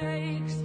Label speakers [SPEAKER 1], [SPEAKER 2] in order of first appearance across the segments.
[SPEAKER 1] mistakes.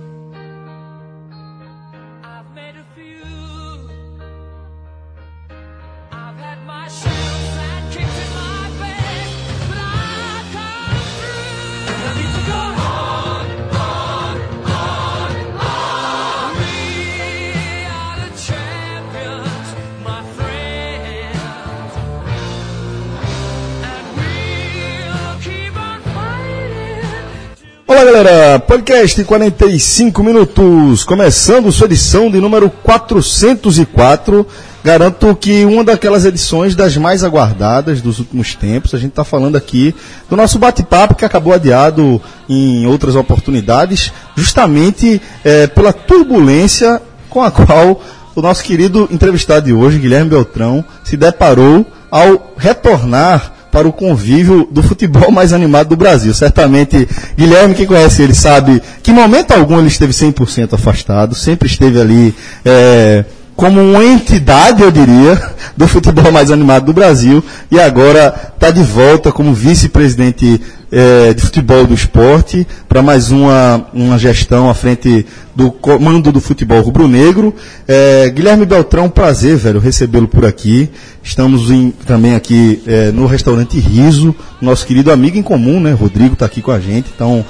[SPEAKER 2] Olá galera, podcast 45 minutos, começando sua edição de número 404. Garanto que uma daquelas edições das mais aguardadas dos últimos tempos. A gente está falando aqui do nosso bate-papo que acabou adiado em outras oportunidades, justamente eh, pela turbulência com a qual o nosso querido entrevistado de hoje, Guilherme Beltrão, se deparou ao retornar para o convívio do futebol mais animado do Brasil. Certamente, Guilherme, quem conhece ele, sabe que em momento algum ele esteve 100% afastado, sempre esteve ali eh, como uma entidade, eu diria, do futebol mais animado do Brasil, e agora está de volta como vice-presidente eh, de futebol do esporte para mais uma, uma gestão à frente do comando do futebol rubro-negro. Eh, Guilherme Beltrão, prazer, velho, recebê-lo por aqui. Estamos em- também aqui eh, no restaurante Riso, nosso querido amigo em comum, né? Rodrigo está aqui com a gente. Então,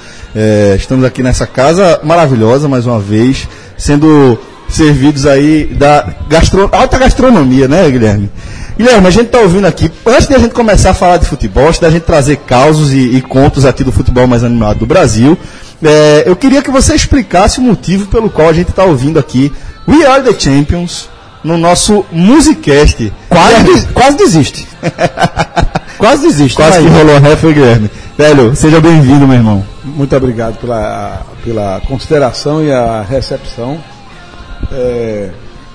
[SPEAKER 2] estamos aqui nessa casa maravilhosa, mais uma vez, sendo servidos aí da gastro... alta gastronomia, né, Guilherme? Guilherme, a gente está ouvindo aqui, antes de a gente começar a falar de futebol, antes da gente trazer causos e, e contos aqui do futebol mais animado do Brasil, eh, eu queria que você explicasse o motivo pelo qual a gente está ouvindo aqui We Are the Champions no nosso Musicast.
[SPEAKER 3] Quase, quase desiste. quase desiste.
[SPEAKER 2] Quase que rolou a ré, foi Guilherme. Velho, seja bem-vindo, meu irmão.
[SPEAKER 4] Muito obrigado pela, pela consideração e a recepção. É,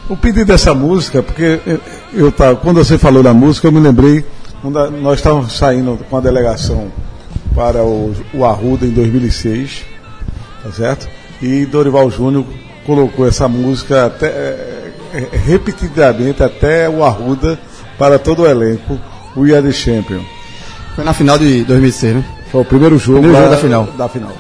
[SPEAKER 4] o pedido dessa música, porque eu, eu tava- quando você falou da música, eu me lembrei, quando nós estávamos saindo com a delegação para o, o Arruda em 2006, tá certo? E Dorival Júnior colocou essa música até, é, é, repetidamente até o Arruda para todo o elenco, Are the Champion.
[SPEAKER 3] Foi na final de 2006, né?
[SPEAKER 4] Foi o primeiro jogo,
[SPEAKER 3] Primeiro jogo
[SPEAKER 4] lá-
[SPEAKER 3] da final.
[SPEAKER 4] Da final.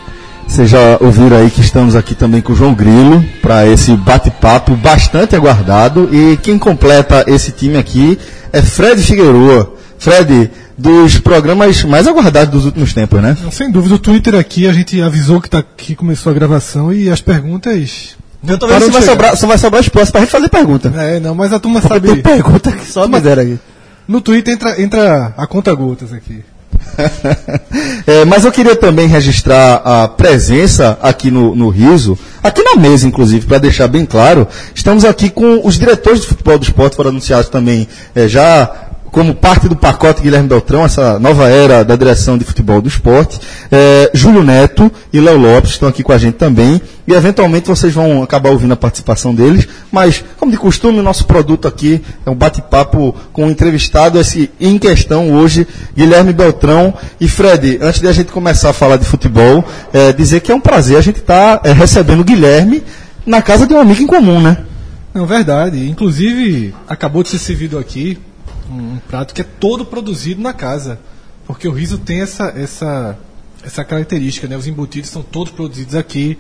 [SPEAKER 2] Vocês já ouviram aí que estamos aqui também com o João Grilo para esse bate-papo bastante aguardado. E quem completa esse time aqui é Fred Figueroa. Fred, dos programas mais aguardados dos últimos tempos, né?
[SPEAKER 5] Sem dúvida, o Twitter aqui, a gente avisou que, tá, que começou a gravação e as perguntas.
[SPEAKER 3] Eu tô vendo se vai sobrar, só vai sobrar espaço pra gente fazer pergunta.
[SPEAKER 5] É, não, mas a turma
[SPEAKER 3] Tem
[SPEAKER 5] sabe.
[SPEAKER 3] pergunta que só miséria aqui.
[SPEAKER 5] No Twitter entra, entra a conta gotas aqui.
[SPEAKER 2] É, mas eu queria também registrar a presença aqui no, no Riso, aqui na mesa, inclusive, para deixar bem claro. Estamos aqui com os diretores de futebol do esporte, foram anunciados também é, já como parte do pacote Guilherme Beltrão, essa nova era da direção de futebol do esporte. É, Júlio Neto e Léo Lopes estão aqui com a gente também. E eventualmente vocês vão acabar ouvindo a participação deles. Mas, como de costume, o nosso produto aqui é um bate-papo com o entrevistado esse, em questão hoje, Guilherme Beltrão. E Fred, antes de a gente começar a falar de futebol, é, dizer que é um prazer a gente estar recebendo o Guilherme na casa de um amigo em comum, né?
[SPEAKER 5] Não, verdade. Inclusive, acabou de ser servido aqui um, um prato que é todo produzido na casa. Porque o riso tem essa, essa, essa característica, né? Os embutidos são todos produzidos aqui.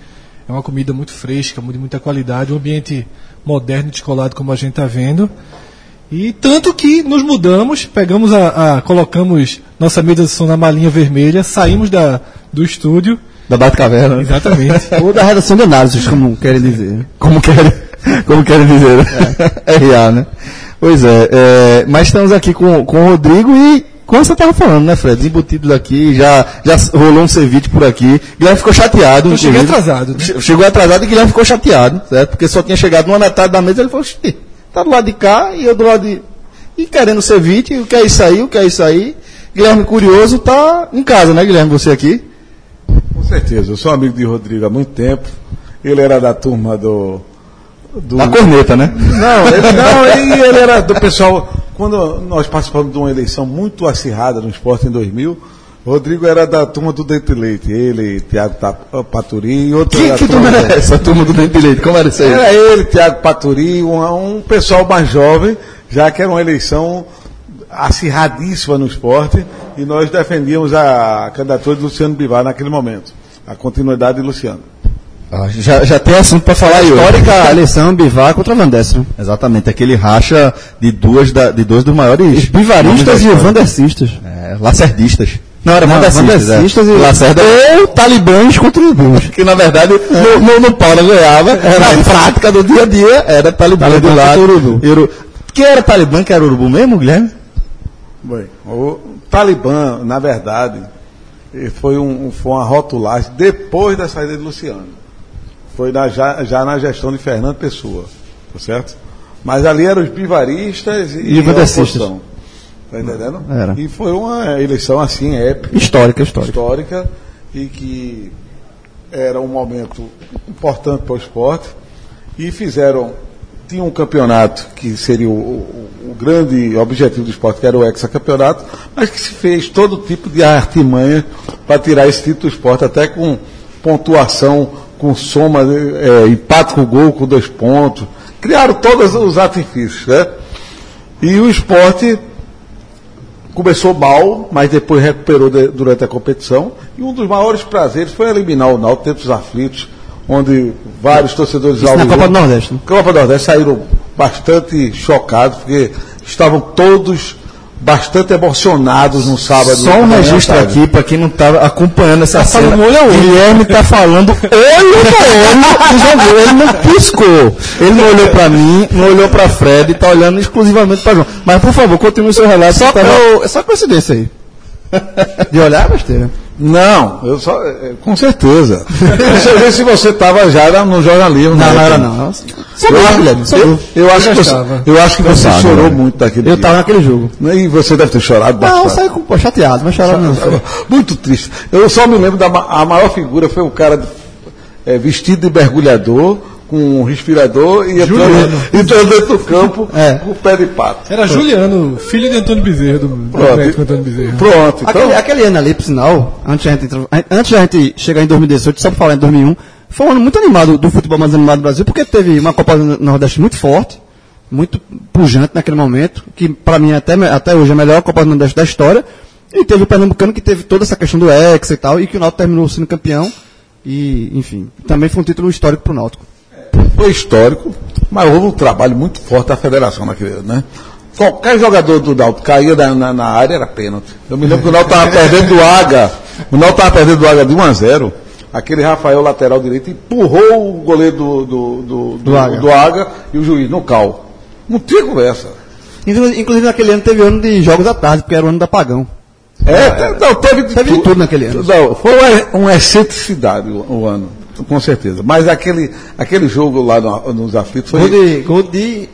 [SPEAKER 5] É uma comida muito fresca, de muita qualidade, um ambiente moderno e descolado como a gente está vendo. E tanto que nos mudamos, pegamos a, a- colocamos nossa mesa de som na malinha vermelha, saímos da, do estúdio.
[SPEAKER 2] Da Batcaverna.
[SPEAKER 5] Exatamente.
[SPEAKER 3] Ou da redação de análises, como querem dizer.
[SPEAKER 2] Como querem, como querem dizer, né? RA, né? Pois é, é, mas estamos aqui com, com o Rodrigo e, como você estava falando, né, Fred? Os embutidos aqui, já, já rolou um ceviche por aqui. Guilherme ficou chateado.
[SPEAKER 5] Eu cheguei atrasado, né?
[SPEAKER 2] Che- Chegou atrasado e Guilherme ficou chateado, certo? Porque só tinha chegado numa metade da mesa ele falou, "Xi, tá do lado de cá e eu do lado de. E querendo ceviche, o que é isso aí, o que é isso aí. Guilherme Curioso tá em casa, né, Guilherme? Você aqui?
[SPEAKER 4] Com certeza, eu sou amigo de Rodrigo há muito tempo. Ele era da turma do. Do
[SPEAKER 2] Da corneta, né?
[SPEAKER 4] Não, ele, não, ele, ele era do pessoal. Quando nós participamos de uma eleição muito acirrada no esporte em 2000, Rodrigo era da turma do Dente Leite. Ele, Tiago Ta- Paturi e outro.
[SPEAKER 2] Que, que
[SPEAKER 4] turma
[SPEAKER 2] era essa? Turma do Dente Leite. Como era isso aí?
[SPEAKER 4] Era ele, Tiago Paturi, um, um pessoal mais jovem, já que era uma eleição acirradíssima no esporte, e nós defendíamos a candidatura de Luciano Bivar naquele momento. a continuidade de Luciano.
[SPEAKER 2] Ah, já, já tem assunto para falar aí hoje.
[SPEAKER 3] Histórica eleição Bivar contra Vandes. né?
[SPEAKER 2] Exatamente, aquele racha de duas, da, de dois dos maiores.
[SPEAKER 3] Os bivaristas e os vandecistas.
[SPEAKER 2] É, lacerdistas. Não, era vandecistas.
[SPEAKER 3] vandecistas
[SPEAKER 2] é.
[SPEAKER 3] e-
[SPEAKER 2] Lacerda.
[SPEAKER 3] Ou talibãs contra urubuns.
[SPEAKER 2] Que na verdade no, no, no Paula ganhava, na prática do dia a dia era Talibã,
[SPEAKER 3] Talibã
[SPEAKER 2] do lado.
[SPEAKER 3] contra urubu.
[SPEAKER 2] e uru- Quem era Talibã, que era urubu mesmo, Guilherme?
[SPEAKER 4] Bem, o Talibã, na verdade, foi, um, foi uma rotulagem depois da saída de Luciano. Foi na- já, já na gestão de Fernando Pessoa, tá certo? Mas ali eram os bivaristas e,
[SPEAKER 3] E
[SPEAKER 4] a oposição. Tá entendendo?
[SPEAKER 3] Era.
[SPEAKER 4] E foi uma eleição assim, épica,
[SPEAKER 3] Histórica, histórica.
[SPEAKER 4] histórica, e que era um momento importante para o esporte. E fizeram, tinha um campeonato que seria o, o- o grande objetivo do esporte, que era o hexacampeonato, mas que se fez todo tipo de artimanha para tirar esse título do esporte, até com pontuação, com soma, é, empate com gol, com dois pontos. Criaram todos os artifícios, né? E o esporte começou mal, mas depois recuperou de- durante a competição. E um dos maiores prazeres foi eliminar o Náutico dos aflitos, onde vários torcedores
[SPEAKER 3] Isso na Copa do Nordeste, né?
[SPEAKER 4] Copa do Nordeste saíram bastante chocados, porque estavam todos bastante emocionados no sábado.
[SPEAKER 2] Só um registro
[SPEAKER 4] tarde.
[SPEAKER 2] aqui para quem não estava acompanhando essa cena.
[SPEAKER 5] falando olho a olho.
[SPEAKER 2] Guilherme tá falando olho no olho. Ele não piscou. Ele não olhou para mim, não olhou para Fred, tá olhando exclusivamente para João. Mas por favor, continue seu relato.
[SPEAKER 3] Só,
[SPEAKER 2] tava-
[SPEAKER 3] eu- é só coincidência aí. De olhar é besteira.
[SPEAKER 4] Não, eu só, é, com certeza. Você vê se você estava já no jornalismo.
[SPEAKER 3] Não,
[SPEAKER 4] né?
[SPEAKER 3] não era não. Só
[SPEAKER 4] Eu, eu, eu acho que você,
[SPEAKER 5] estava.
[SPEAKER 4] eu acho que você chorou
[SPEAKER 2] né?
[SPEAKER 4] muito daquele
[SPEAKER 3] Eu
[SPEAKER 4] dia.
[SPEAKER 3] tava naquele jogo.
[SPEAKER 4] E você deve ter chorado
[SPEAKER 3] Não, eu
[SPEAKER 4] bastante.
[SPEAKER 3] saí com, chateado, mas chorando não.
[SPEAKER 4] Muito triste. Eu só me lembro da a maior figura foi o cara é, vestido de mergulhador, com um respirador e entrando, dentro do campo
[SPEAKER 3] É.
[SPEAKER 4] com o pé de pato.
[SPEAKER 5] Era Juliano, filho de Antônio Bezerra, do, do
[SPEAKER 4] Pronto.
[SPEAKER 5] médico Antônio Bezerra.
[SPEAKER 4] Pronto, então.
[SPEAKER 3] Aquele, aquele ano ali, por sinal, antes da gente, antes da gente chegar em 2018, só para falar em 2001, foi um ano muito animado do futebol mais animado do Brasil, porque teve uma Copa do Nordeste muito forte, muito pujante naquele momento, que para mim até, até hoje é a melhor Copa do Nordeste da história, e teve o Pernambucano que teve toda essa questão do ex e tal, e que o Náutico terminou sendo campeão, e enfim, também foi um título histórico pro Náutico.
[SPEAKER 4] Foi histórico, mas houve um trabalho muito forte da federação naquele ano, né? Qualquer jogador do Náutico caía na, na- na área era pênalti. Eu me lembro que o Náutico estava perdendo do Aga, o Náutico estava perdendo do Aga de 1 a 0 Aquele Rafael, lateral direito, empurrou o goleiro do, do, do, do,
[SPEAKER 3] Aga.
[SPEAKER 4] do Aga e o juiz no cal. Não tinha conversa.
[SPEAKER 3] Inclu- Inclusive naquele ano teve ano de jogos à tarde, porque era o ano da Pagão.
[SPEAKER 4] É, te- não, teve, de
[SPEAKER 3] Teve de tudo naquele ano.
[SPEAKER 4] Não, foi uma, uma excentricidade o, o ano, com certeza. Mas aquele, aquele jogo lá no- nos aflitos foi.
[SPEAKER 3] Gol de, gol de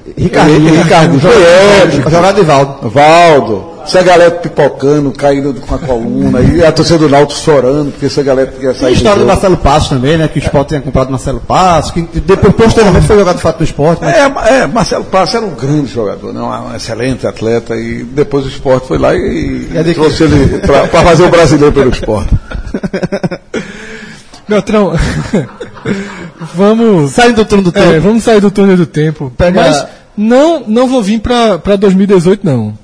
[SPEAKER 4] épico.
[SPEAKER 3] Jogada de Valdo.
[SPEAKER 4] Valdo, essa galera pipocando, caindo com a coluna, e a torcida do Náutico chorando, porque essa galera queria
[SPEAKER 3] a
[SPEAKER 4] sair do
[SPEAKER 3] história do
[SPEAKER 4] jogo.
[SPEAKER 3] Marcelo Passos também, né? Que o Sport tinha comprado Marcelo Passos, que depois, posteriormente, foi jogado de fato no Sport. Mas...
[SPEAKER 4] É, ma- é, Marcelo Passos era um grande jogador, né? um, excelente atleta, e depois o esporte foi lá e,
[SPEAKER 3] É de-
[SPEAKER 4] trouxe ele para fazer o brasileiro pelo esporte.
[SPEAKER 5] Beltrão, vamos.
[SPEAKER 3] Sai do turno do
[SPEAKER 5] É,
[SPEAKER 3] tempo.
[SPEAKER 5] vamos sair do túnel do tempo.
[SPEAKER 3] Pega-
[SPEAKER 5] Mas não, não vou vir para 2018, não.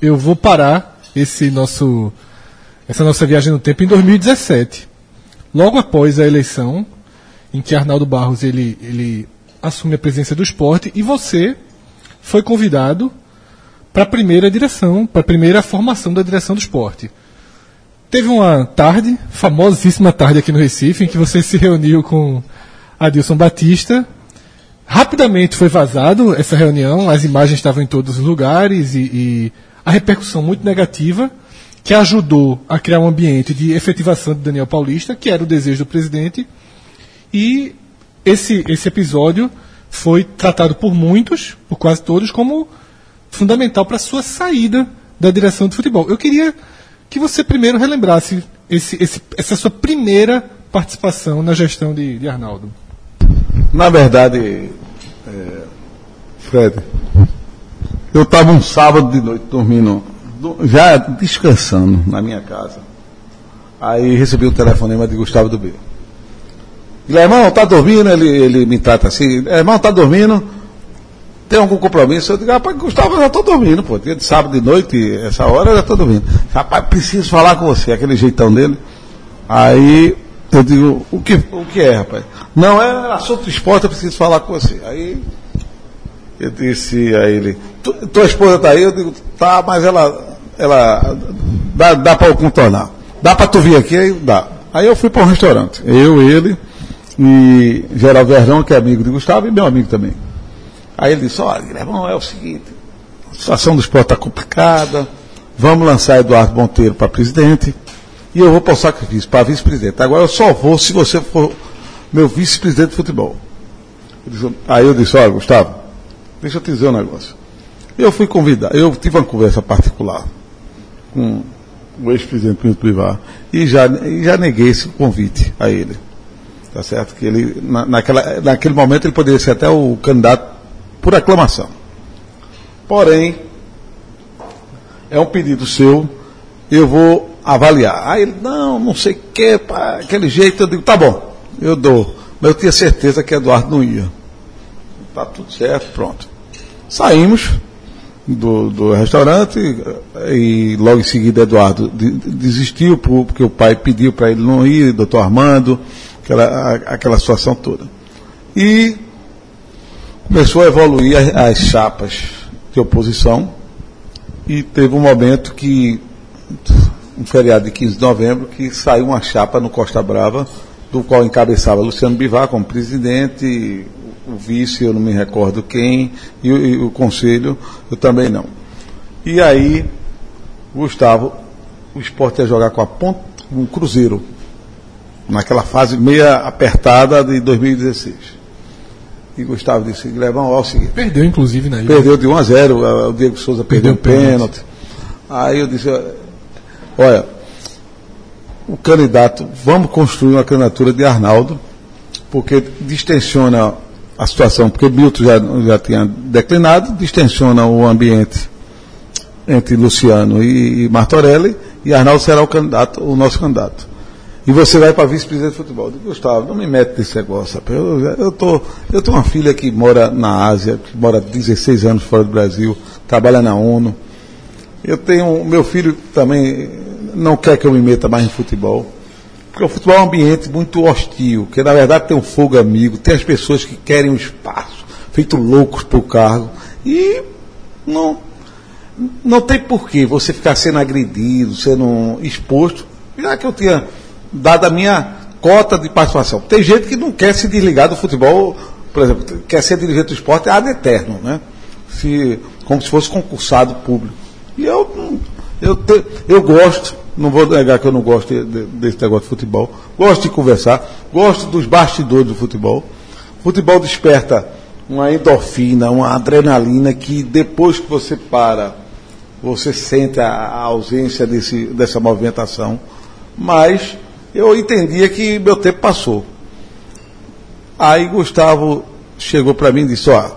[SPEAKER 5] Eu vou parar esse nosso, essa nossa viagem no tempo em 2017. Logo após a eleição, em que Arnaldo Barros ele, ele assume a presidência do esporte, e você foi convidado para a primeira direção, para a primeira formação da direção do esporte. Teve uma tarde, famosíssima tarde aqui no Recife, em que você se reuniu com Adilson Batista. Rapidamente foi vazado essa reunião, as imagens estavam em todos os lugares e, e a repercussão muito negativa, que ajudou a criar um ambiente de efetivação de Daniel Paulista, que era o desejo do presidente. E esse, esse episódio foi tratado por muitos, por quase todos, como fundamental para a sua saída da direção de futebol. Eu queria que você primeiro relembrasse esse, esse- essa sua primeira participação na gestão de, de Arnaldo.
[SPEAKER 4] Na verdade, é, Fred, eu estava um sábado de noite dormindo, do- já descansando na minha casa. Aí recebi um telefonema de Gustavo do B. Ele, irmão, tá dormindo? Ele, ele me trata assim, irmão, tá dormindo? Tem algum compromisso? Eu digo, rapaz, Gustavo, eu já tô dormindo, pô. Dia de sábado de noite, essa hora eu já tô dormindo. Rapaz, preciso falar com você, aquele jeitão dele. Aí Eu digo, o que, o que é, rapaz? Não, é assunto de esporte, eu preciso falar com você. Aí eu disse a ele, "Tu- tua esposa está aí? Eu digo, tá, mas ela, ela dá, dá para eu contornar. Dá para tu vir aqui? Aí dá. Aí eu fui para um restaurante. Eu, ele e Geraldo Verrão, que é amigo de Gustavo, e meu amigo também. Aí ele disse, olha, irmão, é o seguinte, a situação do esporte está complicada, vamos lançar Eduardo Monteiro para presidente e eu vou para o sacrifício, para vice-presidente. Agora eu só vou se você for meu vice-presidente de futebol. Aí eu disse, olha, Gustavo, deixa eu te dizer um negócio. Eu fui convidado, eu tive uma conversa particular com o ex-presidente Pinto Privar e já, e já neguei esse convite a ele. Tá certo? Que ele, na, naquela, naquele momento ele poderia ser até o candidato por aclamação. Porém, é um pedido seu, eu vou avaliar. Aí ele, não, não sei o que, aquele jeito, eu digo, tá bom, eu dou. Mas eu tinha certeza que Eduardo não ia. Tá tudo certo, pronto. Saímos do, do restaurante e logo em seguida Eduardo de- de- desistiu por- porque o pai pediu para ele não ir, doutor Armando, aquela, aquela situação toda. E começou a evoluir as, as chapas de oposição e teve um momento que, um feriado de 15 de novembro, que saiu uma chapa no Costa Brava, do qual encabeçava Luciano Bivar como presidente, o vice, eu não me recordo quem, e, o- e o conselho, eu também não. E aí, Gustavo, o esporte ia jogar com a ponta, um Cruzeiro, naquela fase meia apertada de 2016. E Gustavo disse, Guilhermão, ó, o seguinte,
[SPEAKER 5] Perdeu, inclusive, na ilha.
[SPEAKER 4] Perdeu de 1 a 0, a- o Diego Souza perdeu,
[SPEAKER 5] Perdeu o
[SPEAKER 4] pênalti. Aí eu disse, olha, o candidato, vamos construir uma candidatura de Arnaldo, porque distensiona a situação, porque Milton já, já tinha declinado, distensiona o ambiente entre Luciano e, e Martorelli, e Arnaldo será o candidato, o nosso candidato. E você vai para vice-presidente de futebol. Eu digo, Gustavo, não me mete nesse negócio. Eu, eu, tô, eu tenho uma filha que mora na Ásia, que mora 16 anos fora do Brasil, trabalha na ONU. Eu tenho. Meu filho também não quer que eu me meta mais em futebol. Porque o futebol é um ambiente muito hostil, que na verdade tem um fogo amigo, tem as pessoas que querem o espaço, feito loucos por cargo. E não, não tem porquê você ficar sendo agredido, sendo exposto, já que eu tinha dado a minha cota de participação. Tem gente que não quer se desligar do futebol, por exemplo, quer ser dirigente do esporte ad eterno, né? Se, como se fosse concursado público. E eu, eu, te- eu gosto, não vou negar que eu não gosto de- de- desse negócio de futebol, gosto de conversar, gosto dos bastidores do futebol. Futebol desperta uma endorfina, uma adrenalina que depois que você para, você sente a, a ausência desse, dessa movimentação. Mas eu entendia que meu tempo passou. Aí Gustavo chegou para mim e disse, ó,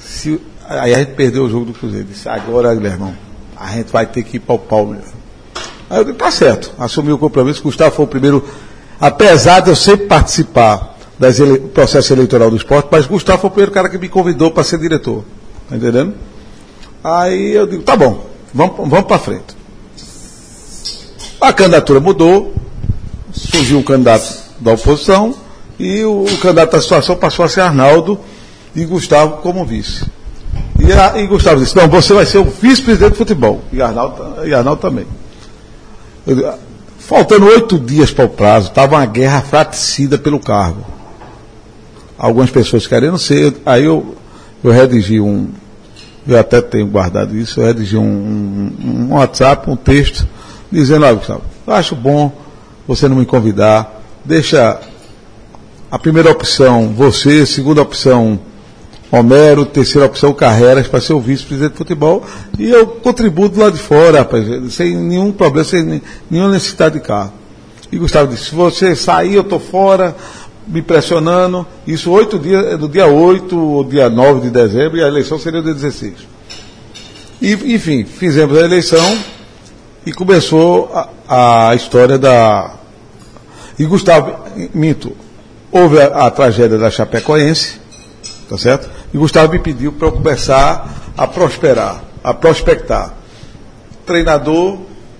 [SPEAKER 4] se, aí a gente perdeu o jogo do Cruzeiro. Disse, agora, Guilhermão, a gente vai ter que ir para o Paulo. Aí eu disse, tá certo, assumi o compromisso, Gustavo foi o primeiro, apesar de eu sempre participar do processo eleitoral do esporte, mas Gustavo foi o primeiro cara que me convidou para ser diretor. Tá entendendo? Aí eu digo, tá bom, vamos, vamos para frente. A candidatura mudou, surgiu um candidato da oposição e o, o candidato da situação passou a ser Arnaldo e Gustavo como vice. E, a, e Gustavo disse, não, você vai ser o vice-presidente de futebol. E Arnaldo, e Arnaldo também. Eu faltando oito dias para o prazo, estava uma guerra fratricida pelo cargo. Algumas pessoas querendo ser, aí eu, eu redigi um, eu até tenho guardado isso, eu redigi um, um, um WhatsApp, um texto, dizendo, olha, Gustavo, eu acho bom você não me convidar, deixa a primeira opção você, segunda opção Homero, terceira opção Carreiras para ser o vice-presidente de futebol e eu contribuo do lado de fora, rapaz, sem nenhum problema, sem nenhuma necessidade de carro. E Gustavo disse, se você sair, eu estou fora, me pressionando, isso oito dias, do dia 8 ou dia 9 de dezembro, e a eleição seria dia 16. E, enfim, fizemos a eleição e começou a, a história da. E Gustavo, minto, houve a, a tragédia da Chapecoense, tá certo? E Gustavo me pediu para eu começar a prosperar, a prospectar. Treinador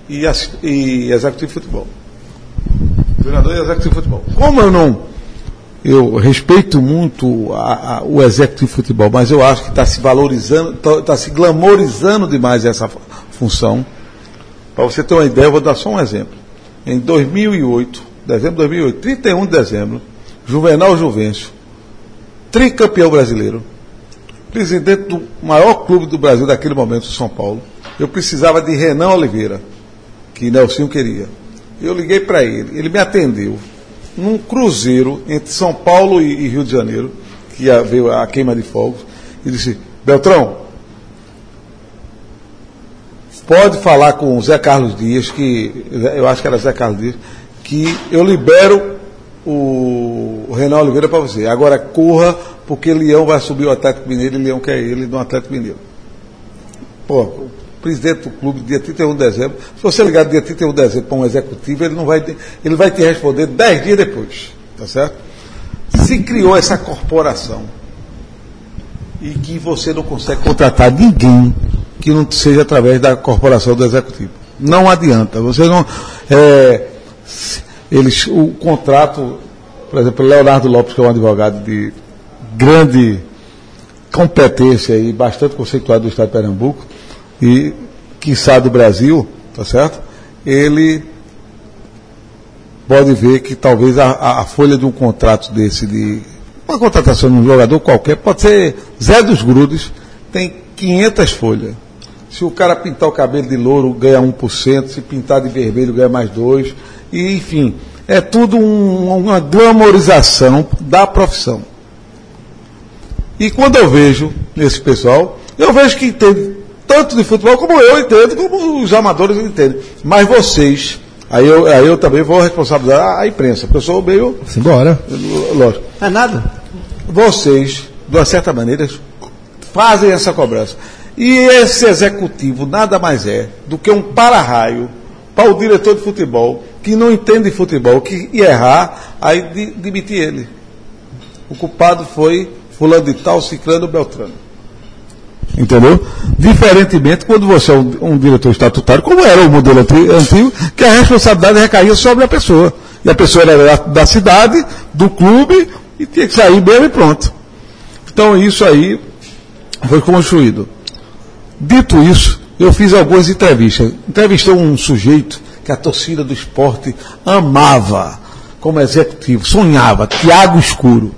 [SPEAKER 4] e, e executivo de futebol. Treinador e executivo de futebol. Como eu não. Eu respeito muito a- a- o executivo de futebol, mas eu acho que está se valorizando, está se glamorizando demais essa fu- função. Para você ter uma ideia, eu vou dar só um exemplo. Em 2008, dezembro de 2008, 31 de dezembro, Juvenal Juvencio, tricampeão brasileiro, presidente do maior clube do Brasil daquele momento, São Paulo. Eu precisava de Renan Oliveira, que Nelsinho queria. Eu liguei para ele, ele me atendeu num cruzeiro entre São Paulo e, Rio de Janeiro, que ver a queima de fogos, e disse: Beltrão, pode falar com o Zé Carlos Dias, que eu acho que era Zé Carlos Dias, que eu libero o, Renan Oliveira para você. Agora corra, porque Leão vai subir o Atlético Mineiro e Leão quer ele no Atlético Mineiro. Pô, o presidente do clube, dia 31 de dezembro, se você ligar dia 31 de dezembro para um executivo, ele não vai, ele vai te responder 10 dias depois. Tá certo? Se criou essa corporação e que você não consegue contratar ninguém que não seja através da corporação do executivo. Não adianta. Você não. é, eles, o contrato, por exemplo, Leonardo Lopes, que é um advogado de grande competência e bastante conceituado do Estado de Pernambuco e quiçá do Brasil, tá certo? Ele pode ver que talvez a, a- folha de um contrato desse de uma contratação de um jogador qualquer pode ser Zé dos Grudes, tem 500 folhas. Se o cara pintar o cabelo de louro, ganha 1%, se pintar de vermelho, ganha mais 2%. E, enfim, é tudo um- uma glamorização da profissão. E quando eu vejo esse pessoal, eu vejo que entende tanto de futebol como eu entendo, como os amadores entendem. Mas vocês, aí eu, aí eu também vou responsabilizar a imprensa, porque eu sou meio.
[SPEAKER 2] Simbora.
[SPEAKER 4] Lógico.
[SPEAKER 3] É nada?
[SPEAKER 4] Vocês, de uma certa maneira, fazem essa cobrança. E esse executivo nada mais é do que um para-raio para o diretor de futebol, que não entende de futebol, que errar, aí de, demitir ele. O culpado foi fulano de tal, ciclano, beltrano. Entendeu? Diferentemente quando você é um, um diretor estatutário, como era o modelo anti- antigo, que a responsabilidade recaía sobre a pessoa. E a pessoa era da, da cidade, do clube, e tinha que sair mesmo e pronto. Então isso aí foi construído. Dito isso, eu fiz algumas entrevistas. Entrevistei um sujeito que a torcida do esporte amava como executivo, sonhava, Tiago Escuro.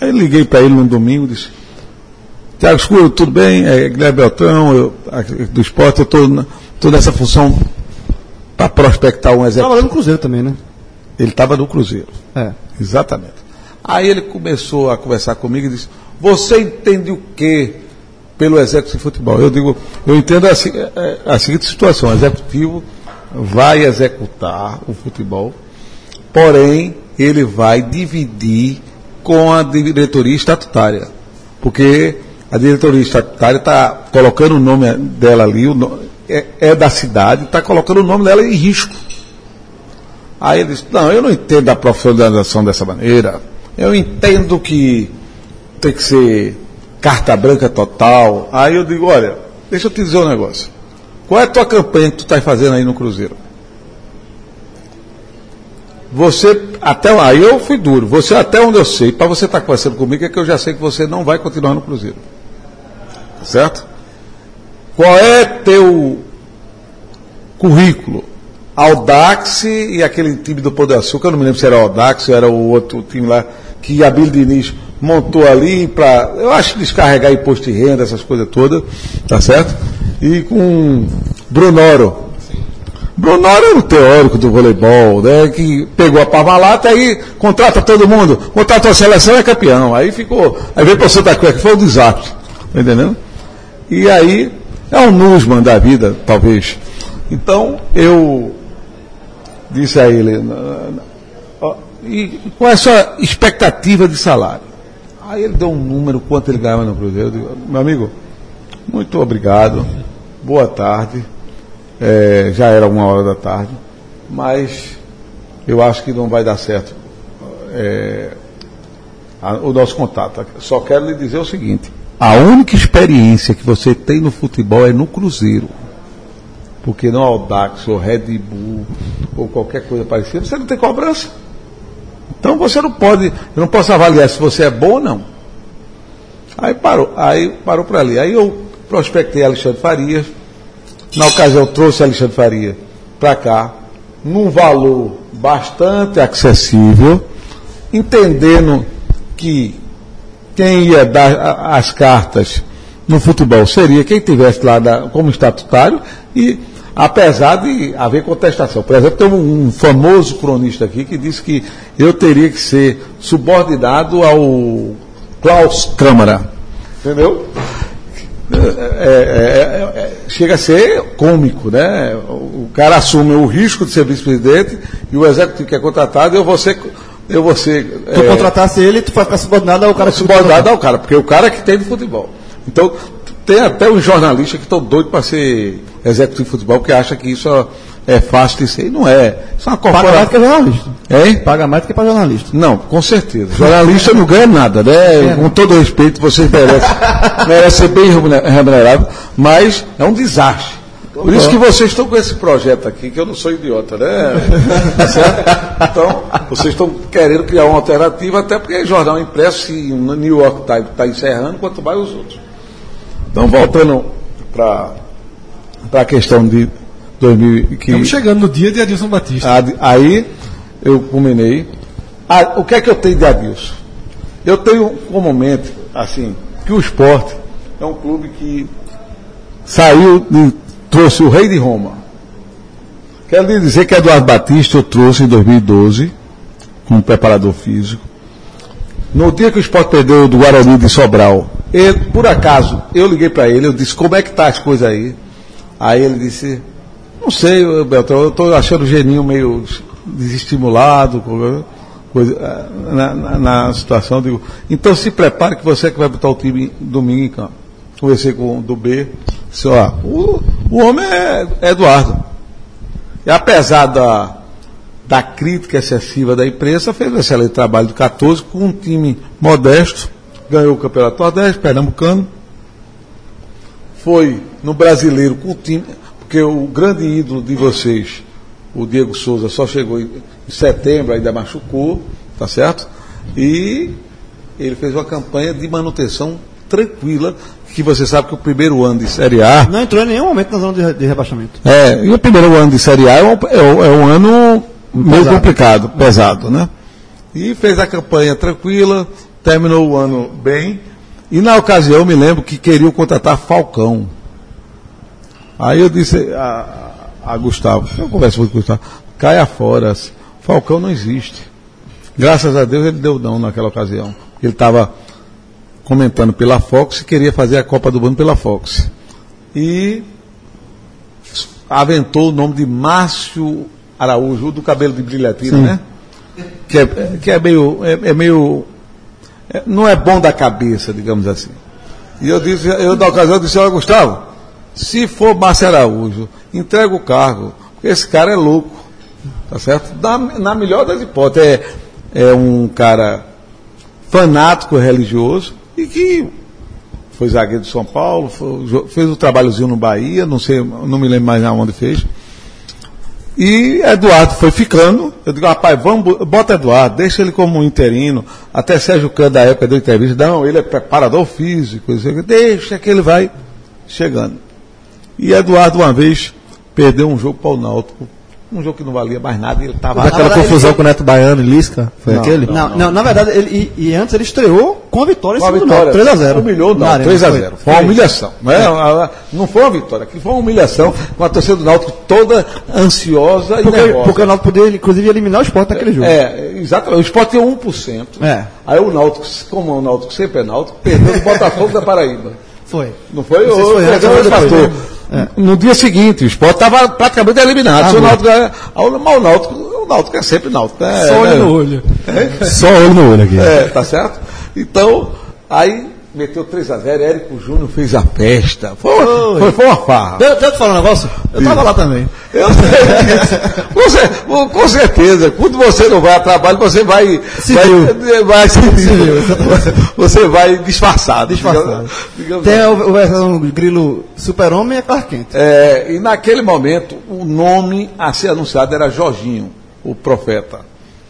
[SPEAKER 4] Aí eu liguei para ele num domingo e disse, Tiago Escuro, tudo bem? É Guilherme Beltrão, eu, do esporte, eu estou nessa função para prospectar um executivo.
[SPEAKER 3] Trabalhando no Cruzeiro também, né?
[SPEAKER 4] Ele estava no Cruzeiro.
[SPEAKER 3] É.
[SPEAKER 4] Exatamente. Aí ele começou a conversar comigo e disse: Você entende o que pelo executivo de futebol? Eu digo: Eu entendo a, se- é, a seguinte situação: o executivo vai executar o futebol, porém, ele vai dividir com a diretoria estatutária. Porque a diretoria estatutária está colocando o nome dela ali, o no- é, é da cidade, está colocando o nome dela em risco. Aí ele disse, não, eu não entendo a profissionalização dessa maneira. Eu entendo que tem que ser carta branca total. Aí eu digo, olha, deixa eu te dizer um negócio. Qual é a tua campanha que tu estás fazendo aí no Cruzeiro? Você, até aí eu fui duro. Você, até onde eu sei, para você estar conversando comigo, é que eu já sei que você não vai continuar no Cruzeiro. Tá certo? Qual é teu currículo? Audax e aquele time do Pão de Açúcar, eu não me lembro se era Audax ou era o outro time lá, que Abílio Diniz montou ali para, eu acho, descarregar imposto de renda, essas coisas todas, tá certo? E com Brunoro. Brunoro era um teórico do voleibol, né, que pegou a Parmalat, aí contrata todo mundo, contrata a seleção é campeão. Aí ficou, aí veio para o Santa Cruz, que foi um desastre, tá entendendo? E aí, é um Nusman da vida, talvez. Então, eu disse a ele, "Na- na- ó, e qual é a sua expectativa de salário? Aí ele deu um número, quanto ele ganhava no Cruzeiro. Eu digo, meu amigo, muito obrigado, boa tarde. É, já era uma hora da tarde, mas eu acho que não vai dar certo é, a- o nosso contato. Só quero lhe dizer o seguinte: a única experiência que você tem no futebol é no Cruzeiro. porque no Audax ou Red Bull ou qualquer coisa parecida, você não tem cobrança. Então você não pode, eu não posso avaliar se você é bom ou não. Aí parou, aí parou por ali. Aí eu prospectei Alexandre Farias. Na ocasião trouxe Alexandre Faria para cá, num valor bastante acessível, entendendo que quem ia dar as cartas no futebol seria quem tivesse lá da- como estatutário e apesar de haver contestação. Por exemplo, tem um, um famoso cronista aqui que disse que eu teria que ser subordinado ao Klaus Câmara. Entendeu? É, é, é, é, chega a ser cômico, né? O, cara assume o risco de ser vice-presidente e o executivo que é contratado, eu vou ser. Eu vou ser
[SPEAKER 3] Tu
[SPEAKER 4] é,
[SPEAKER 3] contratasse ele, tu vai ficar subordinado ao cara que
[SPEAKER 4] subordinado ao cara, porque o cara é que tem de futebol. Então, tem até os jornalistas que estão doidos para ser executivo de futebol, porque acham que isso é fácil de ser. E não é. Isso é uma
[SPEAKER 3] Paga mais do que
[SPEAKER 4] corporação.
[SPEAKER 3] jornalista.
[SPEAKER 4] Hein?
[SPEAKER 3] Paga mais do que para jornalista.
[SPEAKER 4] Não, com certeza. Jornalista não ganha nada, né? Com todo respeito, vocês merecem, merecem ser bem remune- remunerado, mas é um desastre. Por isso que vocês estão com esse projeto aqui, que eu não sou idiota, né? Tá certo? Então, vocês estão querendo criar uma alternativa, até porque jornal impresso, se o New York Times está encerrando, quanto mais os outros. Então, voltando para a questão de 2000, que
[SPEAKER 5] Estamos chegando no dia de Adilson Batista.
[SPEAKER 4] Aí eu culminei. Ah, o que é que eu tenho de Adilson? Eu tenho como mente, assim, que o esporte é um clube que saiu e trouxe o rei de Roma. Quero lhe dizer que Eduardo Batista eu trouxe em 2012, como preparador físico. No dia que o esporte perdeu do Guarani de Sobral, ele, por acaso, eu liguei para ele, eu disse, como é que tá as coisas aí? Aí ele disse, não sei, Beltrão, eu estou achando o geninho meio desestimulado, co- coisa, eh, na, na- na situação. Digo, então se prepare que você é que vai botar o time domingo em campo. Conversei com o do B, disse, ó, o, o homem é, é Eduardo. E apesar da, da crítica excessiva da imprensa, fez um excelente trabalho de 14 com um time modesto, ganhou o Campeonato Nordeste, Pernambucano, foi no brasileiro com o time, porque o grande ídolo de vocês, o Diego Souza, só chegou em em setembro, ainda machucou, tá certo? E ele fez uma campanha de manutenção tranquila, que você sabe que o primeiro ano de Série A
[SPEAKER 3] Não entrou em nenhum momento na zona de, rebaixamento.
[SPEAKER 4] é, e o primeiro ano de Série A é um, é um- é um ano meio
[SPEAKER 3] Pesado.
[SPEAKER 4] complicado, pesado, né? E fez a campanha tranquila, terminou o ano bem. E na ocasião eu me lembro que queriam contratar Falcão. Aí eu disse a, a Gustavo, eu converso muito com o Gustavo, caia fora, Falcão não existe. Graças a Deus ele deu não naquela ocasião. Ele estava comentando pela Fox e queria fazer a Copa do Mundo pela Fox. E aventou o nome de Márcio Araújo, o do cabelo de brilhantina, né? Que é, que é meio. É, é meio não é bom da cabeça, digamos assim. E eu disse, eu na ocasião disse, olha, Gustavo, se for Márcio Araújo, entrega o cargo, porque esse cara é louco. Tá certo? Na, na melhor das hipóteses, é, é um cara fanático religioso e que foi zagueiro de São Paulo, foi- fez o trabalhozinho no Bahia, não sei, não me lembro mais onde fez. E Eduardo foi ficando. Eu digo, rapaz, vamos, bo- bota Eduardo, deixa ele como um interino. Até Sérgio Cano, da época, deu entrevista. Não, ele é preparador físico. Deixa que ele vai chegando. E Eduardo, uma vez, perdeu um jogo para o Náutico. Um jogo que não valia mais nada. e Ele estava.
[SPEAKER 2] Aquela
[SPEAKER 3] verdade,
[SPEAKER 2] confusão
[SPEAKER 3] ele-
[SPEAKER 2] com o Neto Baiano e Lisca? Foi
[SPEAKER 4] Não,
[SPEAKER 2] aquele?
[SPEAKER 3] Não, não, na verdade, ele, e, e antes ele estreou com a vitória em
[SPEAKER 4] Com
[SPEAKER 3] cima do. Náutico, 3x0.
[SPEAKER 4] Humilhou, não. 3x0. Foi uma humilhação. Não, é? não foi uma vitória. Aquilo foi uma humilhação com a torcida do Náutico toda ansiosa e
[SPEAKER 3] Porque,
[SPEAKER 4] nervosa.
[SPEAKER 3] porque o Náutico podia, inclusive, eliminar o esporte naquele jogo.
[SPEAKER 4] É, exatamente. O Sport tem 1%.
[SPEAKER 3] É.
[SPEAKER 4] Aí o Náutico, como o Náutico sempre é Náutico, perdeu o Botafogo da Paraíba.
[SPEAKER 3] Foi.
[SPEAKER 4] Não foi?
[SPEAKER 3] Não sei se
[SPEAKER 4] Ou
[SPEAKER 3] foi antes
[SPEAKER 4] perdeu
[SPEAKER 3] ou
[SPEAKER 4] o
[SPEAKER 3] depois,
[SPEAKER 4] pastor.
[SPEAKER 3] Né?
[SPEAKER 4] No dia seguinte, o Sport estava praticamente eliminado.
[SPEAKER 3] Ah,
[SPEAKER 4] Se o. Náutico ganha- o- Náutico, o Náutico é sempre Náutico. né?
[SPEAKER 5] Só olho
[SPEAKER 4] É,
[SPEAKER 5] no olho.
[SPEAKER 2] Só olho no olho aqui.
[SPEAKER 4] É, tá certo? Então, aí meteu 3x0, Érico Júnior fez a festa. Foi, foi, foi uma farra.
[SPEAKER 3] Deixa eu te falar um negócio. Eu tava lá também.
[SPEAKER 4] Eu sei disso. Você, com- com certeza, quando você não vai a trabalho, você vai. Vai, vai Você vai disfarçado.
[SPEAKER 3] Disfarçado.
[SPEAKER 4] digamos- digamos
[SPEAKER 3] Tem o, o versão grilo super-homem e é Clark Kent.
[SPEAKER 4] É, e naquele momento, o nome a ser anunciado era Jorginho, o profeta.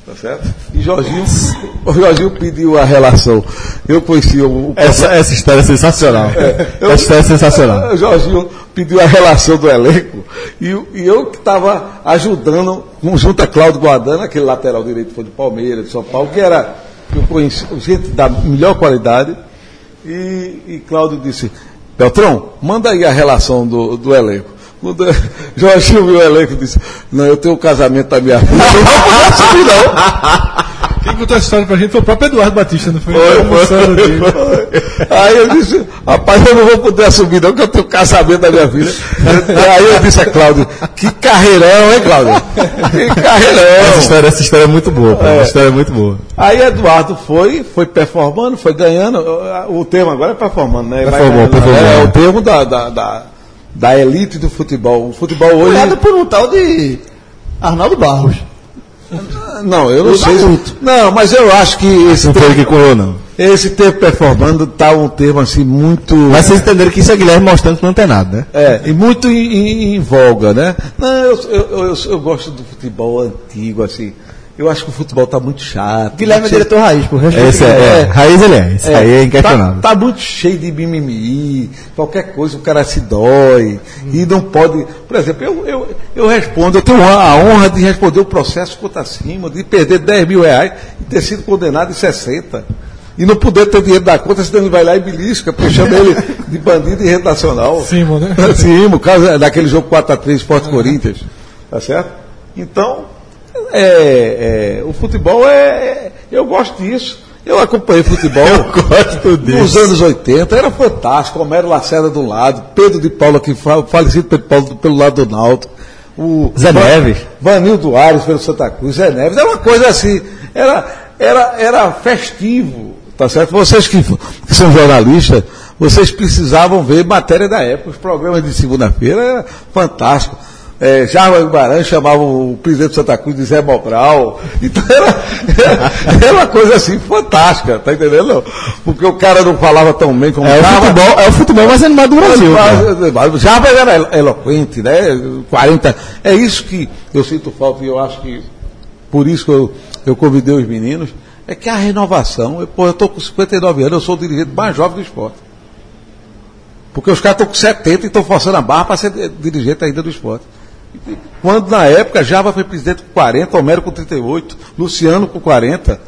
[SPEAKER 4] Tá certo? E Jorginho, o Jorginho pediu a relação. Eu conheci o, o
[SPEAKER 2] Essa, essa história é sensacional.
[SPEAKER 4] eu-
[SPEAKER 2] Essa história é sensacional.
[SPEAKER 4] O Jorginho pediu a relação do elenco e, e eu que estava ajudando, junto a Cláudio Guadana, aquele lateral direito foi de Palmeiras, de São Paulo, que era, que eu conheci, gente da melhor qualidade. E, e Cláudio disse: Beltrão, manda aí a relação do, do elenco. Quando Jorginho viu o elenco e disse: Não, eu tenho o casamento da minha filha, eu não vou poder assumir, não.
[SPEAKER 5] Quem contou essa história pra gente foi o próprio Eduardo Batista, não foi?
[SPEAKER 4] Foi, foi, foi. Aí eu disse, rapaz, eu não vou poder assumir não, que eu tenho casamento da minha filha. Aí eu disse a Cláudio, que carreirão, hein, Cláudio? Que
[SPEAKER 2] Essa
[SPEAKER 4] carreirão.
[SPEAKER 2] história, essa história é muito boa. pô. Essa história é muito boa.
[SPEAKER 4] Aí Eduardo foi, foi performando, foi ganhando. O termo agora é performando, né?
[SPEAKER 2] Performou,
[SPEAKER 4] ganhando.
[SPEAKER 2] performou.
[SPEAKER 4] É o termo da, da, da, da elite do futebol. O futebol hoje.
[SPEAKER 3] Criado por um tal de Arnaldo Barros.
[SPEAKER 4] Não, eu não
[SPEAKER 3] O
[SPEAKER 4] sei.
[SPEAKER 3] Naruto.
[SPEAKER 4] Não, mas eu acho que esse
[SPEAKER 2] Não foi ele
[SPEAKER 4] termo,
[SPEAKER 2] que correu, não.
[SPEAKER 4] esse termo performando tá um termo assim muito.
[SPEAKER 2] Mas vocês entenderam que isso é Guilherme mostrando que não tem nada, né?
[SPEAKER 4] É, e muito em, em- em voga, né? Não, eu, eu, eu, eu gosto do futebol antigo, assim. Eu acho que o futebol tá muito chato.
[SPEAKER 3] Guilherme é
[SPEAKER 4] muito
[SPEAKER 3] diretor raiz, por respeito.
[SPEAKER 2] Esse é, é, raiz ele é. Esse aí é inquestionável.
[SPEAKER 4] Tá, tá muito cheio de mimimi, qualquer coisa o cara se dói e não pode. Por exemplo, eu, eu, eu respondo, eu tenho a honra de responder o processo contra cima, de perder 10 mil reais e ter sido condenado em 60. E não poder ter dinheiro da conta, senão ele vai lá e belisca, porque chama ele de bandido em rede nacional.
[SPEAKER 5] Simon, né?
[SPEAKER 4] Sim, no caso daquele jogo 4x3 Sport Corinthians. Tá certo? Então, é, é, o futebol é, é- Eu gosto disso. Eu acompanhei futebol
[SPEAKER 2] gosto
[SPEAKER 4] nos anos 80, era fantástico. Homero Lacerda do lado, Pedro de Paula, que fa- falecido Pedro de Paulo pelo lado do Náutico. O
[SPEAKER 2] Zé
[SPEAKER 4] Van-
[SPEAKER 2] Neves.
[SPEAKER 4] Vanildo Ares pelo Santa Cruz, Zé Neves. Era uma coisa assim. Era, era, era festivo. Tá certo? Vocês que, que são jornalistas, vocês precisavam ver matéria da época. Os programas de segunda-feira era fantástico. É, Jarva Guimarães chamava o presidente do Santa Cruz de Zé Mobral. Então era, era, era uma coisa assim fantástica, tá entendendo? Porque o cara não falava tão bem como
[SPEAKER 2] É o
[SPEAKER 4] Jarva.
[SPEAKER 2] futebol, é o futebol mais animado do Brasil.
[SPEAKER 4] Mas Java era elo- eloquente, né? 40. É isso que eu sinto falta e eu acho que por isso que eu, eu convidei os meninos. É que a renovação, eu, pô, eu estou com 59 anos, eu sou o dirigente mais jovem do esporte. Porque os caras estão com 70 e estão forçando a barra para ser di- dirigente ainda do esporte. Quando na época Java foi presidente com 40, Homero com 38, Luciano com 40.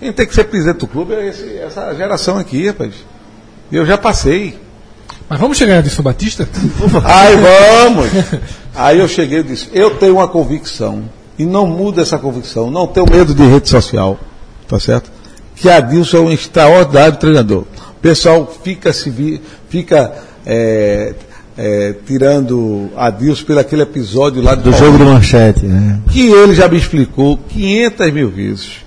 [SPEAKER 4] Quem tem que ser presidente do clube é esse- essa geração aqui, rapaz. Eu já passei.
[SPEAKER 5] Mas vamos chegar em Adilson Batista?
[SPEAKER 4] Aí vamos. Aí eu cheguei e disse, eu tenho uma convicção, e não muda essa convicção, não tenho medo de rede social, tá certo? Que Adilson é um extraordinário treinador. O pessoal fica se vi, fica é, é, tirando Adilson pelo aquele episódio lá
[SPEAKER 2] Do jogo do manchete, né?
[SPEAKER 4] que ele já me explicou 500 mil vezes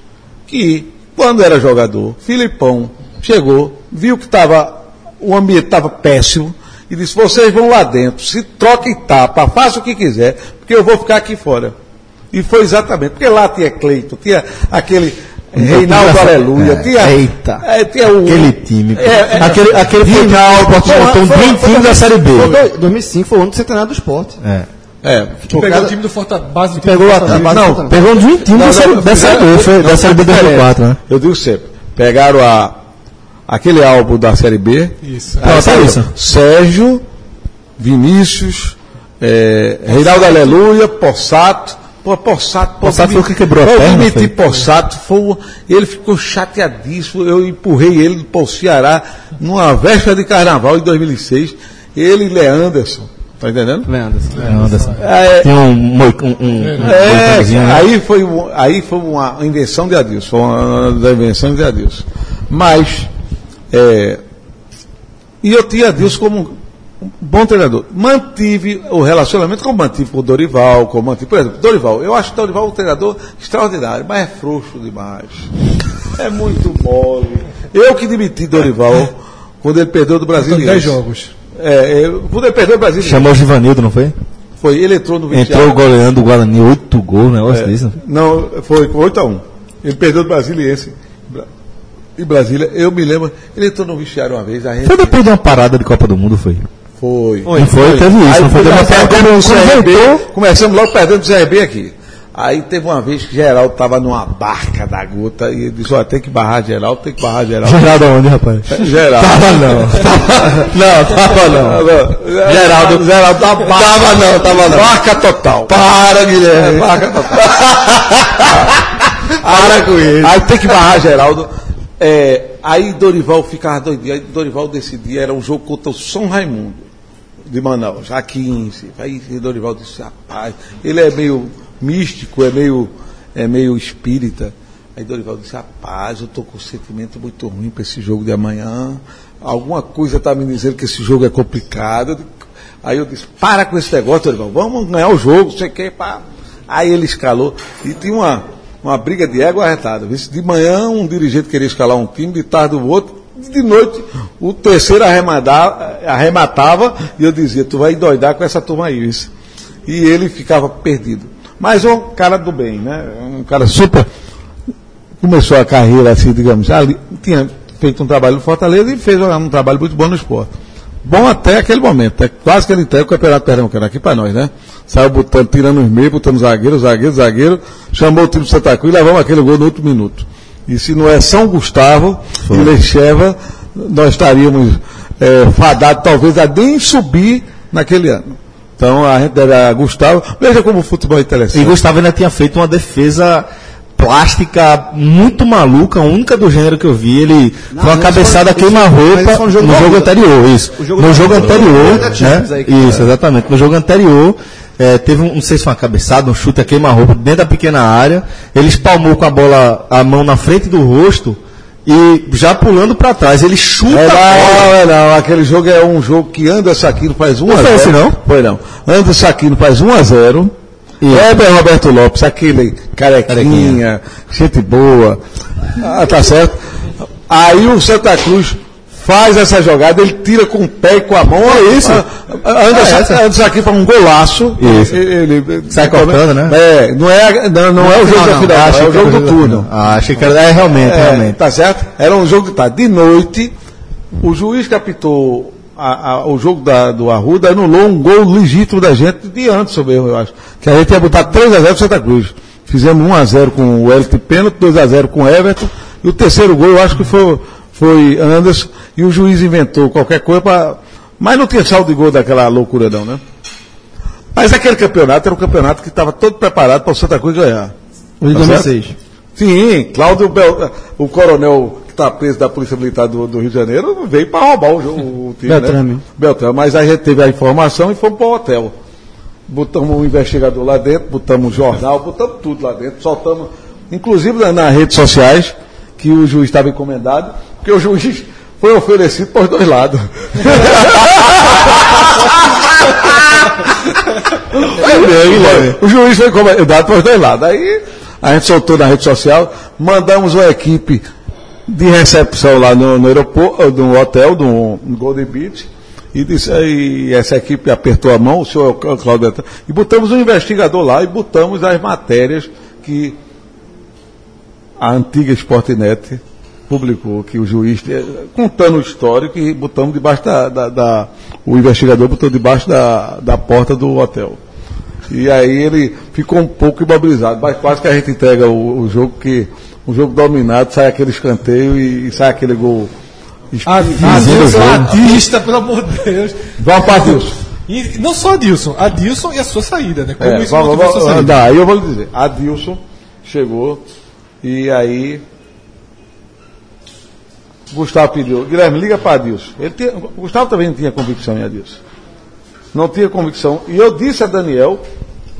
[SPEAKER 4] que quando era jogador, Filipão chegou, viu que tava, o ambiente estava péssimo e disse: vocês vão lá dentro, se troquem tapa, faça o que quiser, porque eu vou ficar aqui fora. E foi exatamente, porque lá tinha Cleito, tinha aquele Reinaldo
[SPEAKER 2] engraçado.
[SPEAKER 4] Aleluia,
[SPEAKER 2] É,
[SPEAKER 4] tinha,
[SPEAKER 2] eita.
[SPEAKER 4] é, tinha o,
[SPEAKER 2] Aquele time.
[SPEAKER 4] É, é,
[SPEAKER 2] aquele aquele final, porque
[SPEAKER 4] Foi-
[SPEAKER 2] montou um bem time da Série B.
[SPEAKER 3] Foi dois- 2005 foi o ano do centenário do esporte.
[SPEAKER 2] É.
[SPEAKER 4] é,
[SPEAKER 5] Que pegou o time do Fortaleza, base do time
[SPEAKER 3] Pegou
[SPEAKER 5] do
[SPEAKER 3] a- a base-
[SPEAKER 2] Não, pegou um time da Série da Série B, foi da Série B 2004, né?
[SPEAKER 4] Eu digo sempre, pegaram a, aquele álbum da Série B,
[SPEAKER 5] Isso.
[SPEAKER 2] Pronto,
[SPEAKER 4] Aí
[SPEAKER 2] é isso.
[SPEAKER 4] Sérgio, Vinícius, é, Reinaldo Aleluia, Possato. Pô, Possato,
[SPEAKER 2] Possato foi o que quebrou a perna,
[SPEAKER 4] Eu
[SPEAKER 2] foi?
[SPEAKER 4] meti Possato, foi, ele ficou chateadíssimo. Eu empurrei ele para o Ceará numa véspera de carnaval em 2006. Ele e Leanderson. Tá entendendo?
[SPEAKER 3] Leandro.
[SPEAKER 2] É, Anderson.
[SPEAKER 4] É,
[SPEAKER 2] Tinha um, um, um, um
[SPEAKER 4] é,
[SPEAKER 2] né?
[SPEAKER 4] aí, foi, aí foi uma invenção de Adilson, foi uma das invenções de Adilson. Mas, é, e eu tinha Adilson como bom treinador. Mantive o relacionamento como mantive com o Dorival, como mantive, por exemplo, Dorival. Eu acho o Dorival um treinador extraordinário, mas é frouxo demais. É muito mole. Eu que demiti Dorival quando ele perdeu do Brasil.
[SPEAKER 5] 10 jogos.
[SPEAKER 4] É, eu- quando ele perdeu o Brasil,
[SPEAKER 2] Chamou o Givanildo, não foi?
[SPEAKER 4] foi, ele entrou no
[SPEAKER 2] Entrou goleando o Guarani, oito gols, um negócio
[SPEAKER 4] É,
[SPEAKER 2] disso.
[SPEAKER 4] Não, foi 8x1. Ele perdeu do Brasiliense. Bra- Em Brasília, eu me lembro, ele entrou no vestiário uma vez, a gente
[SPEAKER 2] Foi depois de uma parada de Copa do Mundo, foi?
[SPEAKER 4] Foi.
[SPEAKER 2] Não foi? Teve isso,
[SPEAKER 4] Aí
[SPEAKER 2] não foi?
[SPEAKER 4] foi
[SPEAKER 2] quando
[SPEAKER 4] CRB, começamos logo perdendo do CRB aqui. Aí teve uma vez que Geraldo estava numa barca da gota e ele disse, ó, tem que barrar Geraldo, tem que barrar Geraldo.
[SPEAKER 2] Geraldo aonde, rapaz?
[SPEAKER 4] Geraldo.
[SPEAKER 2] Tava não. não, tava não.
[SPEAKER 4] Geraldo, Geraldo tava,
[SPEAKER 2] Tava não, tava não.
[SPEAKER 4] Barca total.
[SPEAKER 2] Para, Guilherme.
[SPEAKER 4] Barca total.
[SPEAKER 2] Para com isso.
[SPEAKER 4] Aí tem que barrar Geraldo. É, aí Dorival ficava doidinho. Aí Dorival decidia, era um jogo contra o São Raimundo de Manaus, a 15. Aí Dorival disse, rapaz, ele é meio místico, é meio, é meio espírita. Aí Dorival disse, rapaz, eu tô com um sentimento muito ruim para esse jogo de amanhã. Alguma coisa está me dizendo que esse jogo é complicado. Aí eu disse, para com esse negócio, Dorival, vamos ganhar o jogo, sei que, pá. Aí ele escalou e tinha uma, uma briga de égua arretada. De manhã um dirigente queria escalar um time, de tarde o outro, de noite o terceiro arrematava, e eu dizia, tu vai endoidar com essa turma aí, isso. E ele ficava perdido. Mas um cara do bem, né? Um cara super. Começou a carreira assim, digamos, ali, tinha feito um trabalho no Fortaleza e fez um trabalho muito bom no esporte. Bom até aquele momento, é quase que ele entrega o Campeonato Pernambucano aqui para nós, né? Saiu botando, tirando os meios, botando zagueiro, zagueiro, zagueiro, chamou o time do Santa Cruz e levamos aquele gol no último minuto. E se não é São Gustavo e Lecheva, nós estaríamos é, fadados talvez a nem subir naquele ano. Então a gente deve a Gustavo. Veja como o futebol é interessante.
[SPEAKER 2] E Gustavo ainda tinha feito uma defesa plástica muito maluca, a única do gênero que eu vi. Ele foi uma cabeçada
[SPEAKER 3] foi-
[SPEAKER 2] queima-roupa
[SPEAKER 3] foi um
[SPEAKER 2] no jogo anterior, isso.
[SPEAKER 3] Jogo
[SPEAKER 2] no jogo anterior, né? Isso, exatamente. No jogo anterior, eh, teve um, não sei se foi uma cabeçada, um chute a queima-roupa dentro da pequena área. Ele espalmou com a bola, a mão na frente do rosto e já pulando para trás. Ele chuta
[SPEAKER 4] É,
[SPEAKER 2] a bola.
[SPEAKER 4] não, é não. Aquele jogo é um jogo que Anderson Aquino faz 1
[SPEAKER 2] Não
[SPEAKER 4] a
[SPEAKER 2] foi
[SPEAKER 4] 0.
[SPEAKER 2] esse, não?
[SPEAKER 4] Foi não. Anderson Aquino faz 1 a 0. E Heber Roberto Lopes, aquele carequinha, gente boa. Ah, tá certo. Aí o Santa Cruz faz essa jogada, ele tira com o pé e com a mão. É isso. Anderson,
[SPEAKER 2] É essa.
[SPEAKER 4] Aquino faz um golaço.
[SPEAKER 2] Isso.
[SPEAKER 4] Ele, ele-
[SPEAKER 2] Sai cortando, né?
[SPEAKER 4] É, não é, não, não é o jogo
[SPEAKER 2] Não,
[SPEAKER 4] da
[SPEAKER 2] não.
[SPEAKER 4] final,
[SPEAKER 2] Ah,
[SPEAKER 4] é
[SPEAKER 2] achei
[SPEAKER 4] o
[SPEAKER 2] que
[SPEAKER 4] jogo do turno.
[SPEAKER 2] Ah, achei que era. É, realmente,
[SPEAKER 4] É,
[SPEAKER 2] realmente.
[SPEAKER 4] Tá certo? Era um jogo de tarde. De noite, o juiz que apitou a- a- o jogo da- do Arruda anulou um gol legítimo da gente de Anderson mesmo, eu acho. Que a gente ia botar 3x0 pro Santa Cruz. Fizemos 1x0 com o Elton pênalti, 2x0 com o Everton. E o terceiro gol eu acho que foi, foi Anderson. E o juiz inventou qualquer coisa para. Mas não tinha saldo de gol daquela loucura, não, né? Mas aquele campeonato era um campeonato que estava todo preparado para o Santa Cruz ganhar.
[SPEAKER 3] O de
[SPEAKER 4] Tá
[SPEAKER 3] 2006.
[SPEAKER 4] Sim, Cláudio Bel, o coronel que está preso da Polícia Militar do, do Rio de Janeiro veio para roubar o, jogo, o time.
[SPEAKER 3] Beltrame.
[SPEAKER 4] Né? Beltrame. Mas a gente teve a informação e fomos para o hotel. Botamos um investigador lá dentro, botamos um jornal, botamos tudo lá dentro, soltamos, inclusive na- nas redes sociais, que o juiz estava encomendado, porque o juiz foi oferecido por dois lados. o juiz foi encomendado por dois lados. Aí a gente soltou na rede social, mandamos uma equipe de recepção lá no, no aeroporto, no hotel, do no Golden Beach, e, disse, e essa equipe apertou a mão, o senhor Cláudio Beltrame, e botamos um investigador lá e botamos as matérias que a antiga Sportnet publicou, que o juiz, eh, contando o histórico, e botamos debaixo da, da- da- o investigador botou debaixo da, da porta do hotel. E aí ele ficou um pouco imobilizado, mas quase que a gente entrega o, o jogo, que o jogo dominado, sai aquele escanteio e, e sai aquele gol.
[SPEAKER 5] Adilson, Adista, pelo amor de Deus.
[SPEAKER 4] Vamos para Adilson.
[SPEAKER 5] E não só Adilson, Adilson e a sua saída, né? Como
[SPEAKER 4] É,
[SPEAKER 5] isso
[SPEAKER 4] vamos,
[SPEAKER 5] motivou a
[SPEAKER 4] vamos,
[SPEAKER 5] sua saída?
[SPEAKER 4] não, aí eu vou lhe dizer. Adilson chegou e aí Gustavo pediu, Guilherme, liga para Adilson. Ele tinha, Gustavo também não tinha convicção em Adilson. Não tinha convicção. E eu disse a Daniel,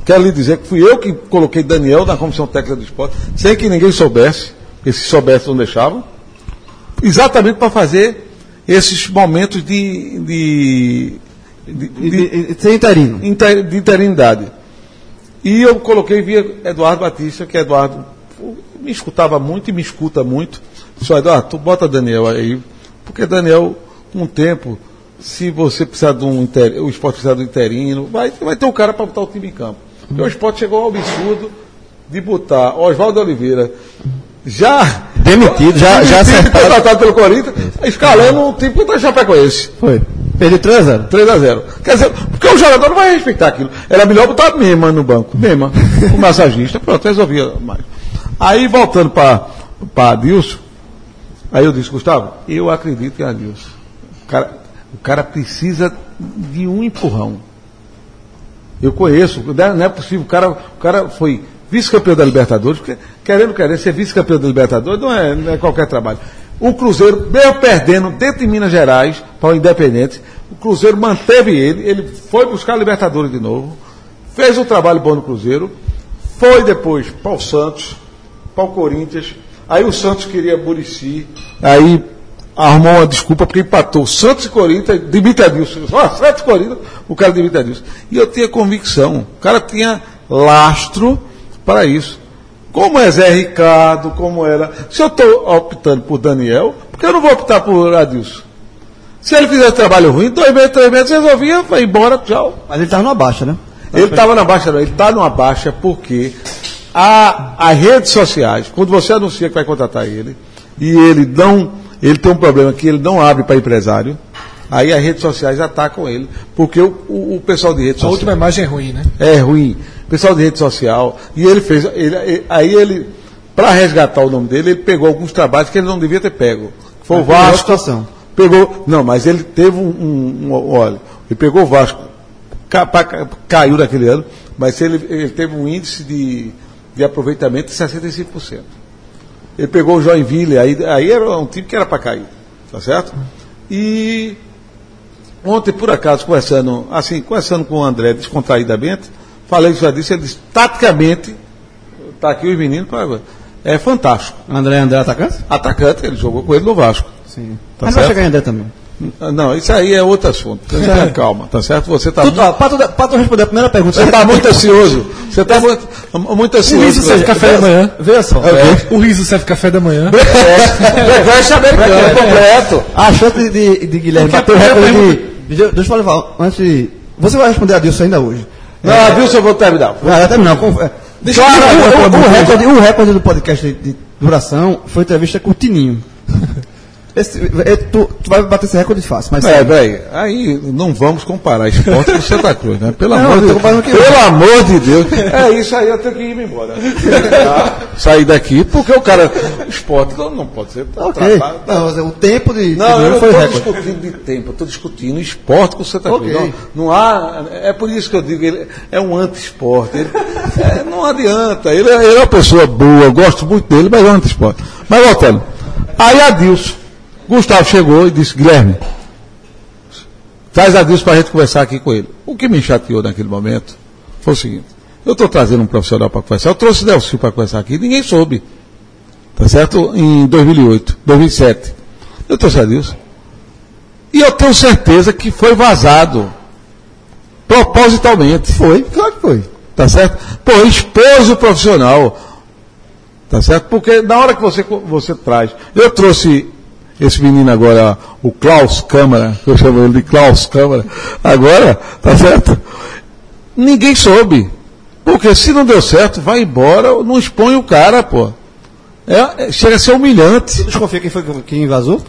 [SPEAKER 4] quero lhe dizer que fui eu que coloquei Daniel na comissão técnica do esporte, sem que ninguém soubesse, porque se soubesse não deixava, exatamente para fazer esses momentos de, de de,
[SPEAKER 3] E-
[SPEAKER 4] de-
[SPEAKER 3] e- e- Ser interino.
[SPEAKER 4] inter- de interinidade. E eu coloquei via Eduardo Batista, que Eduardo me escutava muito e me escuta muito. Só Eduardo, tu bota Daniel aí, porque Daniel, com o tempo, se você precisar de um inter, o esporte precisar de um interino, vai, vai ter um cara para botar o time em campo. Porque o esporte chegou ao absurdo de botar Oswaldo Oliveira já
[SPEAKER 3] Demitido, já-
[SPEAKER 4] demitido
[SPEAKER 3] acertado.
[SPEAKER 4] contratado pelo Corinthians, escalando um time contra o Chapecoense.
[SPEAKER 3] Foi. Perdi 3 a 0
[SPEAKER 4] 3 a 0 Quer dizer, porque o jogador não vai respeitar aquilo. Era melhor botar Mema no banco. Mema, o massagista. Pronto, resolvia mais. Aí, voltando para Adilson, aí eu disse, Gustavo, eu acredito em Adilson. O cara, o cara precisa de um empurrão. Eu conheço, não é possível. O cara, o cara foi vice-campeão da Libertadores, porque querendo, querendo ser vice-campeão da Libertadores não é, não é qualquer trabalho. O Cruzeiro, mesmo perdendo dentro de Minas Gerais, para o Independente, o Cruzeiro manteve ele, ele foi buscar a Libertadores de novo, fez um trabalho bom no Cruzeiro, foi depois para o Santos, para o Corinthians, aí o Santos queria Murici, aí arrumou uma desculpa porque empatou Santos e Corinthians, demite Adilson. Ó, Santos e Corinthians, o cara demite Adilson. E eu tinha convicção, o cara tinha lastro para isso. Como é Zé Ricardo, como era. Se eu estou optando por Daniel, por que eu não vou optar por Adilson? Se ele fizesse trabalho ruim, dois meses, três meses, resolvia, vai embora, tchau.
[SPEAKER 3] Mas ele tava numa baixa, né?
[SPEAKER 4] Ele estava na baixa, não. Ele está numa baixa porque a, as redes sociais, quando você anuncia que vai contratar ele, e ele não, ele tem um problema que ele não abre para empresário, aí as redes sociais atacam ele, porque o, o, o pessoal de rede
[SPEAKER 5] A última
[SPEAKER 4] social
[SPEAKER 5] imagem é ruim, né?
[SPEAKER 4] é ruim. O pessoal de rede social, e ele fez, ele- ele- aí ele, para resgatar o nome dele, ele pegou alguns trabalhos que ele não devia ter pego. Foi o Vasco.
[SPEAKER 3] situação.
[SPEAKER 4] Pegou, não, mas ele teve um, um- um- olha, ele pegou o Vasco, caiu naquele ano, mas ele, ele teve um índice de, de aproveitamento de 65%. Ele pegou o Joinville, aí, aí era um time que era para cair, tá certo? E ontem, por acaso, conversando, assim, conversando com o André descontraídamente, falei isso já disse, ele disse, taticamente, tá aqui os meninos, pra- é fantástico.
[SPEAKER 3] André André atacante?
[SPEAKER 4] Atacante, ele jogou com ele no Vasco.
[SPEAKER 3] Sim.
[SPEAKER 4] Tá
[SPEAKER 3] Mas vai
[SPEAKER 4] certo?
[SPEAKER 3] chegar em André também.
[SPEAKER 4] Não, isso aí é outro assunto. Tenha calma, tá certo? Você está muito,
[SPEAKER 3] ó, pra, tu, responder a primeira pergunta.
[SPEAKER 4] você tá muito ansioso. Você está muito, muito ansioso.
[SPEAKER 5] riso serve café da manhã.
[SPEAKER 3] Veja só.
[SPEAKER 5] O riso serve café da manhã.
[SPEAKER 4] Breguete americano completo.
[SPEAKER 3] A chance de, de, Guilherme bater o
[SPEAKER 5] a
[SPEAKER 3] recorde de. de- Deixa eu falar, antes de. Você vai responder a Dilson ainda hoje.
[SPEAKER 4] Não, Adilson, eu vou terminar.
[SPEAKER 3] Não. Com, é,
[SPEAKER 5] Deixa
[SPEAKER 3] claro,
[SPEAKER 5] eu
[SPEAKER 3] o, o- o recorde, o recorde do podcast de, de duração foi entrevista com o Tininho. Esse, é, tu, tu vai bater esse recorde fácil, mas.
[SPEAKER 4] É, velho, aí não vamos comparar esporte com Santa Cruz, né? Pelo,
[SPEAKER 3] Não,
[SPEAKER 4] amor, de, pelo amor de Deus. É isso aí, eu tenho que ir embora. Tá? Sair daqui, porque o cara. Esporte não, não pode ser.
[SPEAKER 3] Ok.
[SPEAKER 4] tratado-
[SPEAKER 3] Não, mas o tempo de.
[SPEAKER 4] Não,
[SPEAKER 3] de
[SPEAKER 4] eu não
[SPEAKER 3] foi
[SPEAKER 4] estou
[SPEAKER 3] recorde.
[SPEAKER 4] discutindo de tempo, eu estou discutindo esporte com Santa Cruz.
[SPEAKER 3] Ok.
[SPEAKER 4] Não, não há. É por isso que eu digo, ele é um anti-esporte. É, não adianta. Ele, é- ele é uma pessoa boa, eu gosto muito dele, mas é um anti-esporte. Mas voltando. Aí Adilson, Gustavo chegou e disse, Guilherme, traz Adilson para a gente conversar aqui com ele. O que me chateou naquele momento foi o seguinte. Eu estou trazendo um profissional para conversar. Eu trouxe o Delcio para conversar aqui, ninguém soube. Tá certo? Em 2008, 2007. Eu trouxe Adilson. E eu tenho certeza que foi vazado. Propositalmente.
[SPEAKER 3] Foi, claro que foi.
[SPEAKER 4] Tá certo? Pô, expôs o profissional. Tá certo? Porque na hora que você, você traz. Eu trouxe esse menino agora, o Klaus Câmara, eu chamo ele de Klaus Câmara, agora, tá certo? Ninguém soube. Porque se não deu certo, vai embora, não expõe o cara, pô. É, é- chega a ser humilhante.
[SPEAKER 3] Desconfia quem foi quem vazou?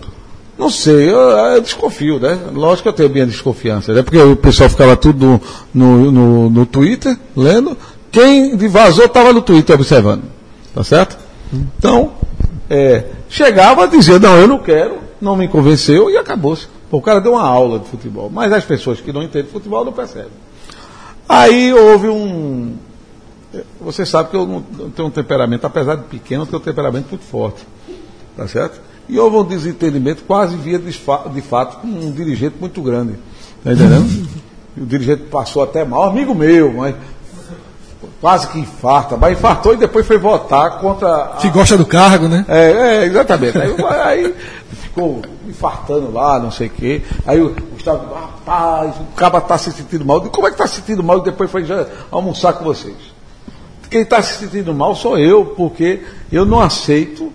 [SPEAKER 4] Não sei, eu, eu desconfio, né? Lógico que eu tenho minha desconfiança, né? Porque o pessoal ficava tudo no, no, no, no Twitter, lendo. Quem vazou estava no Twitter observando. Tá certo? Então, é, chegava a dizer, não, eu não quero, não me convenceu e acabou-se. O cara deu uma aula de futebol, mas as pessoas que não entendem futebol não percebem. Aí houve um. Você sabe que eu não tenho um temperamento, apesar de pequeno, eu tenho um temperamento muito forte. Tá certo? E houve um desentendimento quase via de, de fato com um dirigente muito grande. Tá entendendo? O dirigente passou até mal, amigo meu, mas quase que infarta, mas infartou e depois foi votar contra. a-
[SPEAKER 5] Que gosta do cargo, né?
[SPEAKER 4] é, é, exatamente. Aí, aí ficou infartando lá, não sei o quê. Aí o Gustavo, rapaz, o cara está se sentindo mal. Digo, como é que está se sentindo mal? E depois foi já almoçar com vocês. Quem está se sentindo mal sou eu, porque eu não aceito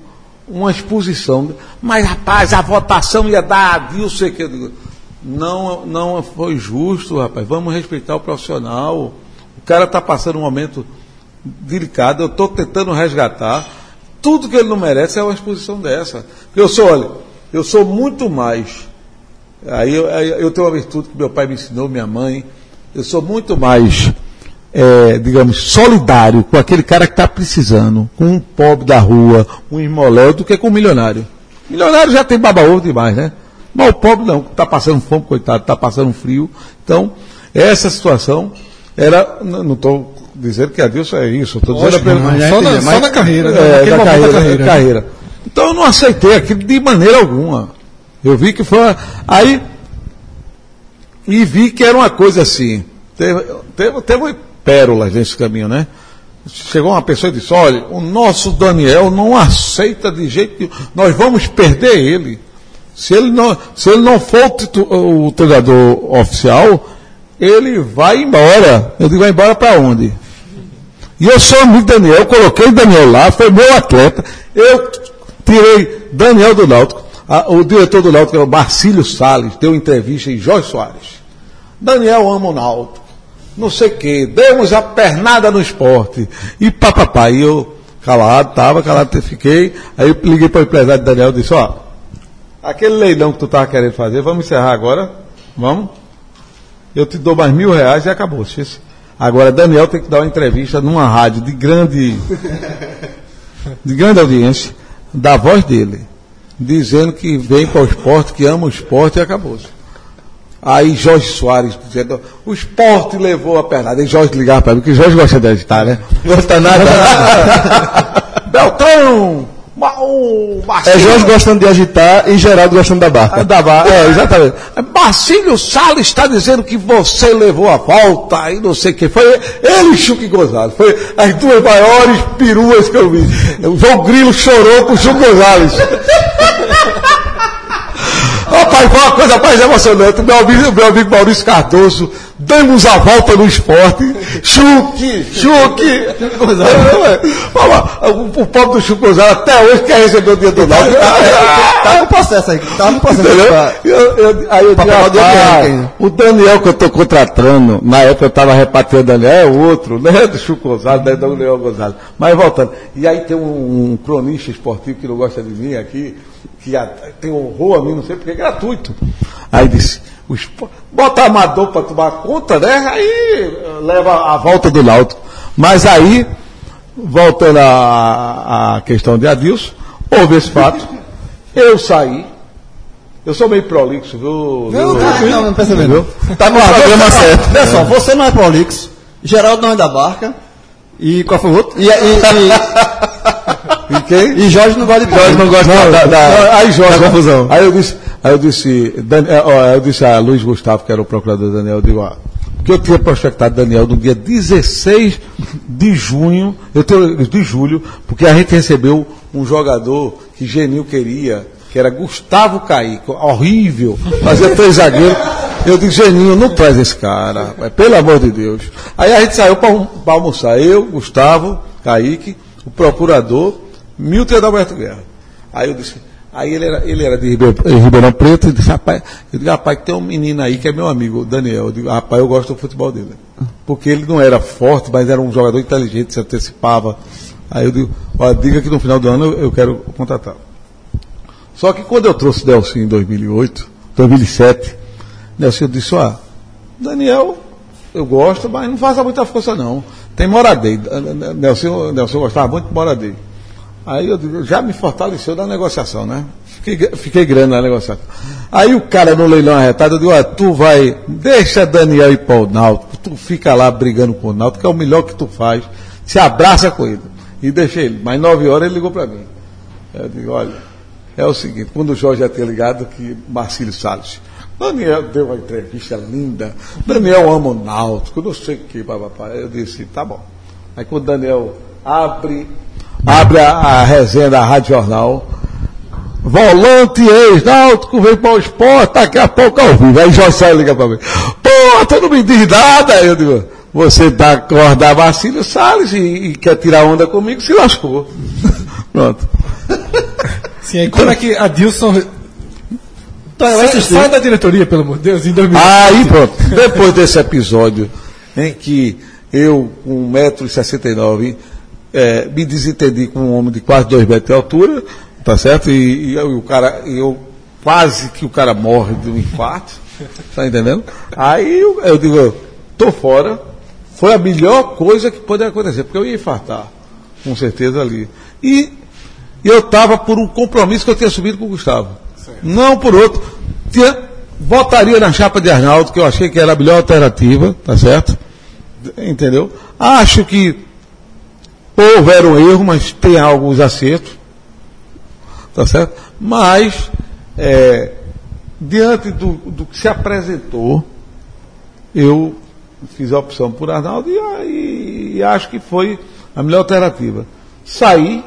[SPEAKER 4] uma exposição. Mas, rapaz, a votação ia dar a Dilson. Que... Não, não foi justo, rapaz. Vamos respeitar o profissional. O cara está passando um momento delicado. Eu estou tentando resgatar. Tudo que ele não merece é uma exposição dessa. Eu sou, olha, eu sou muito mais. Aí eu, eu tenho uma virtude que meu pai me ensinou, minha mãe. Eu sou muito mais é, digamos, solidário com aquele cara que está precisando, com um pobre da rua, um esmoléu, do que com um milionário. Milionário já tem baba-ovo demais, né? Mas o pobre não, está passando fome, coitado, está passando frio. Então, essa situação era, não estou dizendo que a Deus é isso, estou dizendo apenas-
[SPEAKER 5] só, na, só na carreira, né?
[SPEAKER 4] é, da carreira,
[SPEAKER 5] da carreira.
[SPEAKER 4] da carreira. Então eu não aceitei aquilo de maneira alguma. Eu vi que foi. uma- Aí. E vi que era uma coisa assim. Teve, teve, teve pérolas nesse caminho, né? Chegou uma pessoa e disse: olha, o nosso Daniel não aceita de jeito nenhum. Nós vamos perder ele. Se ele não, se ele não for o, o treinador oficial, ele vai embora. Eu digo, vai embora para onde? E eu sou amigo Daniel, coloquei Daniel lá, foi meu atleta. Eu tirei Daniel do Náutico. O diretor do Náutico, é o Marcílio Salles, deu entrevista em Jorge Soares. Daniel ama o Náutico. Não sei o quê. Demos a pernada no esporte. E papapá. E eu, calado, tava, calado, fiquei. Aí eu liguei para o empresário do Daniel e disse, ó, aquele leilão que tu tava querendo fazer, vamos encerrar agora? Vamos? Eu te dou mais mil reais e acabou. Agora, Daniel tem que dar uma entrevista numa rádio de grande, de grande audiência, da voz dele, dizendo que vem para o esporte, que ama o esporte e acabou. Aí Jorge Soares dizendo, o esporte levou a pernada. E Jorge ligava para mim, que Jorge gosta de agitar, né? Gosta nada. Beltrão! Ma- O
[SPEAKER 2] É Jorge gostando de agitar e Geraldo gostando da barca.
[SPEAKER 4] ah, da Ba- é, exatamente. Marcílio Salles está dizendo que você levou a volta e não sei o que. Foi ele e Chuque Gonzalez. Foi as duas maiores peruas que eu vi. O João Grilo chorou com o Chuque Gonzalez. Rapaz, foi uma coisa mais emocionante. Meu amigo, meu amigo Maurício Cardoso, damos a volta no esporte. Chuque, Chuque. É. O, o pobre do Chuque Gonzalez até hoje quer receber o dia do Náutico.
[SPEAKER 3] Tá no processo aí. Tá no processo pra-
[SPEAKER 4] Eu- eu- aí eu digo, rapaz,
[SPEAKER 3] Daniel,
[SPEAKER 4] o Daniel que eu estou contratando, na época eu estava repatriando Daniel, é outro, né? Do Chico Gonzalez, né? do Daniel Gonzalez. Mas voltando, e aí tem um, um cronista esportivo que não gosta de mim aqui, que tem horror a mim, não sei porque é gratuito. Aí disse, o espo- bota amador para tomar conta, né? Aí eh, leva a volta do Náutico. Mas aí, voltando à, à questão de Adilson, houve esse fato, eu saí, eu sou meio prolixo, viu?
[SPEAKER 3] Não,
[SPEAKER 4] viu?
[SPEAKER 3] não, não, não percebeu.
[SPEAKER 4] Entendeu?
[SPEAKER 3] Tá no programa certo. Olha só, você não é prolixo, Geraldo não é da barca, e qual foi o outro? E, e,
[SPEAKER 4] E quem?
[SPEAKER 3] e, e Jorge não gosta de
[SPEAKER 4] Jorge não gosta da, da, aí Jorge,
[SPEAKER 3] da confusão.
[SPEAKER 4] Aí eu disse, aí eu disse, Dan- eh, ó, eu disse a Luiz Gustavo, que era o procurador Daniel, eu digo, ó, que eu tinha prospectado Daniel no dia 16 de junho, eu tenho, de julho, porque a gente recebeu um jogador que Genil queria, que era Gustavo Caíque, horrível, fazia três zagueiros. Eu disse, Geninho, não traz esse cara, rapaz, pelo amor de Deus. Aí a gente saiu para almoçar, eu, Gustavo, Caíque, o procurador, Milton Adalberto Guerra. Aí eu disse, aí ele era, ele era de Ribeirão, Preto, e disse, rapaz, eu digo, rapaz, tem um menino aí que é meu amigo, Daniel. Eu digo, rapaz, eu gosto do futebol dele. Porque ele não era forte, mas era um jogador inteligente, se antecipava. Aí eu digo, ó, diga que no final do ano eu, eu quero contratar. Só que quando eu trouxe Delcio em 2008, 2007, Delcio disse, ó, Daniel, eu gosto, mas não faça muita força não. Tem Moradei. Nelson, Nelson gostava muito de Moradei. Aí eu digo, já me fortaleceu na negociação, né? Fiquei, fiquei grande na negociação. Aí o cara no leilão arretado, eu digo, ó, tu vai, deixa Daniel ir para o Náutico, tu fica lá brigando com o Náutico, que é o melhor que tu faz, se abraça com ele. E deixei ele. Mas nove horas ele ligou para mim. Eu digo, olha, é o seguinte, quando o Jorge já tinha ligado que Marcílio Salles, Daniel deu uma entrevista linda, Daniel ama o Náutico, não sei o que, papapá. Eu disse, tá bom. Aí quando o Daniel abre, abre a, a resenha da Rádio Jornal, volante ex-náutico, vem para o esporte, daqui a pouco ao vivo. Aí José liga para mim. Pô, tu não me diz nada. Aí eu digo, você dá corda a Vacílio Salles e, e quer tirar onda comigo, se lascou. Pronto.
[SPEAKER 5] Sim, aí como é que a Dilson.
[SPEAKER 3] Vai
[SPEAKER 5] Sai, sai da diretoria, pelo amor de Deus, em 2000.
[SPEAKER 4] Aí pronto. Depois desse episódio em que eu, com 1,69m, é, me desentendi com um homem de quase 2 metros de altura, tá certo? E, e eu, e o cara, e eu quase que o cara morre de um infarto, tá entendendo? Aí eu, eu digo, tô fora, foi a melhor coisa que pode acontecer, porque eu ia infartar, com certeza ali. E eu estava por um compromisso que eu tinha assumido com o Gustavo. Não por outro. Tinha, votaria na chapa de Arnaldo, que eu achei que era a melhor alternativa, tá certo? Entendeu? Acho que houveram erros, mas tem alguns acertos. Tá certo? Mas, é, diante do, do que se apresentou, eu fiz a opção por Arnaldo e, aí- e acho que foi a melhor alternativa. Saí,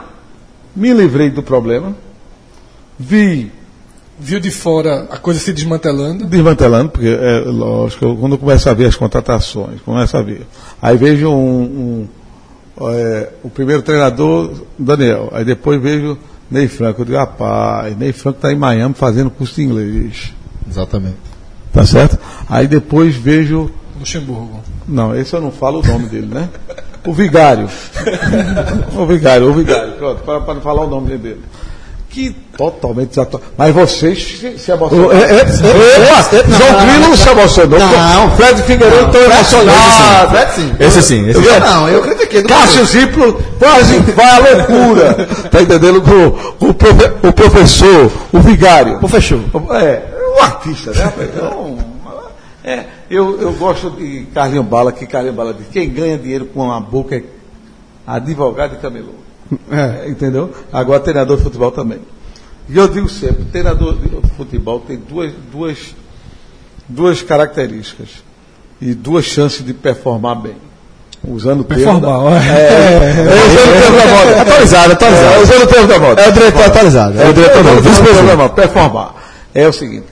[SPEAKER 4] me livrei do problema, vi
[SPEAKER 5] Viu de fora a coisa se desmantelando.
[SPEAKER 4] desmantelando, porque é lógico, eu- quando eu começo a ver as contratações, começo a ver. Aí vejo um, um, é, o primeiro treinador, Daniel, aí depois vejo Ney Franco. Eu digo, rapaz, Ney Franco está em Miami fazendo curso de inglês.
[SPEAKER 2] Exatamente.
[SPEAKER 4] Tá certo? Aí depois vejo.
[SPEAKER 5] Luxemburgo.
[SPEAKER 4] Não, esse eu não falo o nome dele, né? O Vigário. o Vigário, o Vigário. Pronto, para, para não falar o nome dele. Que totalmente desatual. Mas vocês se, se emocionaram.
[SPEAKER 3] Eu- eu- eu- eu-
[SPEAKER 4] João Grilo não se emocionou.
[SPEAKER 3] Não.
[SPEAKER 4] Fred Figueiredo está emocionado.
[SPEAKER 3] Fred sim.
[SPEAKER 2] Esse sim, esse
[SPEAKER 4] Eu-
[SPEAKER 2] sim.
[SPEAKER 3] Não, eu critiquei do
[SPEAKER 4] Cássio Ziplo quase vai à loucura. Tá entendendo? O, o, o professor, o vigário.
[SPEAKER 3] Fechou.
[SPEAKER 4] É, um artista, né? Então, é, eu, eu gosto de Carlinho Bala, que Carlinho Bala diz, quem ganha dinheiro com a boca é advogado e camelô.
[SPEAKER 3] É.
[SPEAKER 4] É, entendeu? Agora treinador de futebol também. E eu digo sempre, treinador de futebol tem duas, duas, duas características e duas chances de performar bem. Usando o termo
[SPEAKER 5] Performar,
[SPEAKER 4] da-
[SPEAKER 5] ó.
[SPEAKER 4] É, usando o termo da moda.
[SPEAKER 2] Atualizado, atualizado.
[SPEAKER 4] É, usando o termo da moda.
[SPEAKER 2] É o diretor atualizado. É o diretor vice-presidente.
[SPEAKER 4] não, performar. É o seguinte: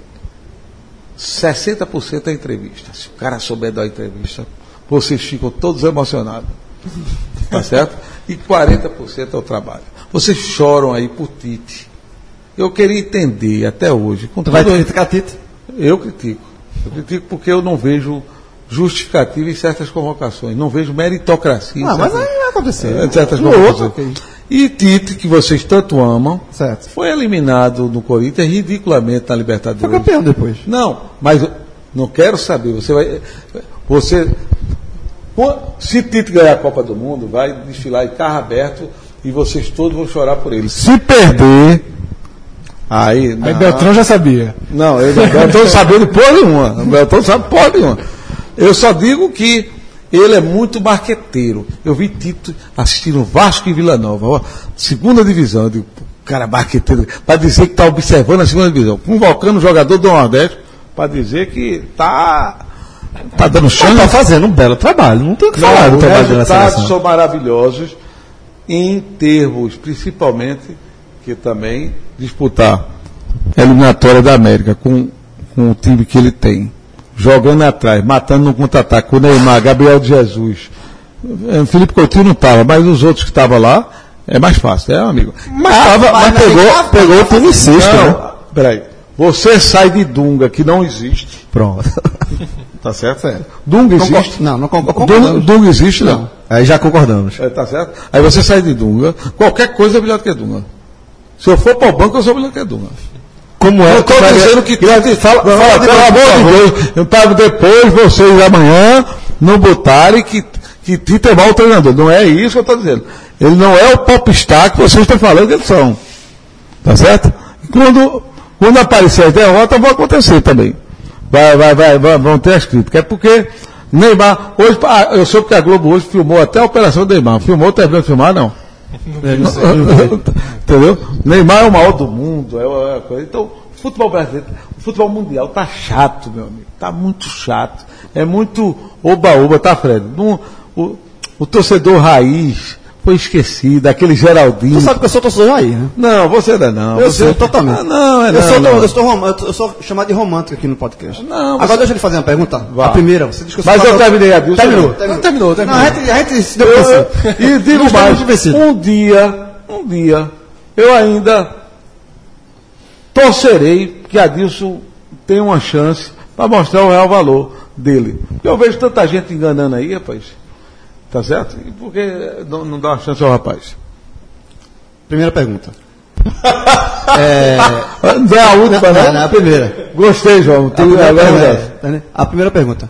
[SPEAKER 4] 60% é entrevista. Se o cara souber dar entrevista, vocês ficam todos emocionados. Tá certo? E 40% é o trabalho. Vocês choram aí por Tite. Eu queria entender até hoje. Com
[SPEAKER 3] Tu vai
[SPEAKER 4] todo-
[SPEAKER 3] criticar Tite?
[SPEAKER 4] eu critico. Eu critico porque eu não vejo justificativa em certas convocações. Não vejo meritocracia em
[SPEAKER 3] Ah, mas aí vai acontecer.
[SPEAKER 4] em certas
[SPEAKER 3] No outro, ok.
[SPEAKER 4] E Tite, que vocês tanto amam,
[SPEAKER 3] Certo.
[SPEAKER 4] foi eliminado no Corinthians ridiculamente na Libertadores.
[SPEAKER 3] Foi campeão depois.
[SPEAKER 4] Não, mas eu não quero saber. Você vai. Você. Se Tite ganhar a Copa do Mundo, vai desfilar de carro aberto e vocês todos vão chorar por ele. Se perder. Aí.
[SPEAKER 5] Aí
[SPEAKER 4] não.
[SPEAKER 5] Beltrão já sabia.
[SPEAKER 4] Não, eu não estou sabendo porra nenhuma. O Beltrão sabe porra nenhuma. Eu só digo que ele é muito marqueteiro. Eu vi Tito assistindo Vasco e Vila Nova, ó, segunda divisão. Eu digo, cara, marqueteiro, para dizer que está observando a segunda divisão, convocando o jogador do Nordeste para dizer que está tá dando chance.
[SPEAKER 2] Tá fazendo um belo trabalho. Não tem o que
[SPEAKER 4] Não,
[SPEAKER 2] falar do
[SPEAKER 4] os
[SPEAKER 2] trabalho seleção.
[SPEAKER 4] são maravilhosos em termos, principalmente, que também disputar a eliminatória da América com, com o time que ele tem. Jogando atrás, matando no contra-ataque, com o Neymar, Gabriel de Jesus. Eh, Felipe Coutinho não estava, mas os outros que estavam lá, é mais fácil, é, amigo?
[SPEAKER 2] Mas, tava, mas pegou, pegou o time sexto, né?
[SPEAKER 4] Não, peraí. Você sai de Dunga, que não existe.
[SPEAKER 2] Pronto.
[SPEAKER 4] Tá certo? Dunga
[SPEAKER 3] Concor-
[SPEAKER 4] existe.
[SPEAKER 3] Não, não concordo.
[SPEAKER 4] Dunga,
[SPEAKER 3] concordamos.
[SPEAKER 4] Dunga existe, não.
[SPEAKER 2] Aí já concordamos.
[SPEAKER 4] É, tá certo? Aí você sai de Dunga, qualquer coisa é melhor do que Dunga. Se eu for para o banco, eu sou melhor que Dunga.
[SPEAKER 2] Como é?
[SPEAKER 4] Eu estou
[SPEAKER 2] é-
[SPEAKER 4] dizendo que.
[SPEAKER 2] Fala,
[SPEAKER 4] Não,
[SPEAKER 2] fala de
[SPEAKER 4] pelo amor de. Deus, eu tava depois, vocês amanhã, não botarem que, que Tite é mau treinador. Não é isso que eu estou dizendo. Ele não é o popstar que vocês estão falando que eles são. Tá certo? Quando, quando aparecer as derrotas, vão acontecer também. Vai, vai, vai, vão ter as críticas. É porque Neymar, hoje, ah, eu soube que a Globo hoje filmou até a operação do Neymar. Filmou, terminou de filmar? Não. Entendeu? Neymar é o maior do mundo. É coisa. Então, o futebol brasileiro, o futebol mundial tá chato, meu amigo. Tá muito chato. É muito oba-oba, tá, Fred? Não- o, o torcedor raiz, foi esquecido, aquele Geraldinho.
[SPEAKER 3] Tu sabe que eu sou torcedor do Jair, né?
[SPEAKER 4] Não, você não é não.
[SPEAKER 3] Eu
[SPEAKER 4] você...
[SPEAKER 3] sou totalmente.
[SPEAKER 4] Ah, não, é
[SPEAKER 3] eu,
[SPEAKER 4] não,
[SPEAKER 3] sou,
[SPEAKER 4] não.
[SPEAKER 3] Eu, sou rom- eu sou chamado de romântico aqui no podcast.
[SPEAKER 4] Não,
[SPEAKER 3] Agora
[SPEAKER 4] você-
[SPEAKER 3] deixa ele fazer uma pergunta.
[SPEAKER 4] Vá.
[SPEAKER 3] A primeira. Você que eu
[SPEAKER 4] Mas eu terminei a Dilson.
[SPEAKER 3] Terminou, terminou.
[SPEAKER 5] Terminou, terminou.
[SPEAKER 3] Não, a gente, a gente se deu
[SPEAKER 4] Eu- e digo mais, um dia, um dia, eu ainda torcerei que Adilson tenha uma chance para mostrar o real valor dele. Eu vejo tanta gente enganando aí, rapaz. Tá certo? E por que não, não dá uma chance ao rapaz?
[SPEAKER 3] Primeira pergunta.
[SPEAKER 4] Não é a última,
[SPEAKER 3] Não,
[SPEAKER 4] né?
[SPEAKER 3] não, a primeira.
[SPEAKER 4] Gostei, João.
[SPEAKER 3] A primeira,
[SPEAKER 4] agora
[SPEAKER 3] pergunta,
[SPEAKER 4] é.
[SPEAKER 3] é, né? a primeira pergunta.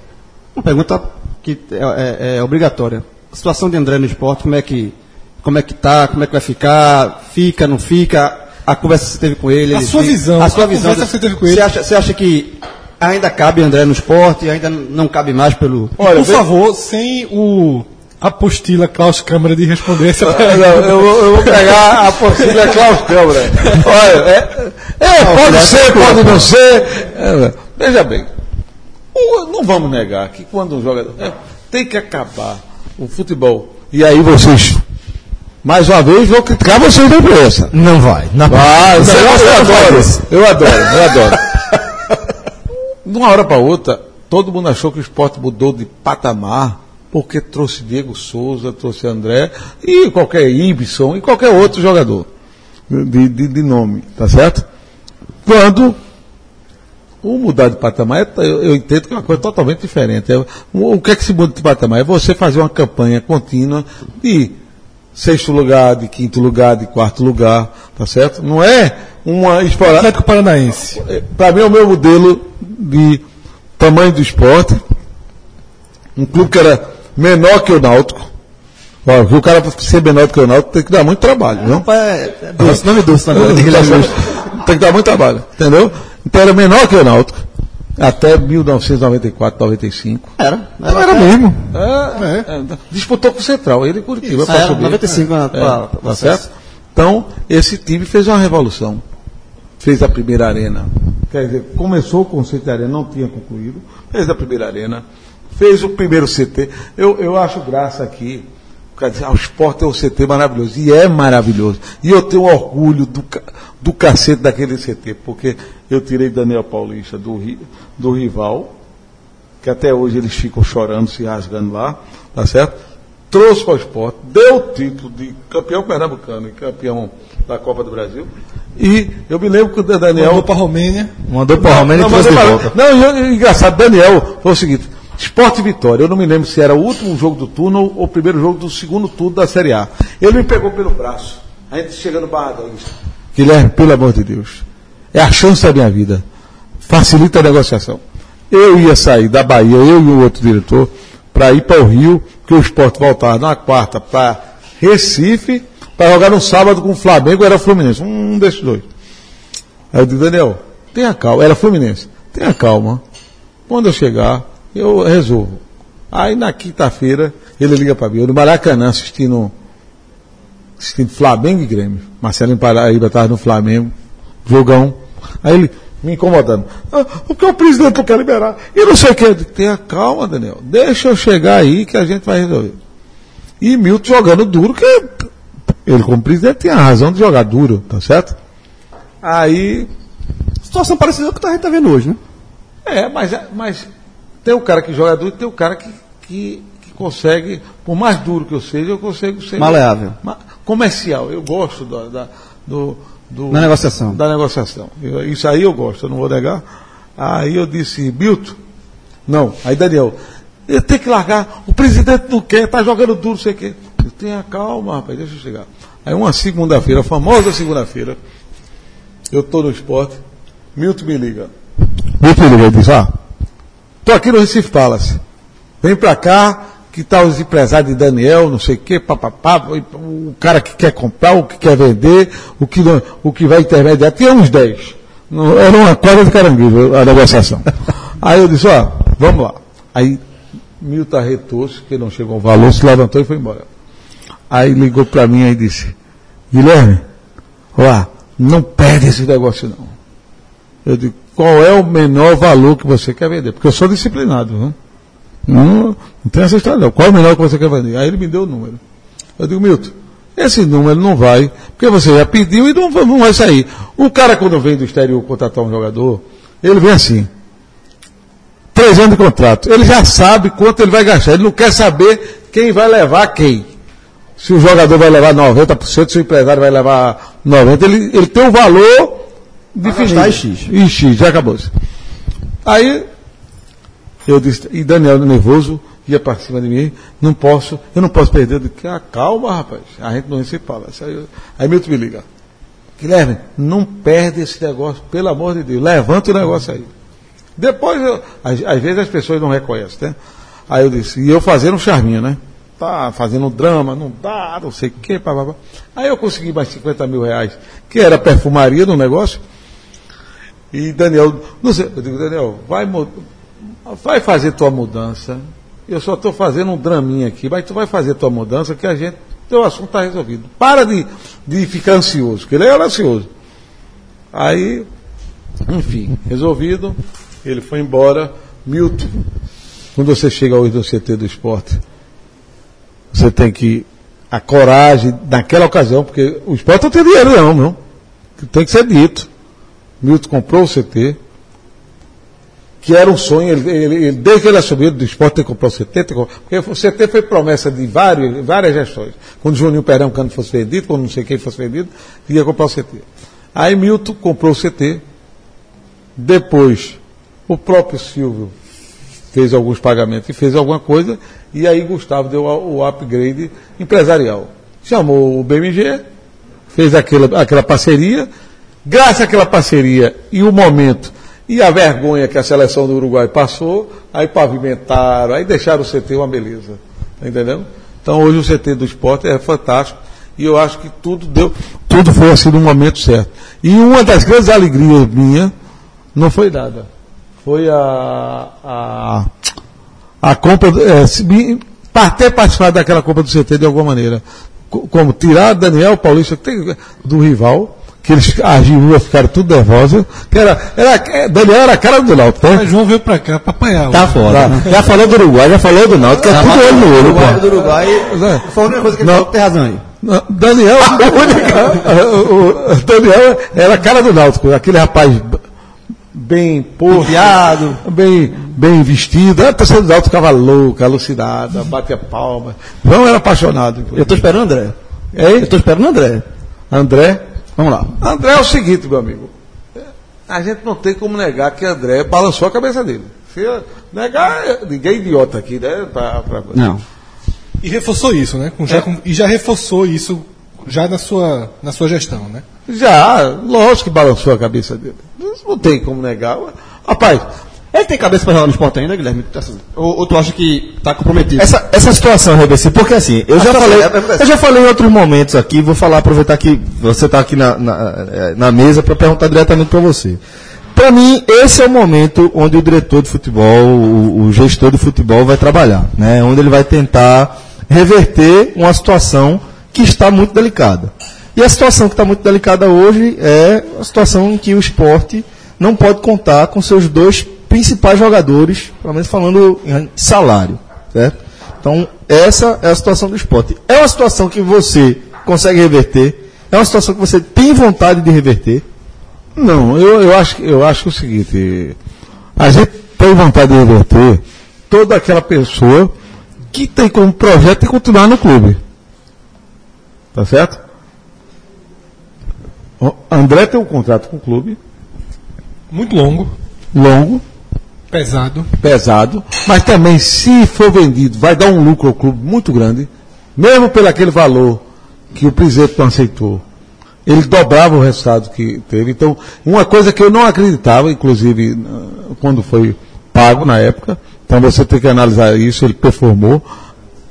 [SPEAKER 3] Uma pergunta que é, é- é obrigatória. A situação de André no esporte, como é que como é que tá, como é que vai ficar, fica, não fica, a conversa que você teve com ele.
[SPEAKER 5] A
[SPEAKER 3] ele-
[SPEAKER 5] sua visão,
[SPEAKER 3] a sua
[SPEAKER 5] a
[SPEAKER 3] visão.
[SPEAKER 5] conversa que você teve com ele.
[SPEAKER 3] Você acha, você acha que ainda cabe André no esporte, ainda não cabe mais pelo...
[SPEAKER 4] Olha,
[SPEAKER 5] Por
[SPEAKER 4] vê-
[SPEAKER 5] favor, sem o apostila Klaus Câmara de responder essa
[SPEAKER 4] Não,
[SPEAKER 5] pergunta.
[SPEAKER 4] eu, vou- eu vou pegar a apostila Klaus Câmara. Olha, é, é, pode ser, pode não ser. É, veja bem, o- não vamos negar que quando um jogador. é, tem que acabar o futebol. E aí vocês, mais uma vez, vou criticar vocês da imprensa.
[SPEAKER 2] Não vai. Na
[SPEAKER 4] Vai,
[SPEAKER 2] Você
[SPEAKER 4] não, eu, eu adoro, eu adoro, eu adoro. De uma hora para outra, todo mundo achou que o esporte mudou de patamar porque trouxe Diego Souza, trouxe André e qualquer Ibson e qualquer outro jogador de, de, de nome, tá certo? Quando o mudar de patamar, é- eu, eu entendo que é uma coisa totalmente diferente. É, o, o que é que se muda de patamar? É você fazer uma campanha contínua de sexto lugar, de quinto lugar, de quarto lugar, tá certo? Não é uma explorar.
[SPEAKER 5] Atlético Paranaense.
[SPEAKER 4] Para mim é o meu modelo de tamanho do esporte. Um clube que era menor que o Náutico. Ó, o cara para ser menor do que o Náutico tem que dar muito trabalho, não?
[SPEAKER 3] É, é doce, nome doce.
[SPEAKER 4] Tem que dar muito trabalho, entendeu? Então era menor que o Náutico. Até 1994, 95.
[SPEAKER 3] Era.
[SPEAKER 4] Não era mesmo. É, é. Disputou com o Central, ele e Curitiba. pra
[SPEAKER 3] Era,
[SPEAKER 4] subir.
[SPEAKER 3] 95 na-
[SPEAKER 4] É,
[SPEAKER 3] pra-
[SPEAKER 4] tá certo? Então, esse time fez uma revolução. Fez a primeira arena. Quer dizer, começou o conceito de arena, não tinha concluído. Fez a primeira arena. Fez o primeiro CT. Eu, eu acho graça aqui. Quer dizer, ah, o esporte é um CT maravilhoso. E é maravilhoso. E eu tenho orgulho do, do cacete daquele CT, porque eu tirei Daniel Paulista do, do rival, que até hoje eles ficam chorando, se rasgando lá, tá certo? Trouxe para o esporte, deu o título de campeão pernambucano e campeão da Copa do Brasil. E eu me lembro que o Daniel.
[SPEAKER 5] Mandou para a Romênia.
[SPEAKER 2] Mandou para o Romênia e
[SPEAKER 4] Não,
[SPEAKER 2] trouxe de volta.
[SPEAKER 4] Não, e eu- e engraçado, Daniel foi o seguinte: Esporte Vitória. Eu não me lembro se era o último jogo do turno ou o primeiro jogo do segundo turno da Série A. Ele me pegou pelo braço. A gente chega no Barra da Vista. Guilherme, pelo amor de Deus. É a chance da minha vida. Facilita a negociação. Eu ia sair da Bahia, eu e o outro diretor, para ir para o Rio, porque o esporte voltava na quarta para Recife, para jogar no sábado com o Flamengo, era Fluminense. Um desses dois. Aí eu digo, Daniel, tenha calma. Era Fluminense. Tenha calma. Quando eu chegar, eu resolvo. Aí na quinta-feira, ele liga para mim. Eu no Maracanã assistindo, assistindo Flamengo e Grêmio. Marcelinho Paraíba estava no Flamengo. Jogão. Aí ele me incomodando. Ah, porque o presidente não quer liberar. E não sei o que. Tenha calma, Daniel. Deixa eu chegar aí que a gente vai resolver. E Milton jogando duro, que ele como presidente tinha razão de jogar duro, tá certo? Aí
[SPEAKER 3] Situação parecida com o que a gente tá vendo hoje, né?
[SPEAKER 4] é, mas, mas tem o cara que joga duro e tem o cara que, que, que consegue, por mais duro que eu seja, eu consigo ser.
[SPEAKER 3] Maleável.
[SPEAKER 4] ma- Comercial. Eu gosto da, da- do, do-
[SPEAKER 3] Da negociação.
[SPEAKER 4] Da negociação. Eu- isso aí eu gosto, eu não vou negar. Aí eu disse, Milton, não. Aí Daniel, eu tenho que largar, o presidente não quer, tá jogando duro, não sei o quê. Eu tenha calma, rapaz, deixa eu chegar. Aí uma segunda-feira, a famosa segunda-feira, eu estou no esporte, Milton me liga. Milton me liga e diz, ah, tô aqui no Recife Palace. Vem pra cá, que tá os empresários de Daniel, não sei o quê, papapá, o cara que quer comprar, o que quer vender, o que, não- o que vai intermediar. Tinha uns 10. Não- Era uma quadra de caranguejo a negociação. Aí eu disse, ó, vamos lá. Aí Milton arretou-se, que não chegou ao valor, se levantou e foi embora. Aí ligou para mim e disse, Guilherme, ó, não perde esse negócio não. Eu digo, qual é o menor valor que você quer vender? Porque eu sou disciplinado, viu? Não, não tem essa história não. Qual é o menor que você quer vender? Aí ele me deu o número. Eu digo, Milton, esse número não vai, porque você já pediu e não, não vai sair. O cara, quando vem do exterior contratar um jogador, ele vem assim. Três anos de contrato. Ele já sabe quanto ele vai gastar. Ele não quer saber quem vai levar quem. Se o jogador vai levar 90%, se o empresário vai levar 90%, ele, ele tem o valor definido.
[SPEAKER 2] gastar X.
[SPEAKER 4] E X, já acabou. Aí eu disse, e Daniel nervoso ia para cima de mim, não posso, eu não posso perder. Eu disse, ah, calma, rapaz, a gente não se fala. Aí, eu- aí Milton me liga. Guilherme, não perde esse negócio, pelo amor de Deus, levanta o negócio aí. Depois, eu, às, às vezes as pessoas não reconhecem, né? Aí eu disse, e eu fazendo um charminho, né? Tá fazendo um drama, não dá, não sei o quê. Aí eu consegui mais 50 mil reais, que era perfumaria no negócio. E Daniel, sei, eu digo, Daniel, vai, vai fazer tua mudança. Eu só estou fazendo um draminha aqui, mas tu vai fazer tua mudança que a gente, teu assunto está resolvido. Para de, de ficar ansioso, porque ele era ansioso. Aí, enfim, resolvido, ele foi embora. Milton, quando você chega hoje no CT do esporte, você tem que a coragem naquela ocasião, porque o esporte não tem dinheiro não, não. Tem que ser dito. Milton comprou o CT, que era um sonho, ele, ele- ele- desde que ele assumiu do esporte, tem que comprar o CT, porque o CT foi promessa de vários, várias gestões. Quando Juninho Pernambucano fosse vendido, quando não sei quem fosse vendido, ia comprar o CT. Aí Milton comprou o CT, depois o próprio Silvio fez alguns pagamentos e fez alguma coisa, e aí Gustavo deu o upgrade empresarial. Chamou o BMG, fez aquela, aquela parceria, graças àquela parceria e o momento e a vergonha que a seleção do Uruguai passou, aí pavimentaram, aí deixaram o CT uma beleza. Tá entendendo? Então hoje o CT do esporte é fantástico e eu acho que tudo deu, tudo foi assim no momento certo. E uma das grandes alegrias minha não foi nada. Foi a, a, a compra, é, ter participado daquela compra do CT de alguma maneira. Co- Como tirar Daniel Paulista do rival, que eles agiram, ficaram tudo nervosos. Que era, era, Daniel era a cara do Náutico, né?
[SPEAKER 5] Mas João veio pra cá pra apanhar.
[SPEAKER 2] Tá
[SPEAKER 5] hoje.
[SPEAKER 2] foda. Já falou do Uruguai, já falou do Náutico, é tudo olho no olho,
[SPEAKER 3] Uruguai,
[SPEAKER 2] pô.
[SPEAKER 3] do Uruguai.
[SPEAKER 4] Né?
[SPEAKER 3] Foi a única coisa que ele
[SPEAKER 4] Não.
[SPEAKER 3] falou, tem razão aí.
[SPEAKER 4] Não, Daniel, o, o Daniel era a cara do Náutico, aquele rapaz bem porto,
[SPEAKER 3] Piado.
[SPEAKER 4] bem, bem vestido. A torcida do Náutico ficava louca, alucinada, batia palma. João era apaixonado.
[SPEAKER 3] Eu tô esperando o André.
[SPEAKER 4] Hein?
[SPEAKER 3] Eu tô esperando o André.
[SPEAKER 4] André.
[SPEAKER 3] Vamos lá.
[SPEAKER 4] André é o seguinte, meu amigo. A gente não tem como negar que André balançou a cabeça dele. Se negar, ninguém é idiota aqui, né? Pra, pra...
[SPEAKER 3] Não.
[SPEAKER 5] E reforçou isso, né? Com- já
[SPEAKER 4] É.
[SPEAKER 5] com- e já reforçou isso já na sua, na sua gestão, né?
[SPEAKER 4] Já, lógico que balançou a cabeça dele. Não tem como negar. Rapaz,
[SPEAKER 3] Ele tem cabeça pra jogar no esporte ainda, Guilherme? Assim, ou, ou tu acha que tá comprometido?
[SPEAKER 2] Essa, essa situação, Rebeci, porque assim, eu
[SPEAKER 3] A
[SPEAKER 2] já,
[SPEAKER 3] situação
[SPEAKER 2] falei,
[SPEAKER 3] é- é-
[SPEAKER 2] eu já falei em outros momentos aqui, vou falar, aproveitar que você está aqui na, na, eh, na mesa para perguntar diretamente para você. Para mim, esse é o momento onde o diretor de futebol, o, o gestor de futebol vai trabalhar, né? onde ele vai tentar reverter uma situação que está muito delicada. E a situação que está muito delicada hoje é a situação em que o esporte não pode contar com seus dois principais jogadores, pelo menos falando em salário. Certo? Então, essa é a situação do esporte. É uma situação que você consegue reverter, é uma situação que você tem vontade de reverter.
[SPEAKER 4] Não, eu, eu, acho, que- eu acho que é o seguinte, a gente tem vontade de reverter toda aquela pessoa que tem como projeto de continuar no clube. Tá certo? O André tem um contrato com o clube,
[SPEAKER 5] Muito longo,
[SPEAKER 4] longo,
[SPEAKER 5] pesado.
[SPEAKER 4] pesado, mas também se for vendido, vai dar um lucro ao clube muito grande, mesmo pelo aquele valor que o presidente não aceitou. Ele dobrava o resultado que teve. Então, uma coisa que eu não acreditava, inclusive ah, quando foi pago na época, então você tem que analisar isso, ele performou.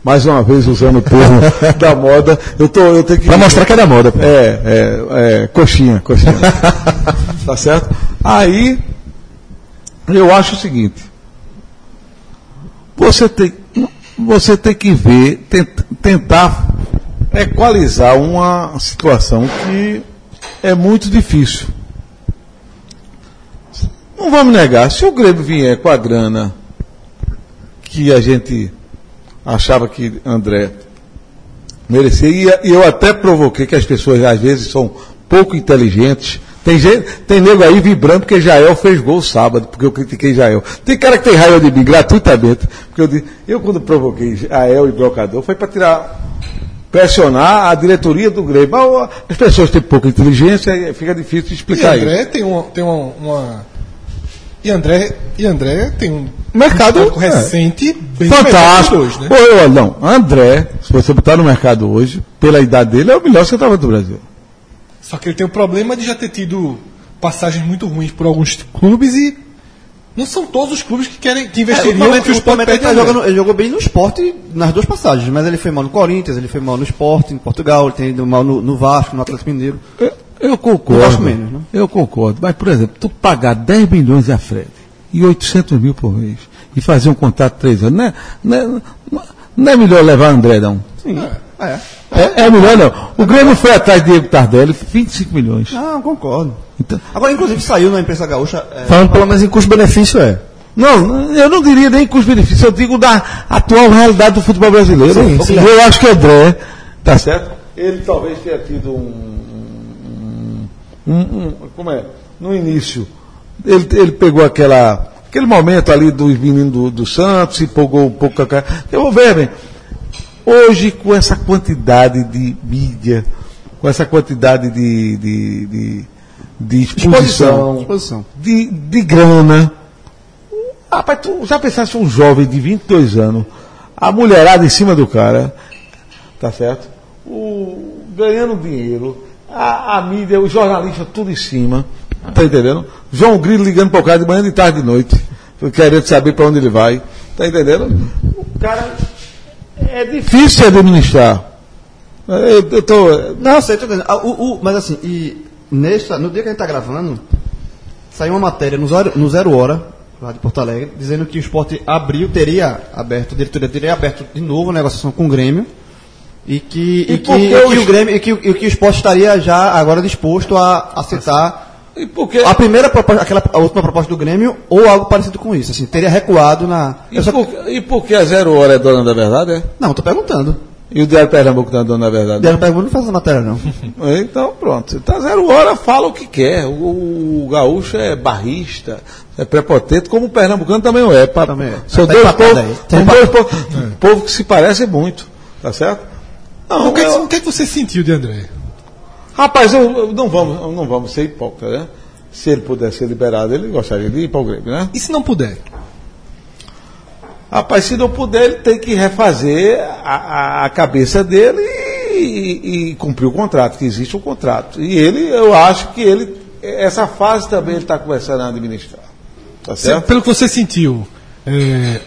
[SPEAKER 4] Mais uma vez usando o termo da moda, eu, tô, eu tenho que.
[SPEAKER 2] Para mostrar que é da moda.
[SPEAKER 4] É, é, é, coxinha, coxinha. tá certo? Aí, eu acho o seguinte. Você tem, você tem que ver, tent- tentar equalizar uma situação que é muito difícil. Não vamos negar, se o Grêmio vier com a grana que a gente achava que André Merecia. E eu até provoquei que as pessoas às vezes são pouco inteligentes. Tem, gente, tem nego aí vibrando porque Jael fez gol sábado, porque eu critiquei Jael. Tem cara que tem raiva de mim gratuitamente. Porque eu, disse- eu quando provoquei Jael e Brocador, foi para tirar, pressionar a diretoria do Grêmio. As pessoas têm pouca inteligência e fica difícil de
[SPEAKER 5] E
[SPEAKER 4] explicar isso.
[SPEAKER 5] André tem uma. Tem uma, uma- E André, e André tem um
[SPEAKER 4] Mercado, é.
[SPEAKER 5] recente bem melhor que
[SPEAKER 4] Fantástico.
[SPEAKER 5] dois, né?
[SPEAKER 4] Ô, ô, não, André, se você botar no mercado hoje, pela idade dele, é o melhor centroavante do Brasil.
[SPEAKER 5] Só que ele tem o problema de já ter tido passagens muito ruins por alguns clubes e não são todos os clubes que querem que
[SPEAKER 3] É, ultimamente,
[SPEAKER 5] que o Sport
[SPEAKER 3] ultimamente ele, tá jogando- ele jogou bem no esporte nas duas passagens, mas ele foi mal no Corinthians, ele foi mal no esporte, em Portugal, ele tem ido mal no, no Vasco, no Atlético Mineiro.
[SPEAKER 4] Eu, eu concordo.
[SPEAKER 3] Eu acho menos, né?
[SPEAKER 4] Eu concordo. Mas, por exemplo, tu pagar 10 milhões a Fred e 800 mil por mês e fazer um contrato de 3 anos, não é, não é, não é melhor levar André, não.
[SPEAKER 3] Sim. É.
[SPEAKER 4] É, é melhor não. O Grêmio foi atrás de Diego Tardelli, 25 milhões.
[SPEAKER 3] Não, concordo.
[SPEAKER 4] Então,
[SPEAKER 3] Agora, inclusive, saiu na imprensa gaúcha. é,
[SPEAKER 2] Falando pelo menos em custo-benefício é.
[SPEAKER 4] não, eu não diria nem custo-benefício, eu digo da atual realidade do futebol brasileiro.
[SPEAKER 2] Sim, sim.
[SPEAKER 4] Eu acho que André, tá certo? Ele talvez tenha tido um. um- um- como é? No início, ele, ele pegou aquela, aquele momento ali dos meninos do, do Santos, se empolgou um pouco com a cara. Eu vou ver, bem. Hoje, com essa quantidade de mídia, com essa quantidade de, de, de, de exposição,
[SPEAKER 3] Exposição.
[SPEAKER 4] de, de grana. Rapaz, tu já pensasse um jovem de 22 anos, a mulherada em cima do cara, tá certo? O, ganhando dinheiro, a, a mídia, os jornalistas tudo em cima, tá entendendo? João Grilo ligando para o cara de manhã, de tarde, de noite, querendo saber para onde ele vai, tá entendendo? O cara é difícil administrar. Eu, eu tô,
[SPEAKER 3] Não, sei, tô entendendo. Ah, o- o- mas assim, e nesta, no dia que a gente tá gravando, saiu uma matéria no Zero, no Zero Hora, lá de Porto Alegre, dizendo que o esporte abriu, teria aberto, a diretoria teria aberto de novo a negociação com o Grêmio. E que,
[SPEAKER 4] E
[SPEAKER 3] e que,
[SPEAKER 4] que
[SPEAKER 3] o Grêmio, e que, e que o esporte estaria já agora disposto a aceitar
[SPEAKER 4] porque,
[SPEAKER 3] a primeira proposta, aquela, a última proposta do Grêmio, ou algo parecido com isso. Assim, teria recuado na.
[SPEAKER 4] e,
[SPEAKER 3] só-
[SPEAKER 4] por, e porque a Zero Hora é dona da verdade, é?
[SPEAKER 3] Não, tô perguntando.
[SPEAKER 4] E o Diário Pernambuco não é dono da verdade?
[SPEAKER 3] Diário Pergunta não faz essa matéria, não.
[SPEAKER 4] Então, pronto. Tá zero hora, fala o que quer. O, o gaúcho é barrista, é prepotente, como o pernambucano também o é. Pa-
[SPEAKER 3] Também é.
[SPEAKER 4] São dois povos,
[SPEAKER 3] aí.
[SPEAKER 4] São dois povos, povo que se parecem muito. Tá certo? Não,
[SPEAKER 5] O que, é que, o que é que você sentiu de André?
[SPEAKER 4] Rapaz, eu, eu não, vamos, não vamos ser hipócritas, né? Se ele pudesse ser liberado, ele gostaria de ir para o Grêmio, né?
[SPEAKER 5] E se não puder?
[SPEAKER 4] Rapaz, se não puder, ele tem que refazer a, a- a cabeça dele e, e- e cumprir o contrato, que existe um contrato. E ele, eu acho que ele, essa fase também ele está começando a administrar. Tá certo?
[SPEAKER 5] pelo que você sentiu, é,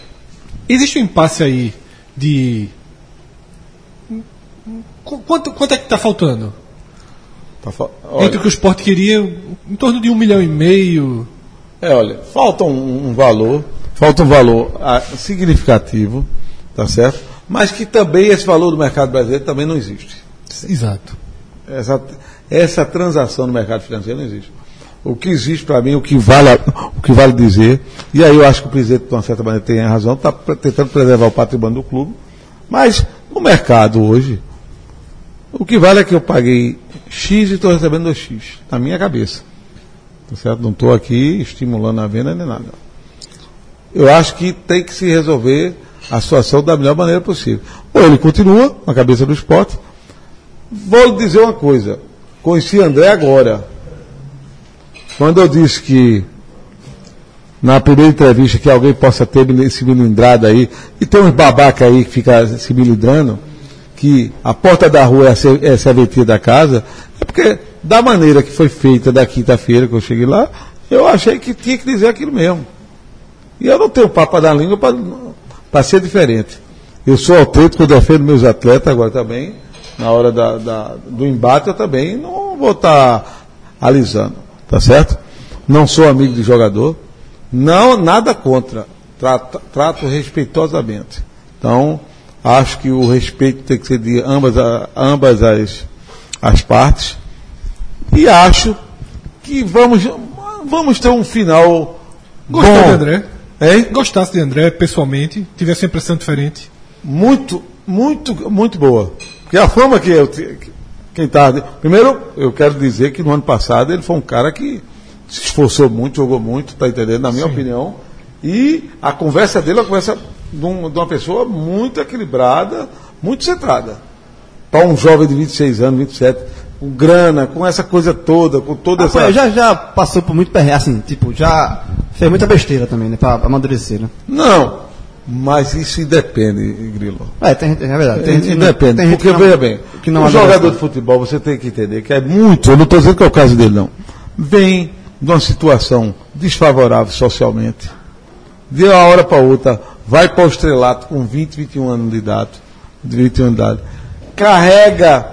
[SPEAKER 5] existe um impasse aí de. Qu- Quanto, quanto é que está faltando?
[SPEAKER 4] Tá olha,
[SPEAKER 5] Entre o que o esporte queria, em torno de um milhão e meio.
[SPEAKER 4] é, olha, falta um, um valor, falta um valor ah, significativo, tá certo? Mas que também esse valor do mercado brasileiro também não existe.
[SPEAKER 5] Exato.
[SPEAKER 4] Essa, essa transação no mercado financeiro não existe. O que existe para mim, o que, vale, o que vale dizer, e aí eu acho que o presidente, de uma certa maneira, tem razão, está tentando preservar o patrimônio do clube, mas no mercado hoje, o que vale é que eu paguei X e estou recebendo 2X, na minha cabeça. Tá certo? Não estou aqui estimulando a venda nem nada. Eu acho que tem que se resolver a situação da melhor maneira possível. Ou ele continua na cabeça do esporte, Vou dizer uma coisa. Conheci André agora. Quando eu disse que na primeira entrevista que alguém possa ter se milindrado aí, e tem uns babaca aí que fica se milindrando, que a porta da rua é é a serventia da casa, é porque da maneira que foi feita da quinta-feira que eu cheguei lá, eu achei que tinha que dizer aquilo mesmo. E eu não tenho papo da língua para ser diferente. Eu sou autêntico, eu defendo meus atletas agora também. Na hora da- da- do embate eu também não vou estar alisando. Tá certo? Não sou amigo de jogador. Não, nada contra. Trato, trato respeitosamente. Então, acho que o respeito tem que ser de ambas, a- ambas as, as partes. E acho que vamos, vamos ter um final.
[SPEAKER 5] Gostou
[SPEAKER 4] bom.
[SPEAKER 5] de André?
[SPEAKER 4] Hein?
[SPEAKER 5] Gostasse de André pessoalmente? Tivesse uma impressão diferente?
[SPEAKER 4] Muito, muito, muito boa. Porque a fama que eu. Quem tá. Primeiro, eu quero dizer que no ano passado ele foi um cara que se esforçou muito, jogou muito, tá entendendo? Na minha opinião. E a conversa dele é uma conversa de, um- de uma pessoa muito equilibrada, muito centrada. Para um jovem de 26 anos, 27, com grana, com essa coisa toda, com toda
[SPEAKER 3] Ah,
[SPEAKER 4] essa.
[SPEAKER 3] pô, já, já passou por muito perrengue, assim, tipo, já fez muita besteira também, né? Pra amadurecer, né?
[SPEAKER 4] Não, mas isso independe, Grilo.
[SPEAKER 3] É, tem, é verdade. Tem, gente
[SPEAKER 4] Independe,
[SPEAKER 3] tem
[SPEAKER 4] porque
[SPEAKER 3] não-
[SPEAKER 4] veja bem,
[SPEAKER 3] que não
[SPEAKER 4] um jogador
[SPEAKER 3] né?
[SPEAKER 4] de futebol, você tem que entender que é muito, eu não estou dizendo que é o caso dele não, vem de uma situação desfavorável socialmente, de uma hora para outra, vai para o estrelato com 20, 21 anos de idade, de 21 anos de idade, carrega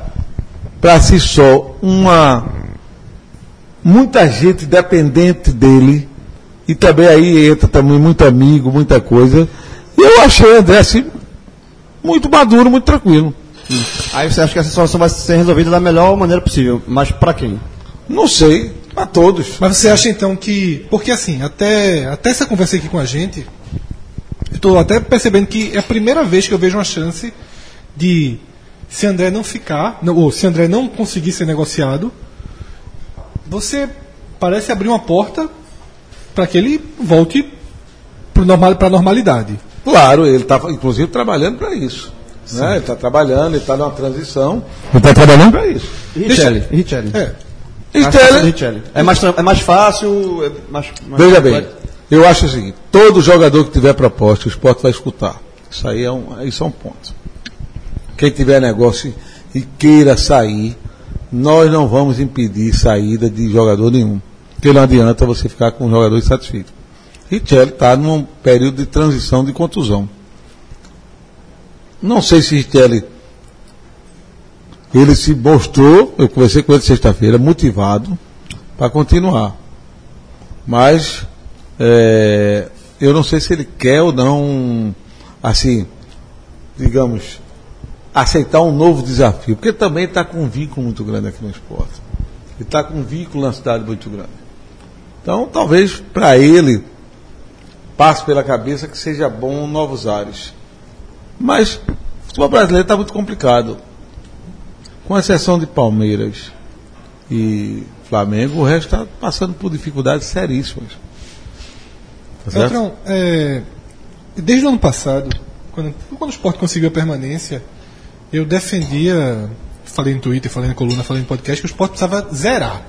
[SPEAKER 4] para si só uma muita gente dependente dele e também aí entra também muito amigo, muita coisa. E eu achei o André assim, muito maduro, muito tranquilo.
[SPEAKER 3] Aí você acha que essa situação vai ser resolvida da melhor maneira possível, mas pra quem?
[SPEAKER 4] Não sei, para todos.
[SPEAKER 5] Mas você acha então que. Porque assim, até, até essa conversa aqui com a gente, estou até percebendo que é a primeira vez que eu vejo uma chance de, se André não ficar, não- ou se André não conseguir ser negociado, você parece abrir uma porta para que ele volte para normal, a normalidade.
[SPEAKER 4] Claro, ele está inclusive trabalhando para isso. Né? Ele está trabalhando, ele está numa transição. Ele está trabalhando para isso.
[SPEAKER 3] Richelli. Richelli.
[SPEAKER 5] É.
[SPEAKER 3] Richelli. É mais, é mais fácil. É mais, mais
[SPEAKER 4] veja bem, eu acho o seguinte: todo jogador que tiver proposta, o esporte vai escutar. Isso aí é um, isso é um ponto. Quem tiver negócio e queira sair, nós não vamos impedir saída de jogador nenhum. Porque não adianta você ficar com um jogador insatisfeito. Richelli está num período de transição de contusão. Não sei se Richelli ele se mostrou, eu conversei com ele sexta-feira, motivado para continuar. Mas é, eu não sei se ele quer ou não, assim, digamos, aceitar um novo desafio, porque também está com um vínculo muito grande aqui no esporte. Ele está com um vínculo na cidade muito grande. Então, talvez para ele passe pela cabeça que seja bom novos ares. Mas o futebol brasileiro está muito complicado. Com exceção de Palmeiras e Flamengo, o resto está passando por dificuldades seríssimas. Tá?
[SPEAKER 5] Beltrão, é, desde o ano passado, quando, quando o esporte conseguiu a permanência, eu defendia, falei no Twitter, falei na coluna, falei no podcast, que o esporte precisava zerar.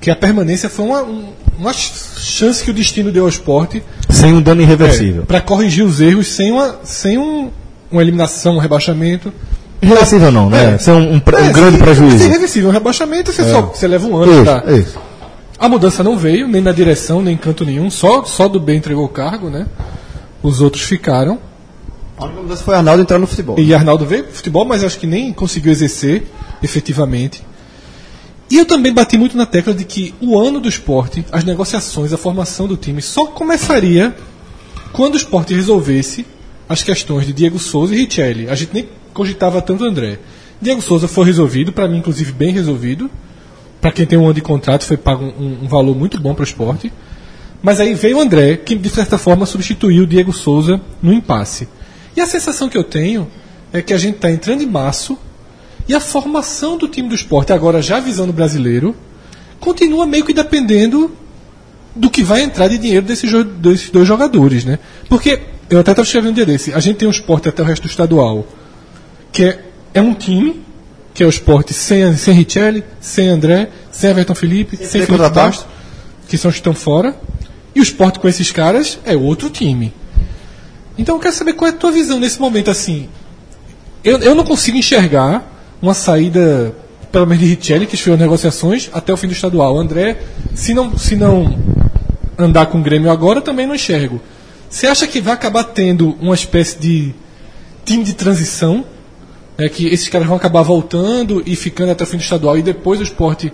[SPEAKER 5] Que a permanência foi uma, um- uma chance que o destino deu ao esporte
[SPEAKER 2] Sem um dano irreversível.
[SPEAKER 5] para corrigir os erros sem, uma, sem um, uma eliminação, um rebaixamento.
[SPEAKER 2] Irreversível não, né?
[SPEAKER 5] É.
[SPEAKER 2] Sem um, um um
[SPEAKER 5] É,
[SPEAKER 2] grande prejuízo.
[SPEAKER 5] É irreversível, um rebaixamento, você, só, você leva um ano.
[SPEAKER 2] Isso.
[SPEAKER 5] A mudança não veio, nem na direção, nem em canto nenhum, só, só do B entregou o cargo, né? Os outros ficaram.
[SPEAKER 3] A única mudança foi Arnaldo entrar no futebol.
[SPEAKER 5] E Arnaldo veio pro futebol, mas acho que nem conseguiu exercer efetivamente. E eu também bati muito na tecla de que o ano do esporte, as negociações, a formação do time só começaria quando o esporte resolvesse as questões de Diego Souza e Richelli. A gente nem cogitava tanto o André. Diego Souza foi resolvido, para mim, inclusive, bem resolvido. Para quem tem um ano de contrato, foi pago um, um valor muito bom para o esporte. Mas aí veio o André, que de certa forma substituiu o Diego Souza no impasse. E a sensação que eu tenho é que a gente está entrando em março e a formação do time do esporte, agora já visando o brasileiro, continua meio que dependendo do que vai entrar de dinheiro desses, desses dois jogadores, né? Porque, eu até estava escrevendo um dia desse, a gente tem um esporte até o resto do estadual, que é, é um time, que é o esporte sem, sem Richelli, sem André, sem Everton Felipe, sem, Felipe. Bastos, que são os que estão fora, e o esporte com esses caras é outro time. Então eu quero saber qual é a tua visão nesse momento, assim. Eu, eu não consigo enxergar uma saída, pelo menos de Richelli, que esfriou negociações, até o fim do estadual. André, se não, se não andar com o Grêmio agora, também não enxergo. Você acha que vai acabar tendo uma espécie de time de transição? É que esses caras vão acabar voltando e ficando até o fim do estadual e depois o esporte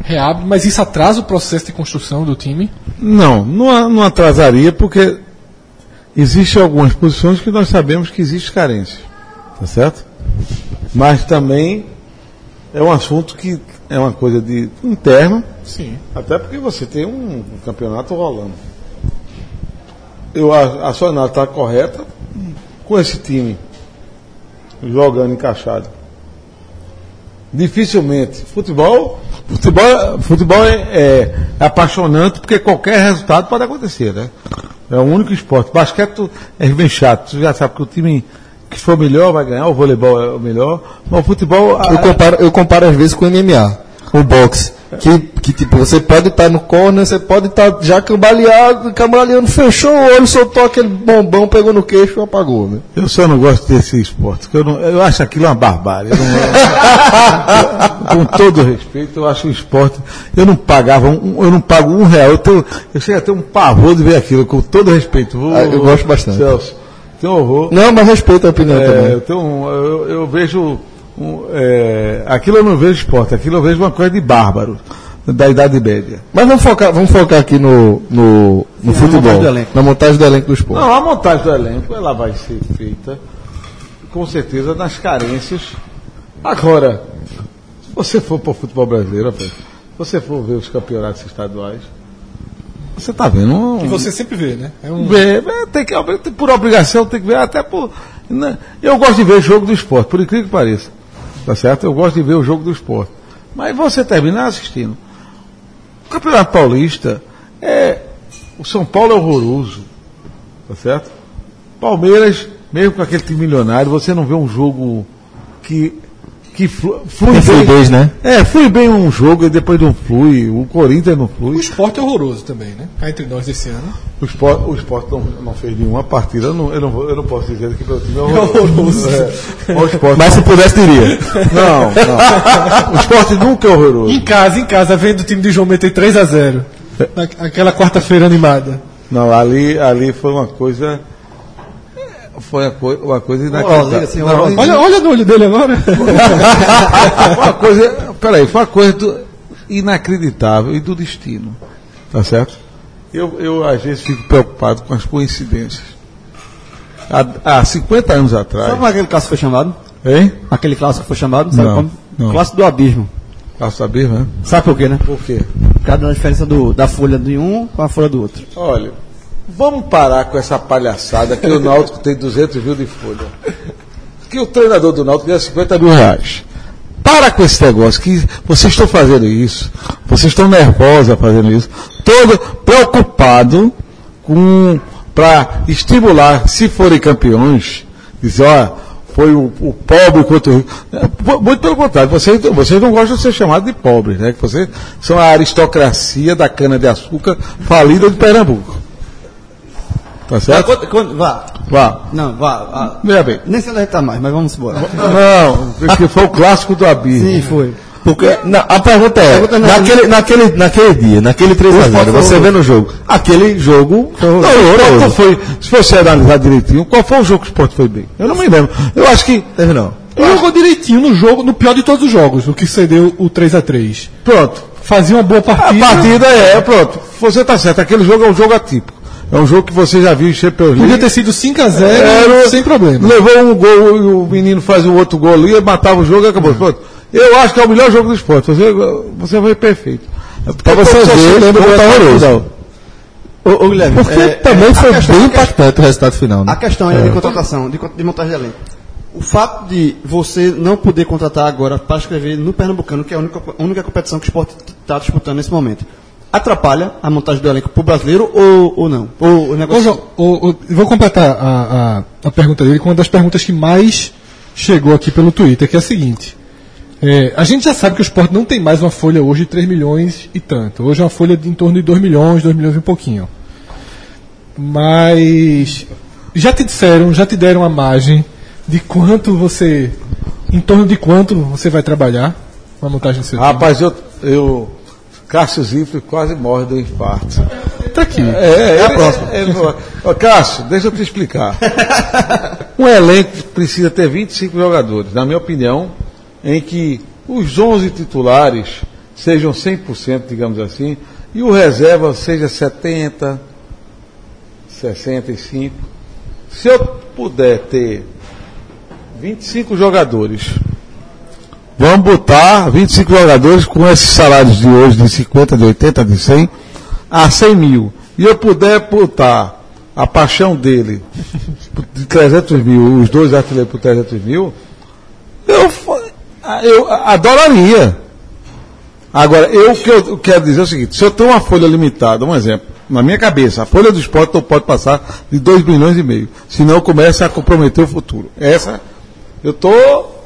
[SPEAKER 5] reabre, mas isso atrasa o processo de construção do time?
[SPEAKER 4] Não, não, atrasaria, porque existem algumas posições que nós sabemos que existe carência. Tá certo? Mas também é um assunto que é uma coisa de interna,
[SPEAKER 5] Sim.
[SPEAKER 4] até porque você tem um, um campeonato rolando. Eu, a, a sua análise está correta com esse time jogando encaixado. Dificilmente. Futebol, futebol, futebol é, é apaixonante porque qualquer resultado pode acontecer, né? É o único esporte. Basquete é bem chato. Tu já sabe que o time que for melhor vai ganhar, o voleibol é o melhor. Mas o futebol.
[SPEAKER 2] Eu comparo, eu comparo às vezes com o MMA, o boxe. Que, que tipo, você pode estar no corner, você pode estar já cambaleado, cambaleando, fechou o olho, soltou aquele bombão, pegou no queixo e apagou, né?
[SPEAKER 4] Eu só não gosto desse esporte, porque eu, não- eu acho aquilo uma barbárie. Eu não- com todo respeito, eu acho o esporte. Eu não pagava, um- eu não pago um real. Eu, tenho, eu chego a ter um pavor de ver aquilo, com todo respeito. Ô,
[SPEAKER 2] Ah, eu gosto bastante.
[SPEAKER 4] Celso, tem horror.
[SPEAKER 2] Não, mas respeito a opinião
[SPEAKER 4] É,
[SPEAKER 2] também.
[SPEAKER 4] eu, tenho eu, eu vejo. Um, é, aquilo eu não vejo esporte, aquilo eu vejo uma coisa de bárbaro, da Idade Média.
[SPEAKER 2] Mas vamos focar, vamos focar aqui no, no, no futebol,
[SPEAKER 3] montagem do elenco.
[SPEAKER 2] na montagem do elenco do esporte.
[SPEAKER 4] Não, a montagem do elenco ela vai ser feita, com certeza, nas carências. Agora, se você for para o futebol brasileiro, rapaz, se você for ver os campeonatos estaduais, você está vendo um.
[SPEAKER 5] E você sempre vê, né? É um...
[SPEAKER 4] Vê, vê, tem que, por obrigação, tem que ver, até por. né? Eu gosto de ver jogo do esporte, por incrível que pareça. Tá certo? Eu gosto de ver o jogo do esporte. Mas você terminar assistindo. O Campeonato Paulista é. O São Paulo é horroroso. Tá certo? Palmeiras, mesmo com aquele time milionário, você não vê um jogo que. Que flu- flui
[SPEAKER 2] Tem
[SPEAKER 4] bem.
[SPEAKER 2] né?
[SPEAKER 4] É, flui bem um jogo e depois não flui. O Corinthians não flui.
[SPEAKER 5] O esporte é horroroso também, né? Cá entre nós esse ano.
[SPEAKER 4] O esporte, o esporte não, não fez nenhuma partida, eu não, eu não, eu não posso dizer que meu time é horroroso. É, o esporte,
[SPEAKER 2] Mas se pudesse, diria.
[SPEAKER 4] não, não. O esporte nunca é horroroso.
[SPEAKER 5] Em casa, em casa, vendo o time de João meter 3 a 0 Na- Aquela quarta-feira animada.
[SPEAKER 4] Não, ali, ali foi uma coisa. Foi uma, coi- uma coisa inacreditável.
[SPEAKER 3] assim.
[SPEAKER 5] Olha, olha no olho dele agora.
[SPEAKER 4] foi uma coisa. Peraí, foi uma coisa do- inacreditável e do destino. Tá certo? Eu, eu às vezes fico preocupado com as coincidências. Há, há 50 anos atrás.
[SPEAKER 3] Sabe como aquele clássico foi chamado?
[SPEAKER 4] Hein?
[SPEAKER 3] Aquele clássico foi chamado? Sabe
[SPEAKER 4] Não,
[SPEAKER 3] como?
[SPEAKER 4] não.
[SPEAKER 3] Clássico do abismo.
[SPEAKER 4] Pra saber, né?
[SPEAKER 3] Sabe por quê, né?
[SPEAKER 4] Por quê?
[SPEAKER 3] Por causa da diferença do, da folha de um com a folha do outro.
[SPEAKER 4] Olha, vamos parar com essa palhaçada que o Náutico tem 200 mil de folha. Que o treinador do Náutico ganha 50 mil reais. Para com esse negócio, que vocês estão fazendo isso, vocês estão nervosa fazendo isso, todo preocupado com para estimular, se forem campeões, dizer, ó, foi o, o pobre contra o rico. Muito pelo contrário, vocês, vocês não gostam de ser chamados de pobres, né? Que vocês são a aristocracia da cana-de-açúcar falida de Pernambuco. Tá certo?
[SPEAKER 3] Quando- quando- vá.
[SPEAKER 4] Vá.
[SPEAKER 3] Não, vá. vá.
[SPEAKER 4] Veja bem.
[SPEAKER 3] Nem a gente tá mais, mas vamos embora.
[SPEAKER 4] Não, porque foi o clássico do abismo.
[SPEAKER 3] Sim, foi.
[SPEAKER 2] Porque, não, a pergunta é,
[SPEAKER 3] pergunta não-
[SPEAKER 2] naquele, naquele, naquele dia, naquele 3x0, você vê no jogo, aquele jogo
[SPEAKER 4] Não,
[SPEAKER 2] horroroso.
[SPEAKER 4] qual foi, se você analisar direitinho, qual foi o jogo que o esporte foi bem? Eu não me lembro. Eu acho que.
[SPEAKER 2] Teve não.
[SPEAKER 5] Jogou direitinho no jogo, no pior de todos os jogos, o que cedeu o 3 a 3
[SPEAKER 4] Pronto.
[SPEAKER 5] Fazia uma boa
[SPEAKER 4] A
[SPEAKER 5] partida.
[SPEAKER 4] partida é, pronto. Você tá certo. Aquele jogo é um jogo atípico. É um jogo que você já viu em Champions League.
[SPEAKER 5] Podia ter sido 5 a 0
[SPEAKER 4] Era-
[SPEAKER 5] sem problema.
[SPEAKER 4] Levou um gol e o menino faz o outro gol ali, matava o jogo e acabou. Pronto. Eu acho que é o melhor jogo do esporte. Você, você foi perfeito.
[SPEAKER 2] Pra você ver, lembra tá horroroso.
[SPEAKER 3] Ô, ô Guilherme,
[SPEAKER 2] Porque
[SPEAKER 3] é,
[SPEAKER 2] também
[SPEAKER 3] é,
[SPEAKER 2] foi
[SPEAKER 3] questão-
[SPEAKER 2] bem impactante o resultado final, né?
[SPEAKER 3] A questão é de contratação, de, de montagem de elenco. O fato de você não poder contratar agora para escrever no Pernambucano, que é a única, a única competição que o esporte está disputando nesse momento, atrapalha a montagem do elenco para o brasileiro ou, ou não? Ou o
[SPEAKER 5] Ô,
[SPEAKER 3] negócio.
[SPEAKER 5] João, vou completar a, a, a pergunta dele com uma das perguntas que mais chegou aqui pelo Twitter, que é a seguinte. É, a gente já sabe que o esporte não tem mais uma folha hoje de 3 milhões e tanto. Hoje é uma folha de em torno de 2 milhões, 2 milhões e um pouquinho. Mas já te disseram, já te deram a margem de quanto você. Em torno de quanto você vai trabalhar na montagem do seu time?
[SPEAKER 4] Rapaz, eu. eu Cássio Zifre quase morre do infarto.
[SPEAKER 5] Tá aqui.
[SPEAKER 4] É, é a próxima. Ô, Cássio, deixa eu te explicar. Um elenco precisa ter 25 jogadores, na minha opinião, em que os 11 titulares sejam 100%, digamos assim, e o reserva seja 70, 65. Se eu puder ter 25 jogadores, vamos botar 25 jogadores com esses salários de hoje, de 50, de 80, de 100, a 100 mil, e eu puder botar a paixão dele de 300 mil, os dois artilheiros por 300 mil, eu, Eu adoraria. Agora, eu o que eu quero dizer é o seguinte: se eu tenho uma folha limitada, um exemplo, na minha cabeça, a folha do esporte não pode passar de 2 milhões e meio, senão começa a comprometer o futuro. Essa, eu estou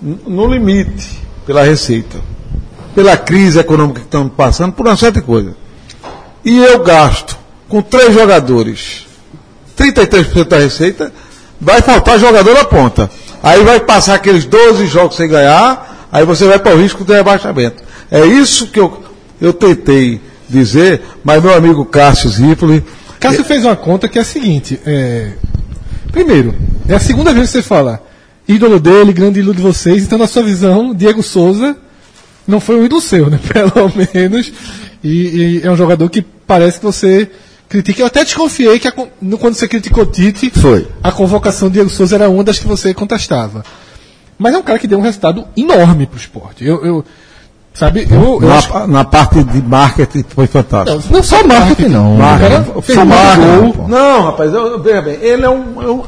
[SPEAKER 4] no limite pela receita, pela crise econômica que estamos passando, por uma de coisas. E eu gasto com três jogadores 33% da receita, vai faltar jogador na ponta. Aí vai passar aqueles 12 jogos sem ganhar, aí você vai para o risco de rebaixamento. É isso que eu, eu tentei dizer, mas meu amigo Cássio Zipoli.
[SPEAKER 5] Cássio fez uma conta que é a seguinte: é, primeiro, é a segunda vez que você fala ídolo dele, grande ídolo de vocês, então na sua visão, Diego Souza não foi um ídolo seu, né? Pelo menos. E, e é um jogador que parece que você critica. Eu até desconfiei que a quando você criticou Tite,
[SPEAKER 2] Foi.
[SPEAKER 5] a convocação de Diego Souza era uma das que você contestava. Mas é um cara que deu um resultado enorme pro esporte. Eu, eu- sabe, eu, eu acho-
[SPEAKER 4] Na, na parte de marketing foi fantástico.
[SPEAKER 5] não só marketing não. O cara fez
[SPEAKER 4] Só marketing.
[SPEAKER 5] gol.
[SPEAKER 4] Não, rapaz, eu, veja bem, ele é um. é um-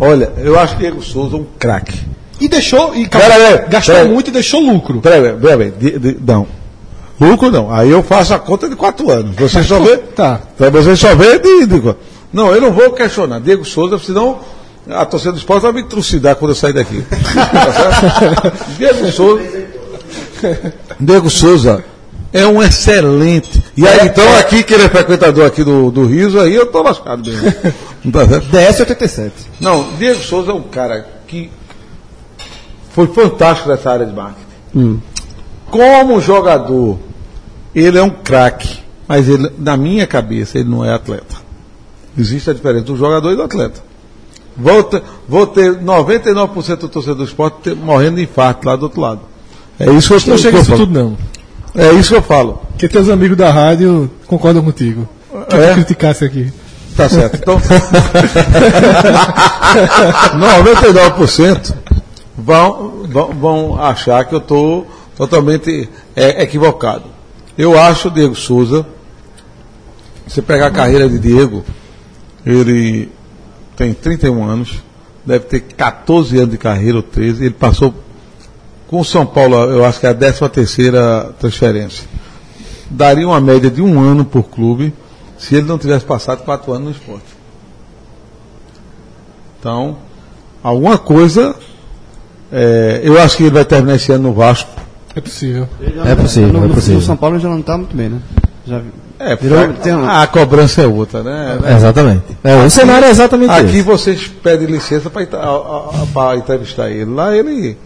[SPEAKER 4] olha, eu acho que Diego Souza é um craque.
[SPEAKER 5] E deixou, e
[SPEAKER 4] Pera aí,
[SPEAKER 5] gastou
[SPEAKER 4] pera
[SPEAKER 5] muito e deixou lucro.
[SPEAKER 4] Peraí, de- de- não. Lucro não. Aí eu faço a conta de quatro anos. Você só vê.
[SPEAKER 5] Tá.
[SPEAKER 4] Então você só vê de, de- Não, eu não vou questionar. Diego Souza, senão a torcida do esporte vai me trucidar quando eu sair daqui. Diego Souza. Diego Souza é um excelente. E aí, então, aqui, que ele é frequentador aqui do, do Riso, aí eu tô lascado mesmo. Não tá certo?
[SPEAKER 3] DS87.
[SPEAKER 4] Não, Diego Souza é um cara que foi fantástico nessa área de marketing. Como jogador, ele é um craque, mas ele, na minha cabeça, ele não é atleta. Existe a diferença do jogador e do atleta. Vou ter, vou ter 99% do torcedor do esporte ter- morrendo de infarto lá do outro lado. É isso que eu,
[SPEAKER 5] Não
[SPEAKER 4] que
[SPEAKER 5] chega
[SPEAKER 4] eu
[SPEAKER 5] isso tudo, não.
[SPEAKER 4] É isso que eu falo.
[SPEAKER 5] Porque teus amigos da rádio concordam contigo. Que
[SPEAKER 4] É?
[SPEAKER 5] eu criticasse aqui.
[SPEAKER 4] Tá certo. Então, 99% vão, vão, vão achar que eu estou totalmente é, equivocado. Eu acho o Diego Souza, você pegar a carreira de Diego, ele tem 31 anos, deve ter 14 anos de carreira ou 13, ele passou com o São Paulo, eu acho que é a 13 terceira transferência. Daria uma média de um ano por clube se ele não tivesse passado quatro anos no esporte. Então, alguma coisa. é, eu acho que ele vai terminar esse ano no Vasco.
[SPEAKER 5] É possível.
[SPEAKER 2] É possível,
[SPEAKER 3] no,
[SPEAKER 2] é
[SPEAKER 3] no-
[SPEAKER 2] possível.
[SPEAKER 3] No São Paulo já não está muito bem, né? Já vi.
[SPEAKER 4] É,
[SPEAKER 3] Virou-
[SPEAKER 4] a,
[SPEAKER 3] tem
[SPEAKER 4] a cobrança é outra, né?
[SPEAKER 2] Exatamente. É, o cenário é exatamente
[SPEAKER 4] Aqui
[SPEAKER 2] esse.
[SPEAKER 4] vocês pedem licença para entrevistar ele. Lá ele,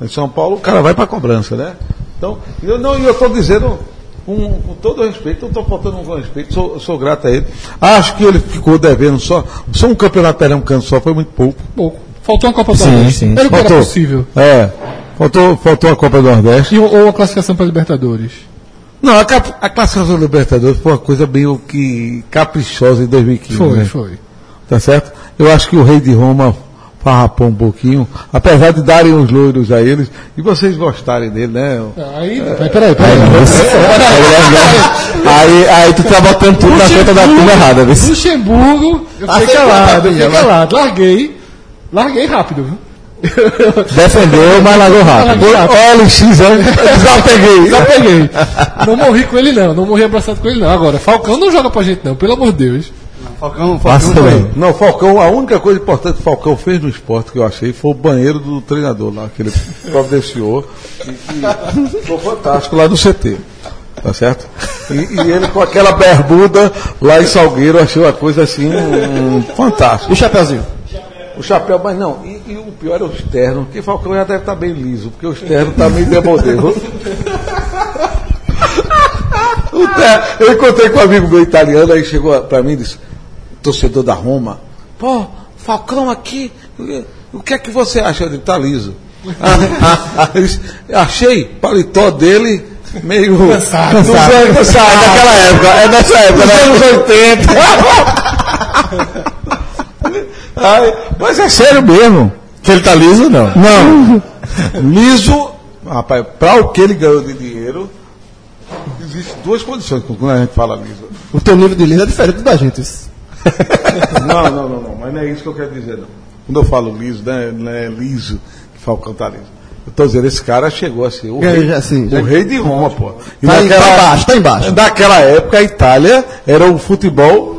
[SPEAKER 4] em São Paulo, o cara vai para cobrança, né? Então, eu não, eu estou dizendo com, com todo respeito, não estou faltando com respeito, sou, sou grato a ele. Acho que ele ficou devendo só, só um campeonato pernambucano só, foi muito pouco.
[SPEAKER 5] Pouco. Faltou uma Copa do Nordeste.
[SPEAKER 2] sim.
[SPEAKER 5] Era que era
[SPEAKER 4] Faltou.
[SPEAKER 5] possível.
[SPEAKER 4] É, faltou, faltou a Copa do Nordeste.
[SPEAKER 5] E, ou a classificação para Libertadores.
[SPEAKER 4] Não, a, a classificação do Libertadores foi uma coisa meio que caprichosa em 2015.
[SPEAKER 5] Foi,
[SPEAKER 4] né?
[SPEAKER 5] foi.
[SPEAKER 4] Tá certo? Eu acho que o rei de Roma farrapou um pouquinho, apesar de darem os loiros a eles, e vocês gostarem dele, né?
[SPEAKER 5] Aí, mas peraí, peraí.
[SPEAKER 2] Aí, aí tu tá botando tudo na conta da turma errada, viu?
[SPEAKER 5] Luxemburgo, eu fiquei
[SPEAKER 2] Aceita,
[SPEAKER 5] calado, eu
[SPEAKER 2] Fabinho,
[SPEAKER 5] fiquei calado. Larguei. Larguei rápido, viu?
[SPEAKER 2] Defendeu, mas largou rápido.
[SPEAKER 4] Olha, o X, é, desapeguei.
[SPEAKER 5] Já peguei. Não morri com ele, não. Não morri abraçado com ele, não. Agora, Falcão não joga pra gente, não, pelo amor de Deus.
[SPEAKER 3] Falcão, Falcão
[SPEAKER 2] também.
[SPEAKER 4] Não, Falcão, a única coisa importante que o Falcão fez no esporte que eu achei foi o banheiro do treinador lá, que ele providenciou. E, e foi fantástico lá no CT. Tá certo? E, e ele com aquela bermuda lá em Salgueiro, achei uma coisa assim, um, fantástica.
[SPEAKER 3] E o Chapeuzinho?
[SPEAKER 4] O chapéu, mas não, e, e o pior é o externo, porque Falcão já deve estar bem liso, porque o externo está meio demodelo. Eu encontrei com um amigo meu italiano, aí chegou para mim e disse, torcedor da Roma, pô, Falcão aqui, o que é que você acha? Ele tá liso. Achei paletó dele meio cansado, cansado. cansado naquela época, é nessa época, nos anos 80. Ai, mas é sério mesmo.
[SPEAKER 2] Que ele tá liso, não.
[SPEAKER 4] Não. Liso, rapaz, para o que ele ganhou de dinheiro, existem duas condições quando a gente fala liso.
[SPEAKER 3] O teu nível de liso é diferente da gente. isso.
[SPEAKER 4] Não, não, não, não, mas não é isso que eu quero dizer, não. Quando eu falo liso, né, não é liso que Falcão tá liso. Eu tô dizendo, esse cara chegou a ser o,
[SPEAKER 3] É,
[SPEAKER 4] rei,
[SPEAKER 3] já, sim,
[SPEAKER 4] o
[SPEAKER 3] já-
[SPEAKER 4] rei de Roma, pô. E
[SPEAKER 3] Tá,
[SPEAKER 4] naquela-
[SPEAKER 3] tá embaixo, tá embaixo.
[SPEAKER 4] Naquela época, a Itália era o futebol.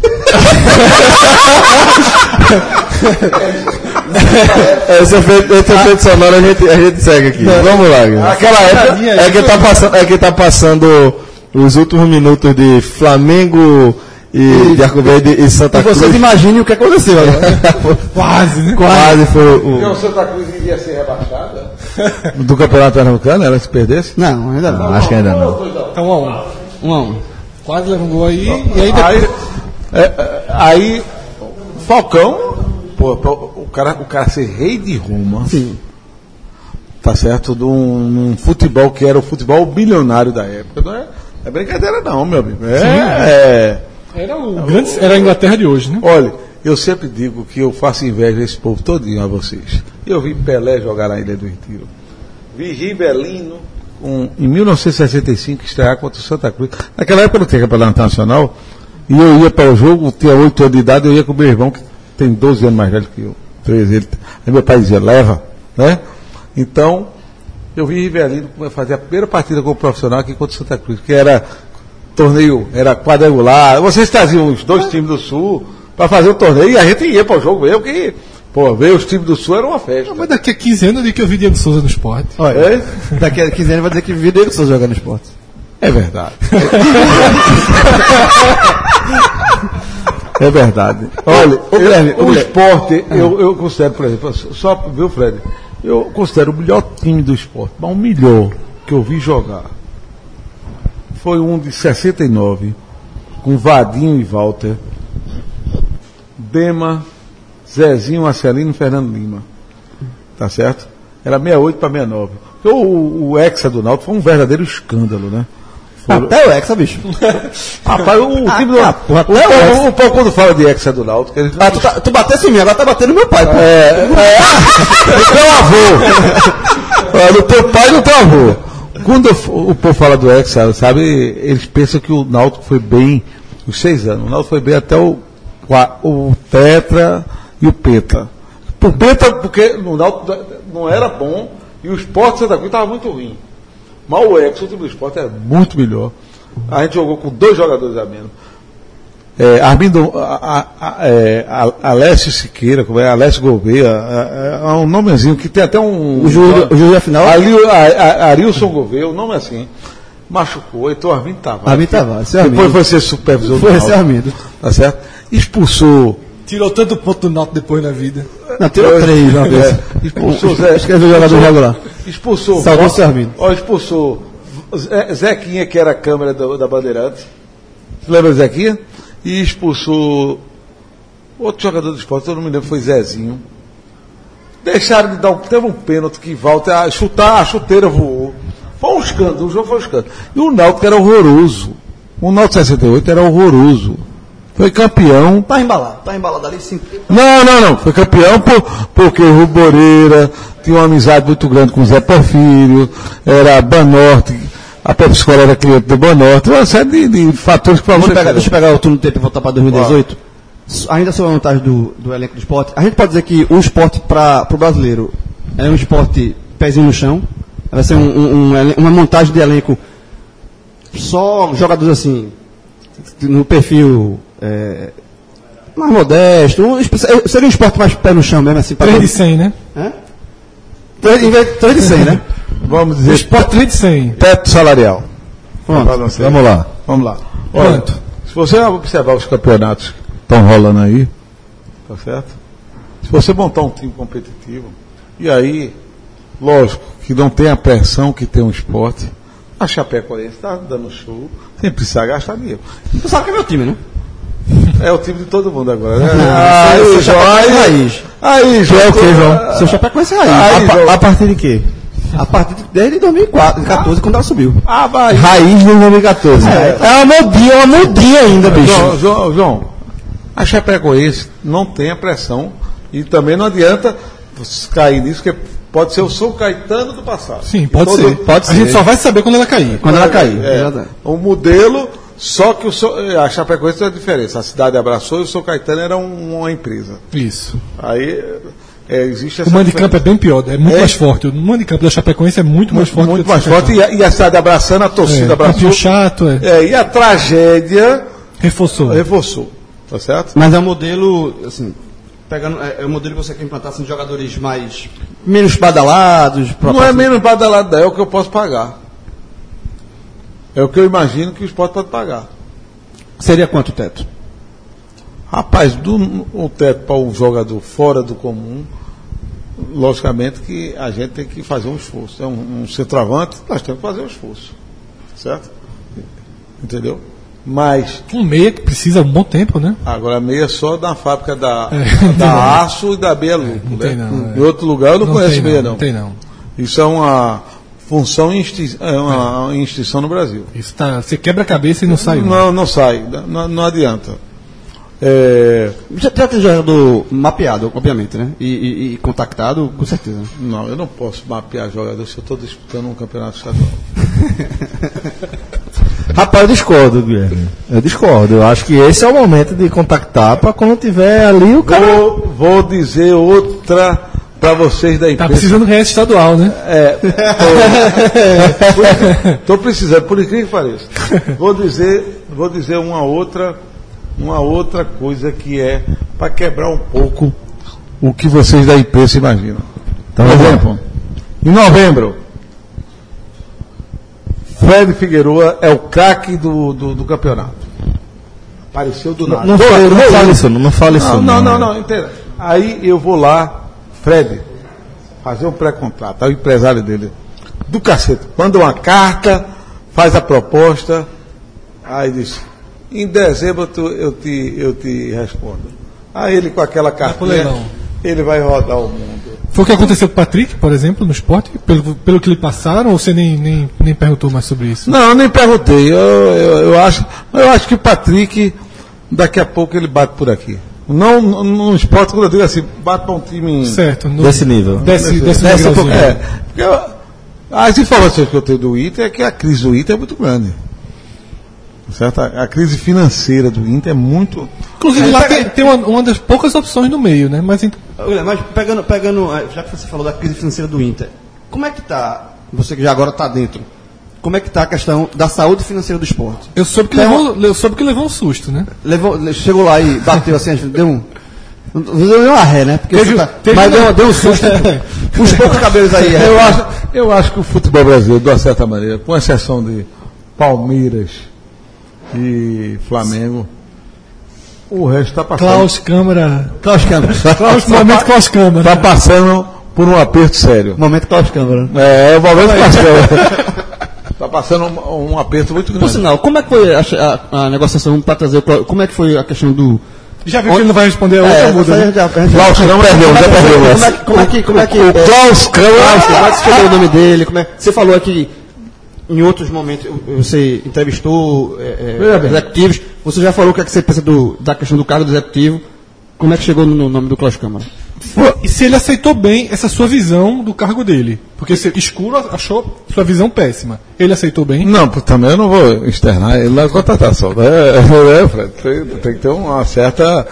[SPEAKER 2] Esse efeito, esse efeito sonoro a gente, a gente segue aqui. Vamos lá, Guilherme.
[SPEAKER 4] Naquela época.
[SPEAKER 2] É que tá passando, é que tá passando os últimos minutos de Flamengo e de Arco Verde e Santa
[SPEAKER 3] E
[SPEAKER 2] Cruz.
[SPEAKER 3] vocês imaginem o que aconteceu agora.
[SPEAKER 5] Quase, né?
[SPEAKER 2] Quase foi o.
[SPEAKER 4] o Santa Cruz iria ser rebaixada? Do Campeonato Pernambucano, ela se perdesse?
[SPEAKER 3] Não, ainda não.
[SPEAKER 2] Acho que ainda não.
[SPEAKER 5] Então, um a um.
[SPEAKER 3] Um a um.
[SPEAKER 5] Quase leva um gol aí. E aí depois.
[SPEAKER 4] Aí, é, é, aí Falcão, pô, pô, o, cara, o cara ser rei de Roma,
[SPEAKER 3] Sim.
[SPEAKER 4] tá certo? De um, num futebol que era o futebol bilionário da época. Não é, é brincadeira, não, meu amigo. É, é.
[SPEAKER 5] Era o grande. Era a Inglaterra de hoje, né?
[SPEAKER 4] Olha, eu sempre digo que eu faço inveja a esse povo todinho a vocês. Eu vi Pelé jogar na Ilha do Retiro. Vi Ribelino um, em 1965 estrear contra o Santa Cruz. Naquela época não tinha campeonato nacional. E eu ia para o jogo, tinha 8 anos de idade, eu ia com o meu irmão, que tem 12 anos mais velho que eu. 13, ele, aí meu pai dizia, leva, né? Então, eu vi Rivelino fazer a primeira partida como profissional aqui contra o Santa Cruz, que era torneio, era quadrangular. Vocês traziam os dois times do Sul para fazer o torneio e a gente ia para o jogo mesmo, que, pô, ver os times do Sul era uma festa.
[SPEAKER 5] Mas daqui a 15 anos eu digo que eu vi Diego Souza no esporte.
[SPEAKER 3] Olha,
[SPEAKER 4] É?
[SPEAKER 3] daqui a 15 anos vai dizer que viu Diego Souza jogando esporte.
[SPEAKER 4] É verdade. É verdade. Olha,
[SPEAKER 3] ô, Guilherme,
[SPEAKER 4] o
[SPEAKER 3] Guilherme.
[SPEAKER 4] esporte, eu, eu considero, por exemplo, só, viu, Fred? Eu considero o melhor time do esporte, mas o melhor que eu vi jogar foi um de 69, com Vadinho e Walter, Bema, Zezinho, Marcelino Fernando Lima. Tá certo? Era 68 para 69. Porque O, o Hexa do Náutico foi um verdadeiro escândalo, né? Foram-
[SPEAKER 3] Até o Hexa, bicho.
[SPEAKER 4] Rapaz, o, o time do.
[SPEAKER 3] ah, porra,
[SPEAKER 4] o,
[SPEAKER 3] até o
[SPEAKER 4] povo- o povo quando fala de Hexa do Náutico, ele
[SPEAKER 3] Ah, tu, tá, tu batesse em mim, agora tá batendo no meu pai. pô.
[SPEAKER 4] É, do teu avô. Olha, do teu pai e do teu avô. Quando eu o povo fala do Hexa, sabe, eles pensam que o Náutico foi bem os seis anos. O Náutico foi bem até o, o Tetra e o Penta. Por Penta, porque o Náutico não era bom e o Esporte Santa Cruz estava muito ruim. Mas o Hexa, o time do esporte, é muito melhor. A gente jogou com dois jogadores a menos. É, Armindo, a, a, a, é, Alessio Siqueira, como é, Alessio Gouveia, é, é um nomezinho que tem até um.
[SPEAKER 3] O juiz, o juiz da final.
[SPEAKER 4] Ali, a, a, Arilson Gouveia, o nome é assim. Machucou, então Armindo Tavares.
[SPEAKER 3] Armindo Tavares,
[SPEAKER 4] Depois foi ser supervisor do
[SPEAKER 3] Foi esse Armindo.
[SPEAKER 4] Tá certo? Expulsou.
[SPEAKER 5] Tirou tanto ponto do Náutico depois na vida.
[SPEAKER 3] Não, tirou três uma vez.
[SPEAKER 4] É, expulsou Zé.
[SPEAKER 3] Escreveu o jogador lá.
[SPEAKER 4] Expulsou.
[SPEAKER 3] Salvou
[SPEAKER 4] Ó,
[SPEAKER 3] seu Armindo.
[SPEAKER 4] Ó, expulsou Zé- Zequinha, que era a câmera do- da Bandeirante. Você lembra do Zequinha? E expulsou outro jogador do esporte, eu não me lembro, foi Zezinho. Deixaram de dar um. Teve um pênalti que volta a chutar, a chuteira voou. Foi um escândalo, o jogo foi um escândalo. E o Náutico era horroroso. O Náutico 68 era horroroso. Foi campeão
[SPEAKER 3] Tá embalado, tá embalado ali sim.
[SPEAKER 4] não, não, não. Foi campeão por, porque o Rui Moreira tinha uma amizade muito grande com o Zé Porfírio, era Banorte, a Pepsi Escola era cliente do Banorte, uma série de, de fatores que
[SPEAKER 3] Deixa pegar,
[SPEAKER 4] favoreceram.
[SPEAKER 3] deixa eu pegar o turno do tempo e voltar para 2018. Ainda sobre a vantagem do, do elenco do esporte, a gente pode dizer que o esporte para o brasileiro é um esporte pezinho no chão. Vai ser um- um- um uma montagem de elenco só jogadores assim, no perfil é, mais modesto. um seria um esporte mais pé no chão mesmo, assim. pra
[SPEAKER 5] 3 de
[SPEAKER 3] todo-
[SPEAKER 5] 100, né?
[SPEAKER 3] Três em vez de três de 100, né?
[SPEAKER 4] Vamos
[SPEAKER 5] O
[SPEAKER 4] dizer,
[SPEAKER 5] esporte 3 de 100.
[SPEAKER 4] teto salarial.
[SPEAKER 3] Pronto.
[SPEAKER 2] Vamos lá.
[SPEAKER 4] Vamos lá. Olha,
[SPEAKER 5] Quanto?
[SPEAKER 4] se você observar os campeonatos que estão rolando aí, tá certo? Se você montar um time competitivo, e aí, lógico, que não tem a pressão que tem um esporte, a Chapecoense está dando show, sem precisar gastar dinheiro.
[SPEAKER 3] Tu sabe que é meu time, né?
[SPEAKER 4] É o time de todo mundo agora, né?
[SPEAKER 3] Seu- seu
[SPEAKER 4] aí, João,
[SPEAKER 3] Chapecoense
[SPEAKER 4] aí,
[SPEAKER 3] raiz.
[SPEAKER 4] aí, João.
[SPEAKER 2] é o quê, João?
[SPEAKER 3] Seu chapéu conhece raiz.
[SPEAKER 4] Aí,
[SPEAKER 2] A,
[SPEAKER 4] João.
[SPEAKER 2] a partir de quê?
[SPEAKER 3] A partir de, desde 2004, 2014, quando ela subiu.
[SPEAKER 4] Ah, vai.
[SPEAKER 2] Raiz de 2014.
[SPEAKER 3] É.
[SPEAKER 2] É, uma mudinha, uma mudinha ainda, bicho.
[SPEAKER 4] João, João, João, a Chapecoense não tem a pressão e também não adianta cair nisso, porque pode ser o São Caetano do passado.
[SPEAKER 5] Sim, pode
[SPEAKER 4] Todo-
[SPEAKER 5] ser.
[SPEAKER 3] pode
[SPEAKER 5] A gente
[SPEAKER 3] ser.
[SPEAKER 5] só vai saber quando ela cair.
[SPEAKER 3] Quando ela cair.
[SPEAKER 4] É,
[SPEAKER 3] Exatamente.
[SPEAKER 4] um modelo, só que o São- a Chapecoense tem a diferença. A cidade abraçou e o São Caetano era um- uma empresa.
[SPEAKER 5] Isso.
[SPEAKER 4] Aí, É, existe
[SPEAKER 5] O
[SPEAKER 4] essa diferença.
[SPEAKER 5] campo é bem pior, é muito
[SPEAKER 4] É.
[SPEAKER 5] mais forte. O campo da Chapecoense é muito mais forte.
[SPEAKER 4] muito
[SPEAKER 5] que o
[SPEAKER 4] mais
[SPEAKER 5] do
[SPEAKER 4] forte. E a, e a cidade abraçando, a torcida
[SPEAKER 5] É,
[SPEAKER 4] abraçou.
[SPEAKER 5] campinho chato, é.
[SPEAKER 4] É, e a tragédia
[SPEAKER 5] Reforçou.
[SPEAKER 4] reforçou. Tá certo?
[SPEAKER 3] Mas é um modelo, assim, pegando, é, é um modelo que você quer implantar assim, de jogadores mais. menos badalados.
[SPEAKER 4] Não é menos badalado, é o que eu posso pagar. É o que eu imagino que o esporte pode pagar.
[SPEAKER 3] Seria quanto o teto?
[SPEAKER 4] Rapaz, do o teto para um jogador fora do comum, logicamente que a gente tem que fazer um esforço. É um, um centroavante, nós temos que fazer um esforço. Certo? Entendeu? Mas
[SPEAKER 5] Um meia que precisa um bom tempo, né?
[SPEAKER 4] agora a meia só da fábrica da,
[SPEAKER 5] É, não
[SPEAKER 4] da Aço e da Beia Lucro.
[SPEAKER 5] não
[SPEAKER 4] né?
[SPEAKER 5] tem não, é.
[SPEAKER 4] Em outro lugar eu não, conheço
[SPEAKER 5] tem,
[SPEAKER 4] meia
[SPEAKER 5] não,
[SPEAKER 4] não.
[SPEAKER 5] tem não.
[SPEAKER 4] Isso é uma função insti é uma instituição no Brasil.
[SPEAKER 5] Isso tá, você quebra a cabeça e não sai. um.
[SPEAKER 4] Não, não sai, não, não adianta. É,
[SPEAKER 3] Já, já tem jogador mapeado, obviamente, né? E, e- e contactado, com certeza.
[SPEAKER 4] não, eu não posso mapear jogador se eu estou disputando um campeonato estadual.
[SPEAKER 2] Rapaz, eu discordo, Guilherme. Eu discordo. Eu acho que esse é o momento de contactar para quando tiver ali o cara.
[SPEAKER 4] Vou, vou dizer outra para vocês da
[SPEAKER 5] Tá
[SPEAKER 4] imprensa.
[SPEAKER 5] precisando de resto estadual, né?
[SPEAKER 4] Estou precisando, por incrível que pareça. Vou dizer, vou dizer uma outra, uma outra coisa que é para quebrar um pouco o que vocês da imprensa imaginam.
[SPEAKER 2] Então,
[SPEAKER 4] Por exemplo, em novembro, Fred Figueroa é o craque do, do, do campeonato. Apareceu do nada.
[SPEAKER 2] Não, fale, não fale isso, não, não fale isso.
[SPEAKER 4] Não, não, não, não, entenda. Aí eu vou lá, Fred, fazer um pré-contrato, o empresário dele. Do cacete. Manda uma carta, faz a proposta, aí diz, em dezembro tu- eu, te, eu te respondo. Aí ele com aquela cartinha, ele vai rodar o mundo.
[SPEAKER 5] Foi o que aconteceu com o Patrick, por exemplo, no esporte? Pelo, pelo que lhe passaram, ou você nem, nem, nem perguntou mais sobre isso?
[SPEAKER 4] Não, eu nem perguntei. Eu, eu, eu acho, eu acho que o Patrick, daqui a pouco ele bate por aqui. Não no, no esporte, quando eu digo assim, bate para um time.
[SPEAKER 5] Certo. No,
[SPEAKER 2] Desse nível.
[SPEAKER 5] Desce, desce,
[SPEAKER 4] Nessa
[SPEAKER 5] um
[SPEAKER 4] pouco-
[SPEAKER 5] degrauzinho.
[SPEAKER 4] é, porque eu- as informações que eu tenho do Inter é que a crise do Inter é muito grande. Certo? A, a crise financeira do Inter é muito.
[SPEAKER 5] Inclusive lá tem, tem uma, uma das poucas opções no meio, né? Mas ent-
[SPEAKER 3] Olha, Mas pegando, pegando, eh, já que você falou da crise financeira do Inter, como é que tá, você que já agora está dentro, como é que tá a questão da saúde financeira do esporte?
[SPEAKER 5] eu soube que,
[SPEAKER 3] Tem
[SPEAKER 5] levou, eu soube que levou um susto, né?
[SPEAKER 3] Levou, le- chegou lá e bateu assim, deu um. Não deu uma ré, né? Porque
[SPEAKER 5] Teve-
[SPEAKER 3] tá-
[SPEAKER 5] teve
[SPEAKER 3] mas deu, deu um susto. Os poucos cabelos aí. é.
[SPEAKER 4] Eu acho, eu acho que o futebol brasileiro, de uma certa maneira, com exceção de Palmeiras e Flamengo, o resto está passando.
[SPEAKER 5] Klaus Câmara.
[SPEAKER 3] Klaus Câmara.
[SPEAKER 5] Klaus, momento Klaus Câmara.
[SPEAKER 4] Está passando por um aperto sério.
[SPEAKER 3] Momento Klaus Câmara.
[SPEAKER 4] É, é o momento que Está passando um, um aperto muito
[SPEAKER 3] Por
[SPEAKER 4] grande.
[SPEAKER 3] sinal, como é que foi a, a- a negociação para trazer Como é que foi a questão do.
[SPEAKER 5] Já viu que ele não vai responder a outra
[SPEAKER 3] É,
[SPEAKER 5] muda,
[SPEAKER 3] essa
[SPEAKER 5] né?
[SPEAKER 3] já- já-
[SPEAKER 4] Klaus Câmara perdeu, já perdeu.
[SPEAKER 3] Como é que. Como é que. Como é que
[SPEAKER 4] O Klaus Câmara.
[SPEAKER 3] Klaus, como é que você escolheu o nome dele? Como é, você falou aqui em outros momentos, você entrevistou é, é, executivos, você já falou o que, é que você pensa do, da questão do cargo do executivo. Como é que chegou no, no nome do Klaus Câmara?
[SPEAKER 5] E se ele aceitou bem essa sua visão do cargo dele? Porque se escuro achou sua visão péssima. Ele aceitou bem?
[SPEAKER 4] Não, também eu não vou externar ele na contratação. Né? É, Fred, tem, tem que ter uma certa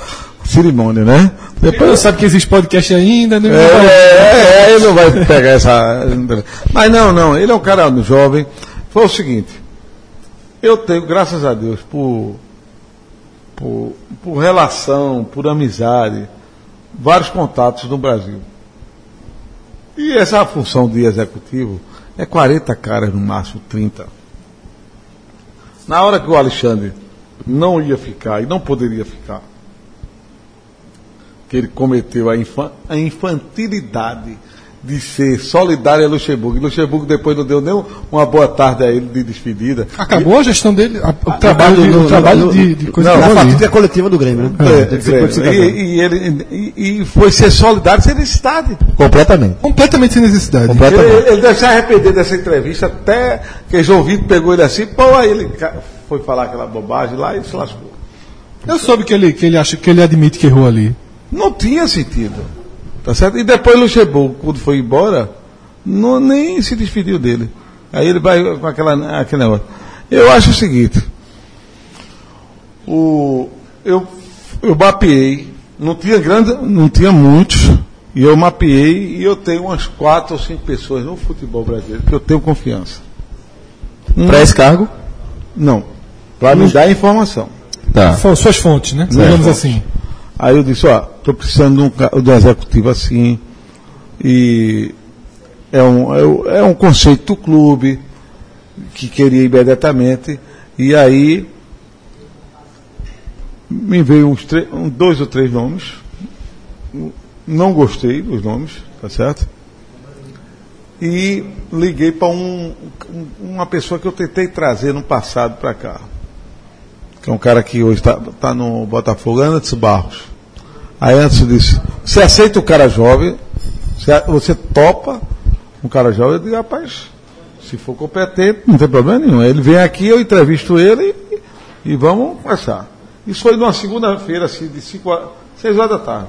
[SPEAKER 4] cerimônia, né? Depois
[SPEAKER 5] não sabe que existe podcast ainda, né?
[SPEAKER 4] É, é, é, ele não vai pegar essa. Mas não, não, ele é um cara jovem. Foi o seguinte, eu tenho, graças a Deus, por, por, por relação, por amizade, vários contatos no Brasil. E essa função de executivo é 40 caras, no máximo 30. Na hora que o Alexandre não ia ficar e não poderia ficar, que ele cometeu a, infa- a infantilidade de ser solidário a Luxemburgo. E Luxemburgo depois não deu nem uma boa tarde a ele de despedida.
[SPEAKER 5] Acabou a gestão dele, a- o trabalho, de,
[SPEAKER 3] no-
[SPEAKER 5] o trabalho
[SPEAKER 3] no-
[SPEAKER 5] de, de coisa
[SPEAKER 4] não,
[SPEAKER 5] ali.
[SPEAKER 3] fatídica coletiva do Grêmio, né?
[SPEAKER 4] É,
[SPEAKER 3] ser
[SPEAKER 4] Grêmio. e, e ele, e, e foi ser solidário sem necessidade.
[SPEAKER 2] Completamente.
[SPEAKER 5] Completamente sem necessidade.
[SPEAKER 4] Ele,
[SPEAKER 2] Completamente.
[SPEAKER 4] ele deve se arrepender dessa entrevista até que João Vitor pegou ele assim, pô, aí ele foi falar aquela bobagem lá e se lascou.
[SPEAKER 5] Eu soube que ele, que ele acha que ele admite que errou ali.
[SPEAKER 4] Não tinha sentido. Tá certo? E depois Luxemburgo, quando foi embora, não, nem se despediu dele. Aí ele vai com aquela, aquele negócio. Eu acho o seguinte. O, eu, eu mapeei, não tinha grande, não tinha muitos, E eu mapeei e eu tenho umas quatro ou cinco pessoas no futebol brasileiro que eu tenho confiança.
[SPEAKER 2] Para esse cargo?
[SPEAKER 4] Não. Para me dar informação.
[SPEAKER 2] Tá.
[SPEAKER 5] São suas fontes, né? Digamos assim.
[SPEAKER 4] Aí eu disse, ó, tô precisando de um, de um executivo assim. E é um, é, é um conceito do clube que queria imediatamente. E aí me veio uns, um, dois ou três nomes. Não gostei dos nomes, tá certo? E liguei para um- uma pessoa que eu tentei trazer no passado para cá que é um cara que hoje está no Botafogo, Anderson Barros. Aí Anderson disse, você aceita o cara jovem, você, topa um cara jovem, eu digo, rapaz, se for competente, não tem problema nenhum. Ele vem aqui, eu entrevisto ele e, vamos conversar. Isso foi numa segunda-feira, assim, de 5 horas, 6 horas da tarde.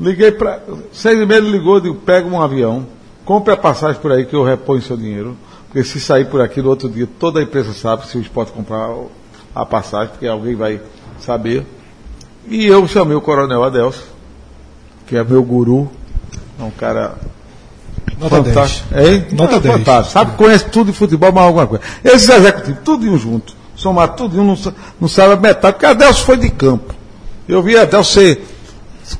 [SPEAKER 4] Liguei para. Seis e meia ele ligou, digo, pega um avião, compre a passagem por aí que eu reponho seu dinheiro. Porque se sair por aqui no outro dia, toda a empresa sabe se o esporte comprar a passagem, porque alguém vai saber. E eu chamei o Coronel Adelso, que é meu guru, é um cara
[SPEAKER 5] Nota 10.
[SPEAKER 4] fantástico. É,
[SPEAKER 5] Nota
[SPEAKER 4] é
[SPEAKER 5] 10.
[SPEAKER 4] fantástico. Sabe, conhece tudo de futebol, mas alguma coisa. Esses executivos, tudinho junto, somar tudinho, não, não sabe a metade, porque Adelso foi de campo. Eu vi Adelso ser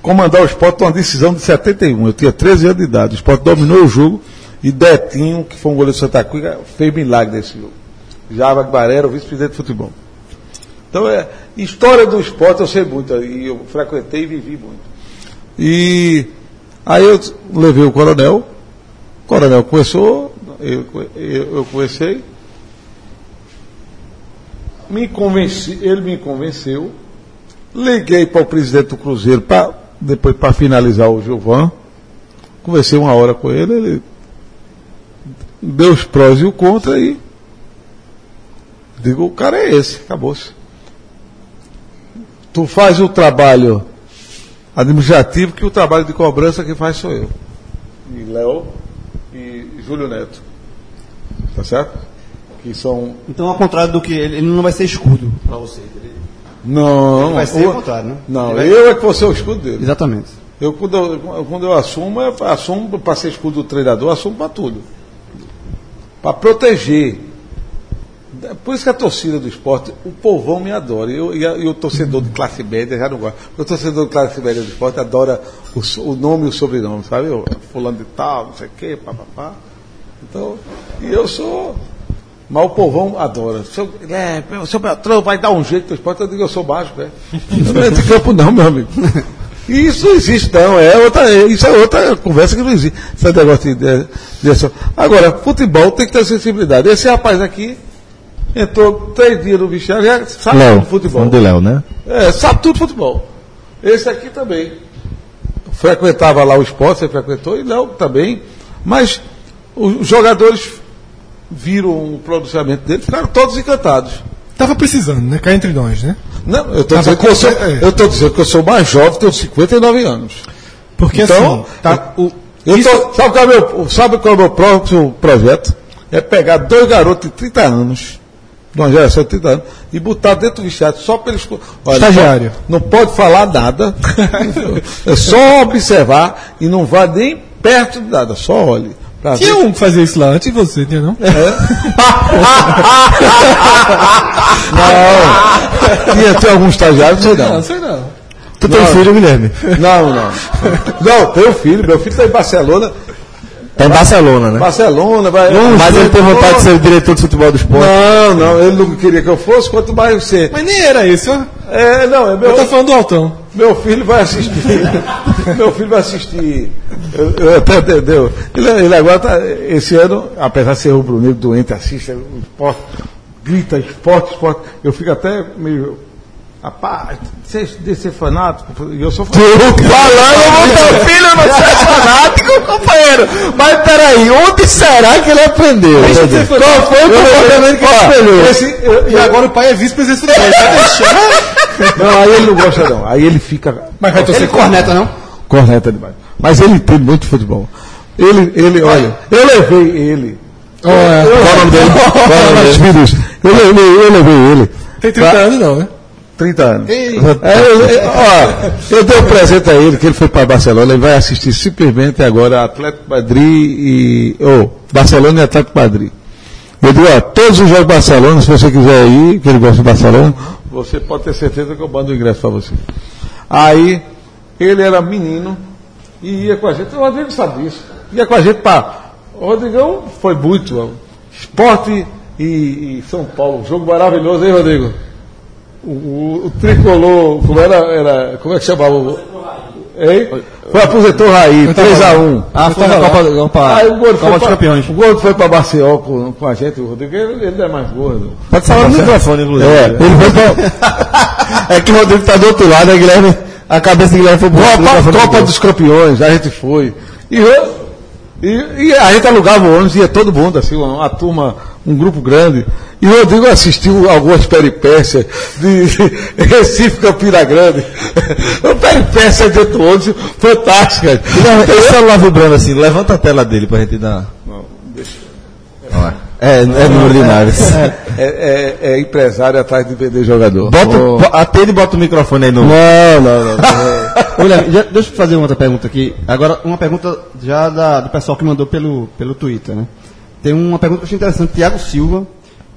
[SPEAKER 4] comandar o esporte numa decisão de 71. Eu tinha 13 anos de idade. O esporte dominou o jogo e Detinho, que foi um goleiro de Santa Cruz, fez milagre nesse jogo. Java Guaré era o vice-presidente de futebol. Então, é, história do esporte eu sei muito, e eu frequentei e vivi muito. E aí eu levei o coronel, o coronel começou, eu, eu, eu conversei, me convenci, ele me convenceu, liguei para o presidente do Cruzeiro, pra, depois para finalizar o Gilvan, conversei uma hora com ele, ele deu os prós e o contra e digo, o cara é esse, acabou-se. Tu faz o trabalho administrativo que o trabalho de cobrança que faz sou eu. E Léo e Júlio Neto. Tá certo? Que são.
[SPEAKER 3] Então, ao contrário do que ele, ele não vai ser escudo para você. Ele-
[SPEAKER 4] Não,
[SPEAKER 3] Ele vai ser
[SPEAKER 4] o-
[SPEAKER 3] contrário, né?
[SPEAKER 4] Não,
[SPEAKER 3] vai-
[SPEAKER 4] eu é que vou ser o escudo dele.
[SPEAKER 3] Exatamente.
[SPEAKER 4] Eu, quando, eu, quando eu assumo, eu assumo para ser escudo do treinador, eu assumo para tudo. Para proteger. Por isso que a torcida do esporte, o povão me adora. E, eu- e a- e o torcedor de classe média já não gosta. O torcedor de classe média do esporte adora o, o nome e o sobrenome, sabe? Eu, fulano de tal, não sei o quê, papapá. Então, e eu sou. Mas o povão adora. Seu, é, seu patrão vai dar um jeito no esporte, eu digo, eu sou baixo. Eu não entro em campo não, meu amigo. E Isso não existe, não. É outra, é- isso é outra conversa que não existe. Esse negócio de, de, de- Agora, futebol tem que ter sensibilidade. Esse rapaz aqui entrou três dias no vestiário, já sabe
[SPEAKER 2] Léo,
[SPEAKER 4] tudo futebol.
[SPEAKER 2] de Léo, né?
[SPEAKER 4] É, sabe tudo futebol. Esse aqui também. Frequentava lá o esporte, você frequentou, e Léo também. Mas os jogadores viram o pronunciamento dele, ficaram todos encantados.
[SPEAKER 5] Tava precisando, né? Cá entre nós, né?
[SPEAKER 4] Não, eu estou dizendo, que eu sou-
[SPEAKER 5] é.
[SPEAKER 4] eu tô dizendo que eu sou mais jovem, tenho 59 anos.
[SPEAKER 5] Porque
[SPEAKER 4] Então,
[SPEAKER 5] assim, tá, o,
[SPEAKER 4] Eu
[SPEAKER 5] isso-
[SPEAKER 4] tô- sabe, qual é o meu, sabe qual é o meu próximo projeto? É pegar dois garotos de 30 anos, uma geração de 30 anos, e botar dentro do vestiário só para eles. Olha,
[SPEAKER 5] Estagiário.
[SPEAKER 4] Não, não pode falar nada, é só observar e não vá nem perto de nada, só olhe. pra
[SPEAKER 5] tinha um que fazia isso lá antes de você, tinha não?
[SPEAKER 4] Não, tinha, tem algum estagiário, não sei não.
[SPEAKER 5] Não, sei não.
[SPEAKER 2] Tu tem filho, Guilherme?
[SPEAKER 4] Não, não. Não, tenho filho, meu filho está em Barcelona.
[SPEAKER 2] Tá em Barcelona, né?
[SPEAKER 4] Barcelona, vai.
[SPEAKER 2] Mas ele tem vontade de ser diretor de futebol do esporte.
[SPEAKER 4] Não, não, ele não queria que eu fosse, quanto mais você.
[SPEAKER 5] Mas nem era esse, ó.
[SPEAKER 4] É, não, é meu,
[SPEAKER 5] Eu tô falando do Altão.
[SPEAKER 4] meu filho vai assistir. meu filho vai assistir. Eu, eu até entendeu. Ele, ele agora tá, esse ano, apesar de ser rubro-negro doente, assiste o esporte, grita esporte, esporte. Eu fico até meio. Rapaz, você de ser fanático, eu sou fanático.
[SPEAKER 2] Falando do teu filho não ser fanático, companheiro. Mas peraí, onde será que ele aprendeu? Qual foi o comportamento que ele espelhou?
[SPEAKER 4] Esse, eu-
[SPEAKER 5] E agora o pai é vice-presidente do futebol. Tá deixando?
[SPEAKER 4] não, aí ele não gosta, não. Aí ele fica.
[SPEAKER 5] Mas vai torcer
[SPEAKER 3] corneta, não?
[SPEAKER 4] Corneta demais. Mas ele entende muito futebol. Ele, ele, olha, eu levei ele.
[SPEAKER 5] Ó, é.
[SPEAKER 2] Qual o nome dele? Qual o nome dele?
[SPEAKER 4] Filhos, Eu levei, eu levei ele.
[SPEAKER 5] Tem 30 anos não, né?
[SPEAKER 4] 30 anos. É, ó, eu dei um presente a ele, que ele foi para Barcelona, ele vai assistir simplesmente agora Atlético Madrid e. ou Barcelona e Atlético Madrid. Eu digo, ó, todos os jogos de Barcelona, se você quiser ir, que ele gosta de Barcelona, você pode ter certeza que eu mando o ingresso para você. Aí, ele era menino e ia com a gente, o Rodrigo sabe disso, ia com a gente para. O Rodrigão foi muito. ó, Esporte e, e São Paulo, jogo maravilhoso, hein, Rodrigo? O, o- o tricolor, como era, era. Como é que chamava? o- Hein? Foi aposentou Raí, 3x1.
[SPEAKER 3] Ah, foi na Copa, Copa,
[SPEAKER 4] Aí o gordo
[SPEAKER 3] Copa
[SPEAKER 4] foi
[SPEAKER 3] dos
[SPEAKER 4] pra-
[SPEAKER 3] Campeões.
[SPEAKER 4] O gordo foi para Maceió com, com a gente, o Rodrigo, ele, ele não é mais gordo.
[SPEAKER 2] Pode falar no microfone, inclusive.
[SPEAKER 4] É, ele foi pra,
[SPEAKER 3] É que o Rodrigo tá do outro lado, né, Guilherme? A cabeça do Guilherme foi boa.
[SPEAKER 4] Copa, Copa dos Campeões, a gente foi. E, eu- e, e a gente alugava o ônibus, ia todo mundo, assim, uma, uma turma, um grupo grande. E o Rodrigo assistiu algumas peripécias de Recife, Campina Grande. Uma peripécia dentro do ônibus, fantástica.
[SPEAKER 2] Tem o celular vibrando assim, levanta a tela dele pra gente dar. Ó, É, é número de naves.
[SPEAKER 4] É, é- é empresário atrás de vender jogador.
[SPEAKER 2] Bota,
[SPEAKER 4] Oh.
[SPEAKER 2] bo- atende e bota o microfone aí no.
[SPEAKER 3] Não, não, não. Ô, Guilherme, já- deixa eu fazer uma outra pergunta aqui. Agora, uma pergunta já da- do pessoal que mandou pelo, pelo Twitter, né? Tem uma pergunta que eu achei interessante, Tiago Silva,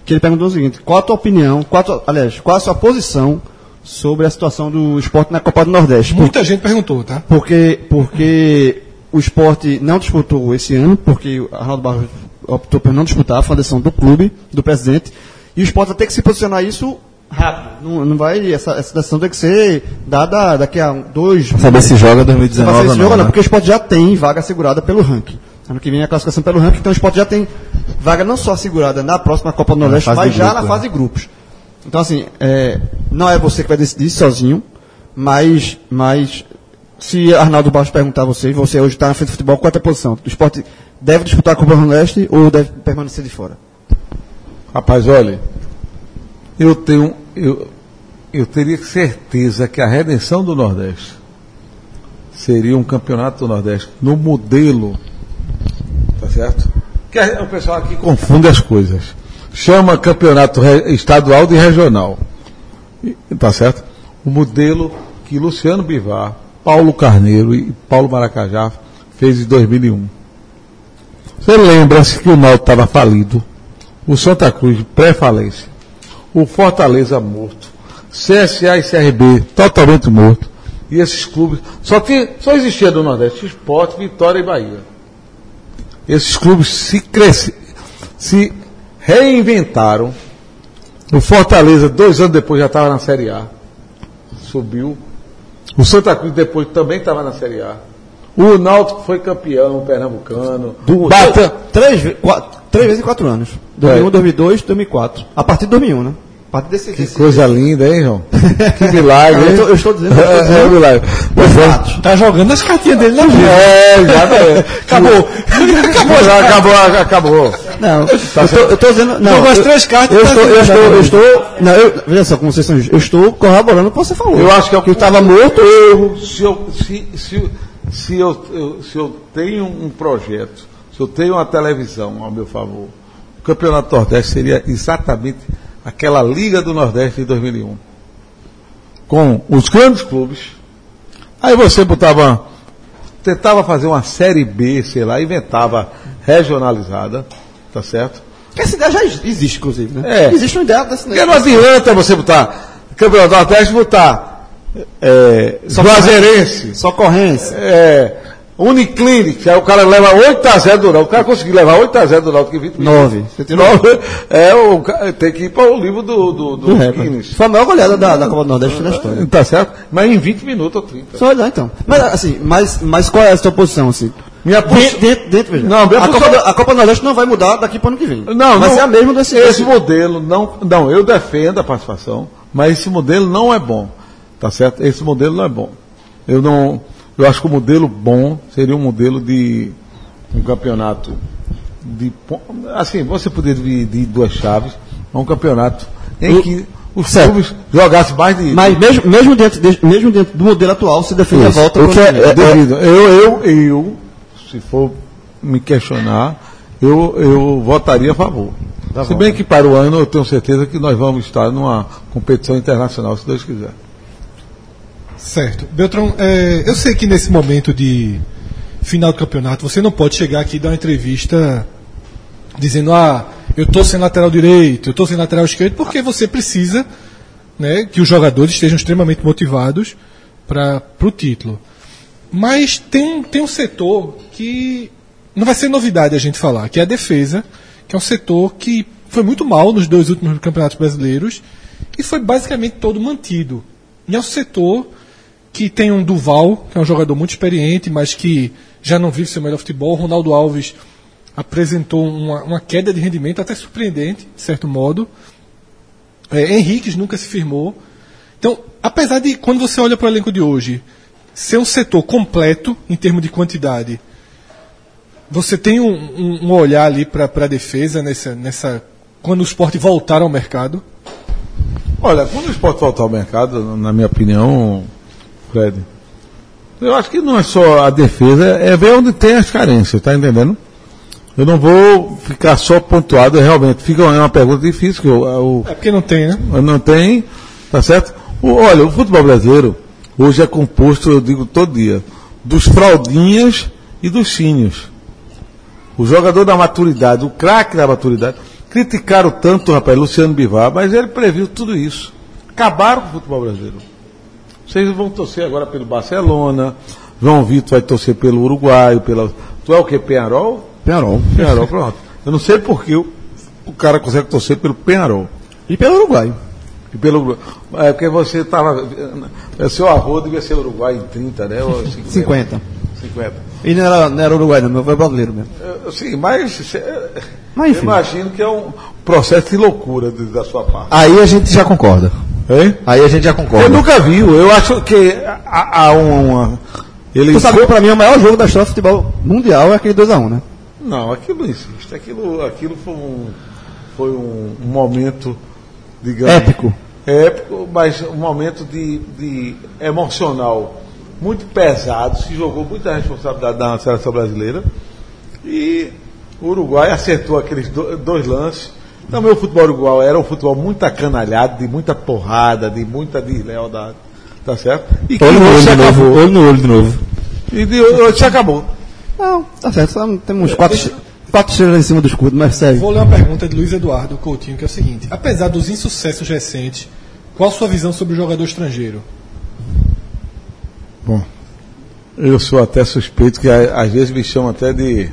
[SPEAKER 3] que ele perguntou o seguinte, qual a tua opinião, qual a tua- aliás, qual a sua posição sobre a situação do esporte na Copa do Nordeste? Por-
[SPEAKER 5] Muita gente perguntou, tá?
[SPEAKER 3] Porque, porque o esporte não disputou esse ano, porque o Arnaldo Barros optou por não disputar, a decisão do clube, do presidente, e o esporte vai ter que se posicionar isso rápido. Não, não vai, essa, essa decisão tem que ser dada daqui a dois,
[SPEAKER 2] Saber se joga
[SPEAKER 3] Pra
[SPEAKER 2] 2019
[SPEAKER 3] saber se
[SPEAKER 2] não.
[SPEAKER 3] joga, não,
[SPEAKER 2] né?
[SPEAKER 3] porque o esporte já tem vaga assegurada pelo ranking. Ano que vem é a classificação pelo ranking, então o esporte já tem vaga não só assegurada na próxima Copa do Nordeste, mas já
[SPEAKER 2] grupo,
[SPEAKER 3] na
[SPEAKER 2] é.
[SPEAKER 3] fase de grupos. Então, assim, é, não é você que vai decidir sozinho, mas, mas se Arnaldo Barros perguntar a você, você hoje está na frente do futebol, qual é a posição? O esporte deve disputar a Copa do Nordeste ou deve permanecer de fora?
[SPEAKER 4] Rapaz, olha, eu tenho, eu, eu teria certeza que a redenção do Nordeste seria um campeonato do Nordeste no modelo, tá certo? Que o pessoal aqui confunde as coisas. Chama campeonato estadual de regional, tá certo? O modelo que Luciano Bivar, Paulo Carneiro e Paulo Maracajá fez em 2001. Você lembra-se que o Náutico estava falido, o Santa Cruz pré-falência, o Fortaleza morto, CSA e CRB totalmente morto, e esses clubes só tinha, só existia no Nordeste Esporte, Vitória e Bahia. Esses clubes se cresce, se reinventaram. O Fortaleza dois anos depois já estava na Série A, subiu. O Santa Cruz depois também estava na Série A. O Náutico foi campeão pernambucano. Bata-
[SPEAKER 3] Três, quatro, três vezes em quatro anos. 2001, 2002, 2004. A partir de 2001, né? Partir desse...
[SPEAKER 4] Que
[SPEAKER 3] desse-
[SPEAKER 4] coisa linda, hein, João? Que milagre,
[SPEAKER 3] Eu
[SPEAKER 4] hein?
[SPEAKER 3] estou- eu estou dizendo, eu estou
[SPEAKER 4] É,
[SPEAKER 3] dizendo.
[SPEAKER 4] é um milagre. Mas é-
[SPEAKER 5] Tá jogando as cartinhas dele na vida.
[SPEAKER 4] É, exatamente. Acabou. acabou já, acabou, acabou.
[SPEAKER 3] Não, eu tô, eu tô dizendo. Não,
[SPEAKER 5] Jogou as
[SPEAKER 3] eu-
[SPEAKER 5] três cartas,
[SPEAKER 3] Eu
[SPEAKER 5] tá
[SPEAKER 3] estou, eu estou, eu estou. Não, eu, veja só como vocês são. Eu estou corroborando o que você falou.
[SPEAKER 4] Eu acho que é o
[SPEAKER 3] que estava morto.
[SPEAKER 4] erro. Se eu, se, se, se, eu, eu- se eu tenho um projeto, se eu tenho uma televisão ao meu favor, o Campeonato Nordeste seria exatamente aquela Liga do Nordeste de 2001. Com os grandes clubes. Aí você botava, tentava fazer uma Série B, sei lá, inventava regionalizada, tá certo?
[SPEAKER 3] Essa ideia já ex- existe, inclusive, né?
[SPEAKER 4] É.
[SPEAKER 3] Existe uma ideia dessa
[SPEAKER 4] Porque não adianta você botar Campeonato Nordeste botar é,
[SPEAKER 3] Só
[SPEAKER 4] Juazeirense,
[SPEAKER 3] Socorrência.
[SPEAKER 4] é, Uniclinic, aí o cara leva 8 a 0 do Náutico. O cara conseguiu levar 8 a 0 do Náutico em 20 minutos.
[SPEAKER 3] Nove. Você tirou
[SPEAKER 4] Nove. É, o, ca- tem que ir para o livro do, do, do,
[SPEAKER 3] do recorde.
[SPEAKER 4] Guinness.
[SPEAKER 3] Foi a maior goleada da, da Copa do Nordeste da história.
[SPEAKER 4] Tá certo? Mas em 20 minutos ou 30.
[SPEAKER 3] Só olhar então. Mas assim, mas, mas qual é a sua posição, assim?
[SPEAKER 4] Minha
[SPEAKER 3] Dentro,
[SPEAKER 4] posição.
[SPEAKER 3] dentro, dentro veja.
[SPEAKER 4] Não, minha
[SPEAKER 3] a,
[SPEAKER 4] posição-
[SPEAKER 3] Copa, a Copa do Nordeste não vai mudar daqui para o ano que vem.
[SPEAKER 4] Não,
[SPEAKER 3] vai
[SPEAKER 4] não.
[SPEAKER 3] ser a mesma desse
[SPEAKER 4] Esse modelo não. Não, eu defendo a participação, mas esse modelo não é bom. Tá certo? Esse modelo não é bom. Eu não. Eu acho que o modelo bom seria um modelo de um campeonato de assim, você poderia dividir duas chaves, mas um campeonato em
[SPEAKER 3] O-
[SPEAKER 4] que os
[SPEAKER 3] Certo.
[SPEAKER 4] clubes jogassem mais de
[SPEAKER 3] Mas mesmo, mesmo, dentro, de- mesmo dentro do modelo atual, você defende a
[SPEAKER 4] Isso.
[SPEAKER 3] volta
[SPEAKER 4] O que é, é, devido. Eu, eu, eu, se for me questionar, eu, eu votaria a favor. Se bem que para o ano eu tenho certeza que nós vamos estar numa competição internacional, se Deus quiser.
[SPEAKER 5] Certo. Beltrão, é, eu sei que nesse momento de final do campeonato você não pode chegar aqui e dar uma entrevista dizendo, ah, eu tô sem lateral direito, eu tô sem lateral esquerdo, porque você precisa né, que os jogadores estejam extremamente motivados para o título. Mas tem, tem um setor que não vai ser novidade a gente falar, que é a defesa, que é um setor que foi muito mal nos dois últimos campeonatos brasileiros e foi basicamente todo mantido. E é um setor que tem um Duval, que é um jogador muito experiente, mas que já não vive seu melhor futebol. Ronaldo Alves apresentou uma, uma queda de rendimento até surpreendente, de certo modo. É, nunca se firmou. Então, apesar de, quando você olha para o elenco de hoje, ser um setor completo em termos de quantidade, você tem um, um- um olhar ali para a defesa nessa, nessa. Quando o esporte voltar ao mercado.
[SPEAKER 4] Olha, quando o esporte voltar ao mercado, na minha opinião, Fred, eu acho que não é só a defesa, é ver onde tem as carências, tá entendendo? Eu não vou ficar só pontuado, realmente. Fica é uma pergunta difícil, que o, o,
[SPEAKER 5] É porque não tem, né?
[SPEAKER 4] não tem, tá certo? O- olha, o futebol brasileiro hoje é composto, eu digo todo dia, dos fraldinhas e dos sínios. O jogador da maturidade, o craque da maturidade. Criticaram tanto, rapaz, Luciano Bivar, mas ele previu tudo isso. Acabaram com o futebol brasileiro. Vocês vão torcer agora pelo Barcelona, João Vitor vai torcer pelo Uruguai, pela. Tu é o que? Penharol?
[SPEAKER 3] Penarol.
[SPEAKER 4] Penharol, pronto. Eu não sei por que o, o cara consegue torcer pelo Penharol.
[SPEAKER 3] E pelo Uruguai.
[SPEAKER 4] E pelo, é porque você estava. Seu avô devia ser Uruguai em 30, né? Ou 50.
[SPEAKER 3] 50.
[SPEAKER 4] 50.
[SPEAKER 3] E não era, não era Uruguai, não, meu foi brasileiro mesmo.
[SPEAKER 4] Eu- Sim, mas. é,
[SPEAKER 3] Mas, enfim.
[SPEAKER 4] imagino que é um processo de loucura de- da sua parte.
[SPEAKER 2] Aí a gente já concorda.
[SPEAKER 4] Hein?
[SPEAKER 2] Aí a gente já concorda.
[SPEAKER 4] Eu nunca vi, eu acho que há, uma. Ele
[SPEAKER 3] Tu sabe que pra mim o maior jogo da história do futebol mundial é aquele 2x1, né?
[SPEAKER 4] Não, aquilo não existe. Aquilo, aquilo foi um, foi um, um momento, digamos.
[SPEAKER 3] Épico.
[SPEAKER 4] Épico, mas um momento de, de emocional muito pesado. Se jogou muita responsabilidade na seleção brasileira. E o Uruguai acertou aqueles do- dois lances. Também o futebol uruguai era um futebol muito acanalhado, de muita porrada, de muita deslealdade. Tá certo? E que
[SPEAKER 2] Olho no
[SPEAKER 4] hoje
[SPEAKER 2] olho
[SPEAKER 4] se
[SPEAKER 2] de novo. Olho no olho de novo.
[SPEAKER 4] E de hoje se acabou.
[SPEAKER 3] Não, tá certo. Só temos quatro, quatro estrelas em cima do escudo, mas segue.
[SPEAKER 5] Vou ler uma pergunta de Luiz Eduardo Coutinho, que é o seguinte: apesar dos insucessos recentes, qual sua visão sobre o jogador estrangeiro?
[SPEAKER 4] Bom, eu sou até suspeito que a- às vezes me chamam até de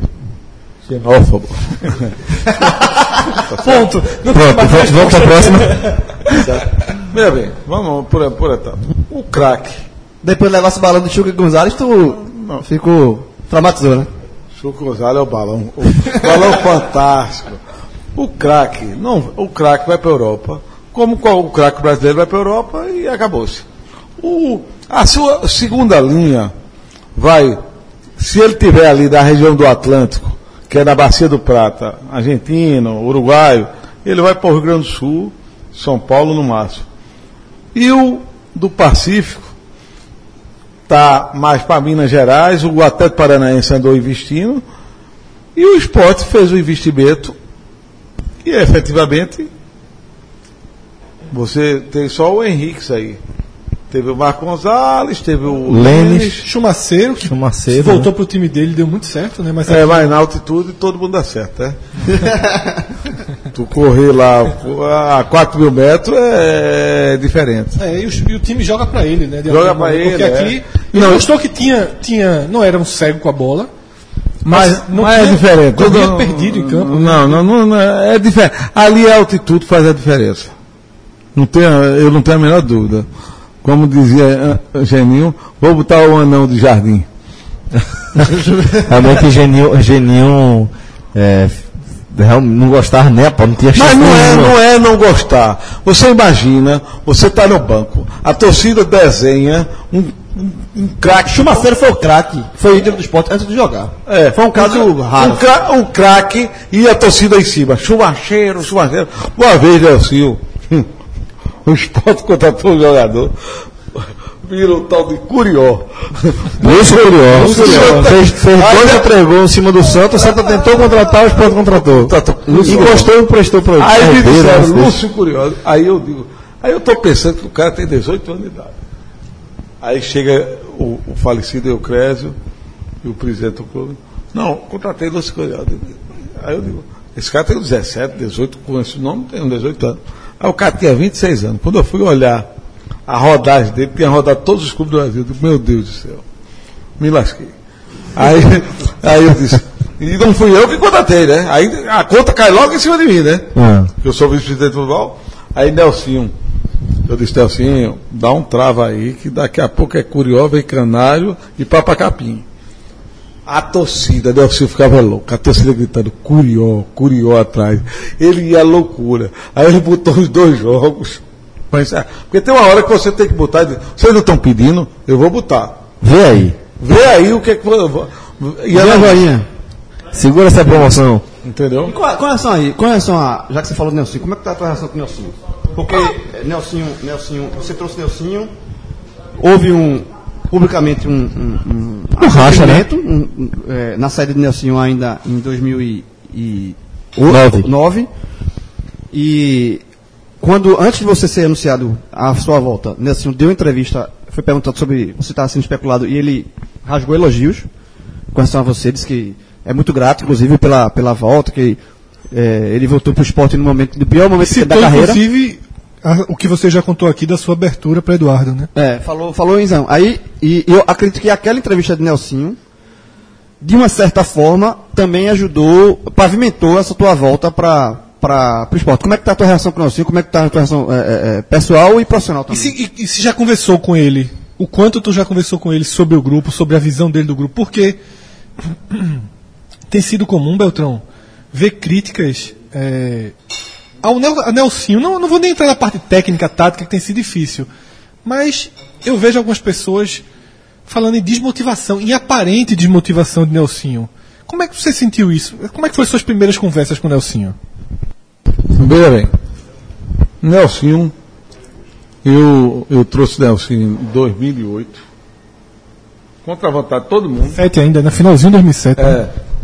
[SPEAKER 4] xenófobo.
[SPEAKER 5] Ponto. Não
[SPEAKER 2] Pronto, vamos para a próxima.
[SPEAKER 4] Veja bem, vamos por, por etapa. O craque,
[SPEAKER 3] Depois de levar esse balão do Chuca Gonzalez, tu ficou traumatizou, né?
[SPEAKER 4] Chico Gonzalez é o balão. O balão fantástico. O craque, não, o craque vai para a Europa, como qual- o craque brasileiro vai para a Europa e acabou-se. O- A sua segunda linha vai, se ele tiver ali da região do Atlântico, que é na Bacia do Prata, argentino, uruguaio, ele vai para o Rio Grande do Sul, São Paulo no máximo. E o do Pacífico está mais para Minas Gerais, o Atlético Paranaense andou investindo, e o esporte fez o investimento, e efetivamente você tem só o Henrique aí. Teve o Marco Gonzalez, teve o
[SPEAKER 2] Lênis.
[SPEAKER 5] Chumaceiro, que
[SPEAKER 2] Chumaceiro,
[SPEAKER 5] voltou
[SPEAKER 2] né?
[SPEAKER 5] pro time dele, deu muito certo, né? Mas
[SPEAKER 4] É, mas na altitude todo mundo dá certo, é? tu correr lá a 4 mil metros é diferente.
[SPEAKER 5] É, e, o, e o time joga pra ele, né? de
[SPEAKER 4] Joga
[SPEAKER 5] Porque
[SPEAKER 4] ele,
[SPEAKER 5] aqui,
[SPEAKER 4] é.
[SPEAKER 5] ele
[SPEAKER 4] Não,
[SPEAKER 5] mostrou que tinha, tinha, não era um cego com a bola,
[SPEAKER 4] Mas,
[SPEAKER 5] não
[SPEAKER 4] mas é diferente.
[SPEAKER 5] corria
[SPEAKER 4] Todo-
[SPEAKER 5] perdido em campo, né?
[SPEAKER 4] Não, não, não, não, é diferente. Ali a altitude faz a diferença. Não tem, eu não tenho a menor dúvida. Como dizia ah, Geninho, vou botar o anão de jardim.
[SPEAKER 2] Realmente Geninho, Geninho é, não gostava, né? Pô, não tinha
[SPEAKER 4] Mas não é,
[SPEAKER 2] nenhuma.
[SPEAKER 4] não é não gostar. Você imagina, você está no banco, a torcida desenha um, um, um craque.
[SPEAKER 3] Chumaceiro foi o craque, foi ídolo do esporte antes de jogar.
[SPEAKER 4] É,
[SPEAKER 3] Foi um caso raro.
[SPEAKER 4] Um, cra- um craque e a torcida em cima. Chumacheiro, chumacheiro. Uma vez, Delcio, o esporte contratou um jogador. vira o tal de Curió.
[SPEAKER 2] Lúcio Curió.
[SPEAKER 4] Lúcio Curió.
[SPEAKER 2] Fez, fez dois
[SPEAKER 4] né?
[SPEAKER 2] entregou em cima do Santos, o Santos tentou contratar, o Sport contratou. Encostou e emprestou para
[SPEAKER 4] Aí me disseram,
[SPEAKER 2] né?
[SPEAKER 4] Lúcio Curioso. Aí eu digo, aí eu estou pensando que o cara tem 18 anos de idade. Aí chega o, o falecido Eucrésio e o presidente do clube. Não, contratei Lúcio Curioso. Aí eu digo, esse cara tem 17, 18, com esse nome tem uns 18 anos. Aí o cara tinha 26 anos. Quando eu fui olhar a rodagem dele, tinha rodado todos os clubes do Brasil. Eu digo, meu Deus do céu, me lasquei. Aí, aí eu disse, e não fui eu que contratei, né? Aí a conta cai logo em cima de mim, né?
[SPEAKER 2] Ah.
[SPEAKER 4] Eu sou vice-presidente do futebol. Aí Nelsinho, eu disse, Nelsinho, dá um trava aí, que daqui a pouco é Curió, vem Canário e Papacapim. A torcida, Nelsinho ficava louco, a torcida gritando, Curió, Curió atrás. Ele ia à loucura. Aí ele botou os dois jogos. Mas, ah, Porque tem uma hora que você tem que botar, e dizer, vocês não estão pedindo, eu vou botar.
[SPEAKER 2] Vê aí.
[SPEAKER 4] Vê aí o que é que. E
[SPEAKER 3] E a
[SPEAKER 4] ela,
[SPEAKER 3] Goinha?
[SPEAKER 2] Segura essa promoção.
[SPEAKER 4] entendeu?
[SPEAKER 3] Com, com relação aí, com relação a. Já que você falou do Nelsinho, como é que tá a tua relação com o Nelsinho? Porque eh, Nelsinho, Nelsinho, você trouxe Nelsinho, houve um. Publicamente um. um, um,
[SPEAKER 2] Um racha, né?
[SPEAKER 3] um- eh, na saída de Nelsinho ainda em 2009.
[SPEAKER 2] Nove.
[SPEAKER 3] E quando, antes de você ser anunciado a sua volta, Nelson deu entrevista, foi perguntado sobre você estava sendo especulado e ele rasgou elogios com relação a você, disse que é muito grato, inclusive, pela, pela volta, que eh, ele voltou para o esporte no momento, no pior momento da
[SPEAKER 5] Citou,
[SPEAKER 3] carreira.
[SPEAKER 5] inclusive, o que você já contou aqui da sua abertura para Eduardo, né?
[SPEAKER 3] É, falou, falou em Zão. Aí, e eu acredito que aquela entrevista de Nelsinho, de uma certa forma, também ajudou, pavimentou essa tua volta para para o esporte. Como é que tá a tua relação com o Nelsinho? Como é que tá a tua relação é, é, é, pessoal e profissional
[SPEAKER 5] E
[SPEAKER 3] também?
[SPEAKER 5] se, e- e se já conversou com ele? O quanto tu já conversou com ele sobre o grupo, sobre a visão dele do grupo? Porque tem sido comum, Beltrão, ver críticas é, ao Nelsinho. Não, não vou nem entrar na parte técnica, tática, que tem sido difícil. Mas eu vejo algumas pessoas falando em desmotivação, em aparente desmotivação de Nelsinho. Como é que você sentiu isso? Como é que foram suas primeiras conversas com o Nelsinho?
[SPEAKER 4] Veja bem, Nelsinho, eu, eu trouxe Nelsinho em 2008, contra a vontade de todo mundo.
[SPEAKER 5] Sete ainda, no finalzinho de 2007. né?
[SPEAKER 4] É,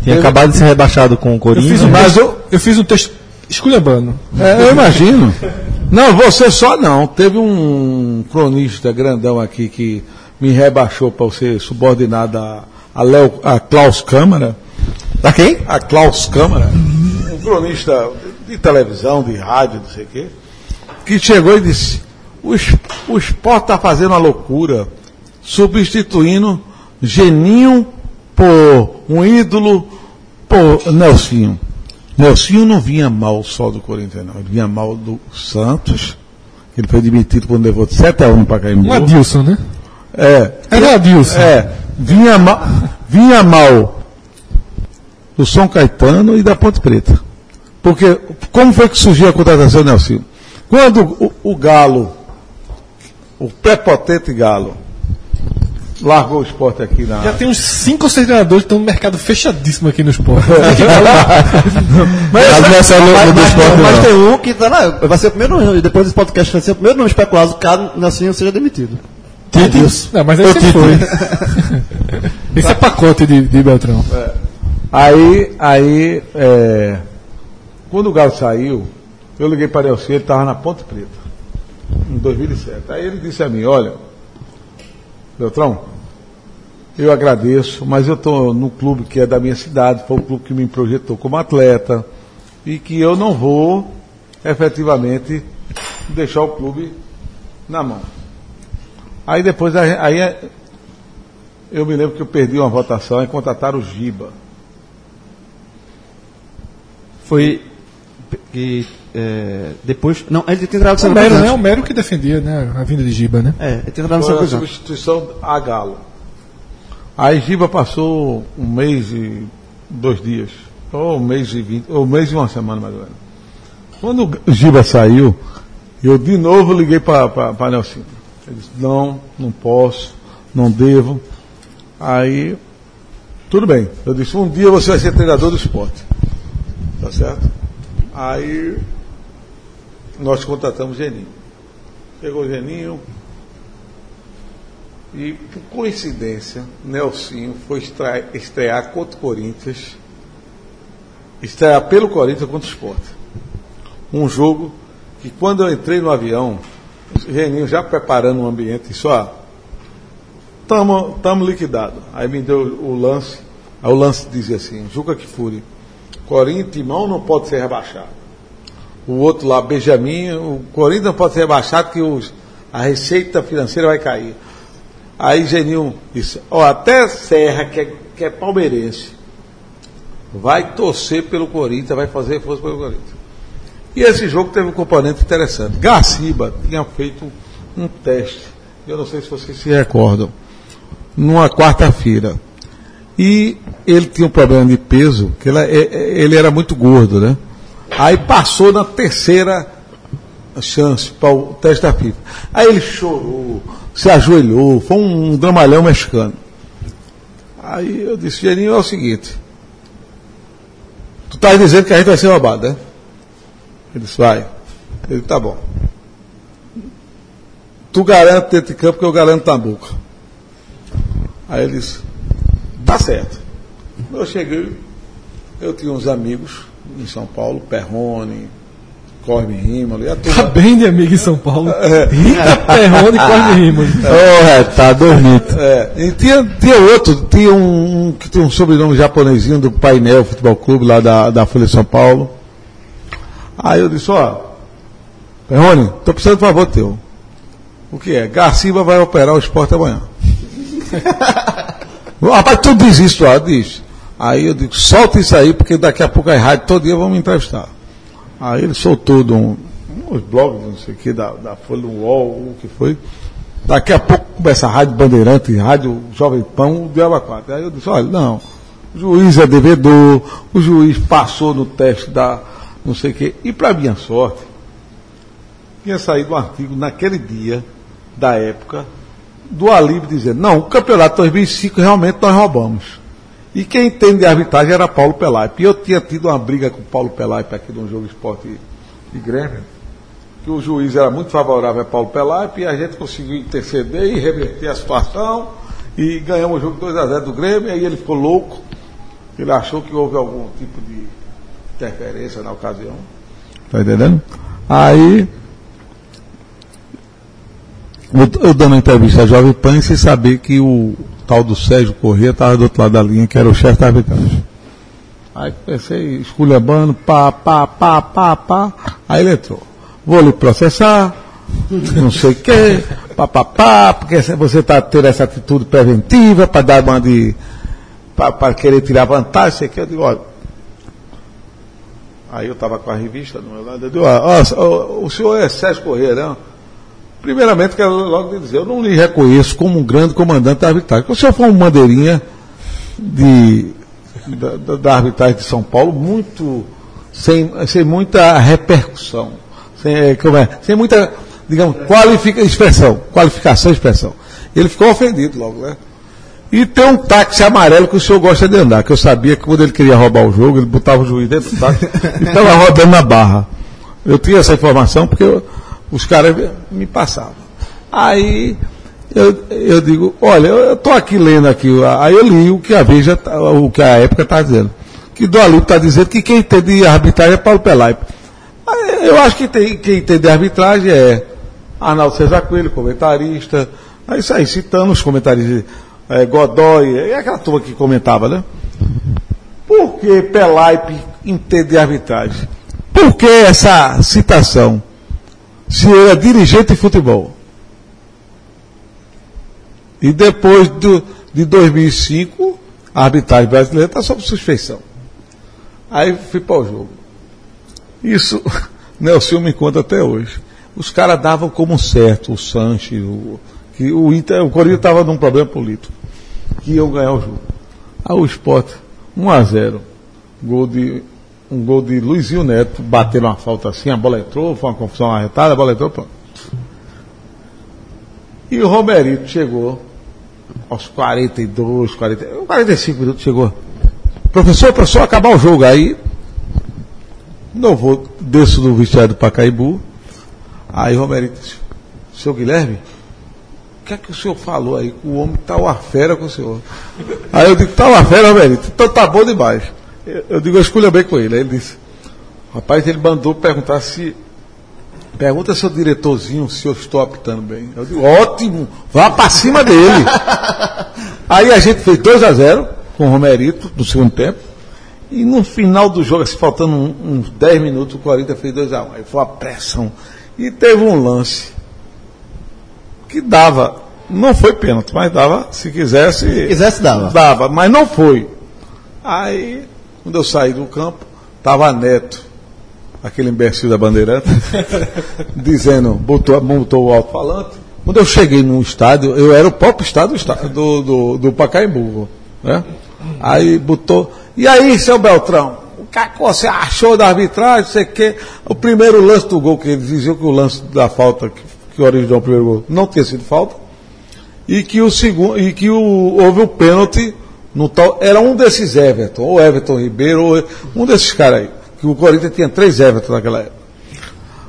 [SPEAKER 2] Tinha
[SPEAKER 4] Teve-
[SPEAKER 2] acabado de ser rebaixado com o
[SPEAKER 5] Eu
[SPEAKER 2] Corinthians.
[SPEAKER 5] fiz, um
[SPEAKER 4] Mas eu-
[SPEAKER 5] eu fiz um texto esculhambando.
[SPEAKER 4] É, eu imagino. Não, você só não. Teve um cronista grandão aqui que me rebaixou para ser subordinado a, a, Léo, a Klaus Câmara.
[SPEAKER 2] Tá quem?
[SPEAKER 4] A Klaus Câmara, um cronista de televisão, de rádio, não sei o quê, que chegou e disse: o, o esporte está fazendo uma loucura, substituindo Geninho por um ídolo por Nelsinho. Nelsinho não vinha mal só do Corinthians, não. Ele vinha mal do Santos. Ele foi demitido quando levou 7 a 1 para Caimbu.
[SPEAKER 5] Um Adilson, né?
[SPEAKER 4] É,
[SPEAKER 5] Era o Adilson.
[SPEAKER 4] é, vinha mal, vinha mal do São Caetano e da Ponte Preta. Porque, como foi que surgiu a contratação do Nelson? Quando o, o Galo, o prepotente Galo, largou o esporte aqui na.
[SPEAKER 5] Já tem uns 5 ou 6 treinadores que estão no mercado fechadíssimo aqui no esporte.
[SPEAKER 2] Mas não é
[SPEAKER 3] mas,
[SPEAKER 2] esporte,
[SPEAKER 3] mas
[SPEAKER 2] não.
[SPEAKER 3] tem um que tá lá, vai ser o primeiro nome, depois desse podcast vai ser o primeiro nome especulado caso Nelsinho seja demitido.
[SPEAKER 5] Tite. Não, mas esse foi. esse é pacote de, de Beltrão.
[SPEAKER 4] Aí, aí é, quando o Galo saiu, eu liguei para Nelson, ele estava na Ponte Preta, em 2007. Aí ele disse a mim, olha, Beltrão, eu agradeço, mas eu estou no clube que é da minha cidade, foi o clube que me projetou como atleta, e que eu não vou efetivamente deixar o clube na mão. Aí depois, aí, aí eu me lembro que eu perdi uma votação e contrataram o Giba.
[SPEAKER 3] Foi que é, depois. Não, ele tem entrado
[SPEAKER 5] O
[SPEAKER 3] no
[SPEAKER 5] Mero,
[SPEAKER 3] Santos.
[SPEAKER 5] né? O Mero que defendia né? a vinda de Giba, né?
[SPEAKER 3] É, ele tem entrado no
[SPEAKER 4] Foi a
[SPEAKER 3] Santos.
[SPEAKER 4] substituição a Galo. Aí Giba passou um mês e dois dias. Ou um mês e vinte, ou um mês e uma semana mais ou menos. Quando o Giba saiu, eu de novo liguei para Nelson. Ele disse, não, não posso, não devo. Aí, tudo bem. Eu disse, um dia você vai ser treinador do esporte. Tá certo? Aí nós contratamos Geninho. Chegou o Geninho, E, por coincidência, Nelsinho foi estrear, contra o Corinthians, estrear pelo Corinthians contra o Sport. Um jogo que, quando eu entrei no avião, Geninho já preparando o ambiente, isso, ó, tamo, tamo liquidado. Aí me deu o lance, aí o lance dizia assim, Juca Kifuri, Corinthians e Timão não pode ser rebaixado. O outro lá, Benjamin, o Corinthians não pode ser rebaixado que os, a receita financeira vai cair. Aí Geninho disse, ó, até Serra, que é, que é palmeirense, vai torcer pelo Corinthians, vai fazer força pelo Corinthians. E esse jogo teve um componente interessante. Garciba tinha feito um teste, eu não sei se vocês se recordam, numa quarta-feira. E ele tinha um problema de peso, que ele, ele era muito gordo, né? Aí passou na terceira chance para o teste da FIFA. Aí ele chorou, se ajoelhou, foi um dramalhão mexicano. Aí eu disse, Geninho, é o seguinte, tu estás dizendo que a gente vai ser roubado, né? Ele disse, vai. Ele tá bom. Tu garante dentro de campo que eu garanto boca. Aí ele disse, tá certo. Eu cheguei, eu tinha uns amigos em São Paulo, Perrone, Corme Rímolo, e a
[SPEAKER 5] Tá
[SPEAKER 4] turma.
[SPEAKER 5] bem de amigo em São Paulo. Rita Perrone e Corne Rimas.
[SPEAKER 3] Ô, tá dormindo.
[SPEAKER 4] É, e tinha, tinha outro, tinha um, um que tinha um sobrenome japonesinho do Painel Futebol Clube, lá da, da Folha de São Paulo. Aí eu disse, ó, Perrone, tô precisando de favor teu. O que é? Garciba vai operar o esporte amanhã. Rapaz, tu diz isso, ó, diz. Aí eu digo, solta isso aí, porque daqui a pouco a rádio todo dia vão me entrevistar. Aí ele soltou de um, uns blogs, não sei o que, da, da Folha do UOL, o que foi. Daqui a pouco começa a Rádio Bandeirante, Rádio Jovem Pão, o Diabo 4. Aí eu disse, olha, não, o juiz é devedor, o juiz passou no teste da não sei o quê. E para minha sorte, tinha saído um artigo naquele dia, da época, do Alívio dizendo, não, o campeonato 2005 realmente nós roubamos. E quem entende de arbitragem era Paulo Pelaipe. Eu tinha tido uma briga com Paulo Pelaipe aqui num jogo esporte de Grêmio, que o juiz era muito favorável a Paulo Pelaipe e a gente conseguiu interceder e reverter a situação e ganhamos o jogo 2 a 0 do Grêmio, e aí ele ficou louco, ele achou que houve algum tipo de interferência na ocasião. Tá entendendo? Aí eu, dando uma entrevista à Jovem Pan sem saber que o tal do Sérgio Corrêa estava do outro lado da linha, que era o chefe da arbitragem. Aí comecei esculhambando, pá, pá, pá, pá, pá. Aí ele entrou. Vou lhe processar, não sei o quê, pá, pá, pá, porque você está tendo essa atitude preventiva para dar uma de. para querer tirar vantagem, sei que. Eu digo, olha. Aí eu estava com a revista do meu lado, eu digo, ó, o senhor é Sérgio Corrêa, não? Primeiramente, quero logo dizer, eu não lhe reconheço como um grande comandante da arbitragem. O senhor foi um bandeirinha de, da, da, arbitragem de São Paulo, muito, sem, sem muita repercussão, sem, como é, sem muita, digamos, qualifica, expressão, qualificação e expressão. Ele ficou ofendido logo, né? E tem um táxi amarelo que o senhor gosta de andar, que eu sabia que quando ele queria roubar o jogo, ele botava o juiz dentro do táxi e estava rodando na barra. Eu tinha essa informação porque eu, os caras me passavam. Aí eu, eu digo, olha, eu estou aqui lendo aqui, aí eu li o que a Veja, tá- o que a época está dizendo. Que do Alípio está dizendo que quem entende de arbitragem é Paulo Pelaipe. Eu acho que tem, quem entende de arbitragem é Arnaldo César Coelho, comentarista, é isso aí, citando os comentaristas, é, Godoy, é aquela turma que comentava, né? Por que Pelaipe entende de arbitragem? Por que essa citação? Se ele é dirigente de futebol. E depois do, de 2005, a arbitragem brasileira está sob suspeição. Aí fui para o jogo. Isso, Nelson me conta até hoje. Os caras davam como certo, o Sanches, o, que o, Inter, o Corinthians estava num problema político, que iam ganhar o jogo. Aí o Sport, 1 a 0 gol de, um gol de Luizinho Neto, bateram uma falta assim, a bola entrou, foi uma confusão arretada, a bola entrou, pronto. E o Romerito chegou aos 42, 40, 45 minutos chegou. Professor, professor, acabar o jogo. Aí, não vou, desço do vestiário do Pacaembu. Aí o Romerito disse, seu Guilherme, que é que o senhor falou aí? O homem tá uma fera com o senhor. Aí eu digo, tá uma fera, Romerito? Então tá bom demais. Eu, eu digo, eu bem com ele. Aí ele disse, rapaz, ele mandou perguntar se. Pergunta seu diretorzinho se eu estou apitando bem. Eu digo, ótimo, vá pra cima dele. Aí a gente fez 2 a 0 com o Romerito no segundo tempo. E no final do jogo, assim, faltando um- uns 10 minutos, o Corinthians fez 2 a 1 Aí foi uma pressão. E teve um lance que dava, não foi pênalti, mas dava, se quisesse. Se
[SPEAKER 3] quisesse, dava.
[SPEAKER 4] Dava, mas não foi. Aí, quando eu saí do campo, tava Neto, aquele imbecil da Bandeirante, dizendo, botou, botou o alto-falante. Quando eu cheguei no estádio, eu era o próprio estádio do, do, do, Pacaembu, né? Aí botou, e aí, seu Beltrão, o que é que você achou da arbitragem, sei o quê? O primeiro lance do gol, que eles diziam que o lance da falta que, que originou o primeiro gol não tinha sido falta, e que o segundo, e que o, houve o pênalti no tal, era um desses Everton, ou Everton Ribeiro, ou um desses caras aí, que o Corinthians tinha três Everton naquela época.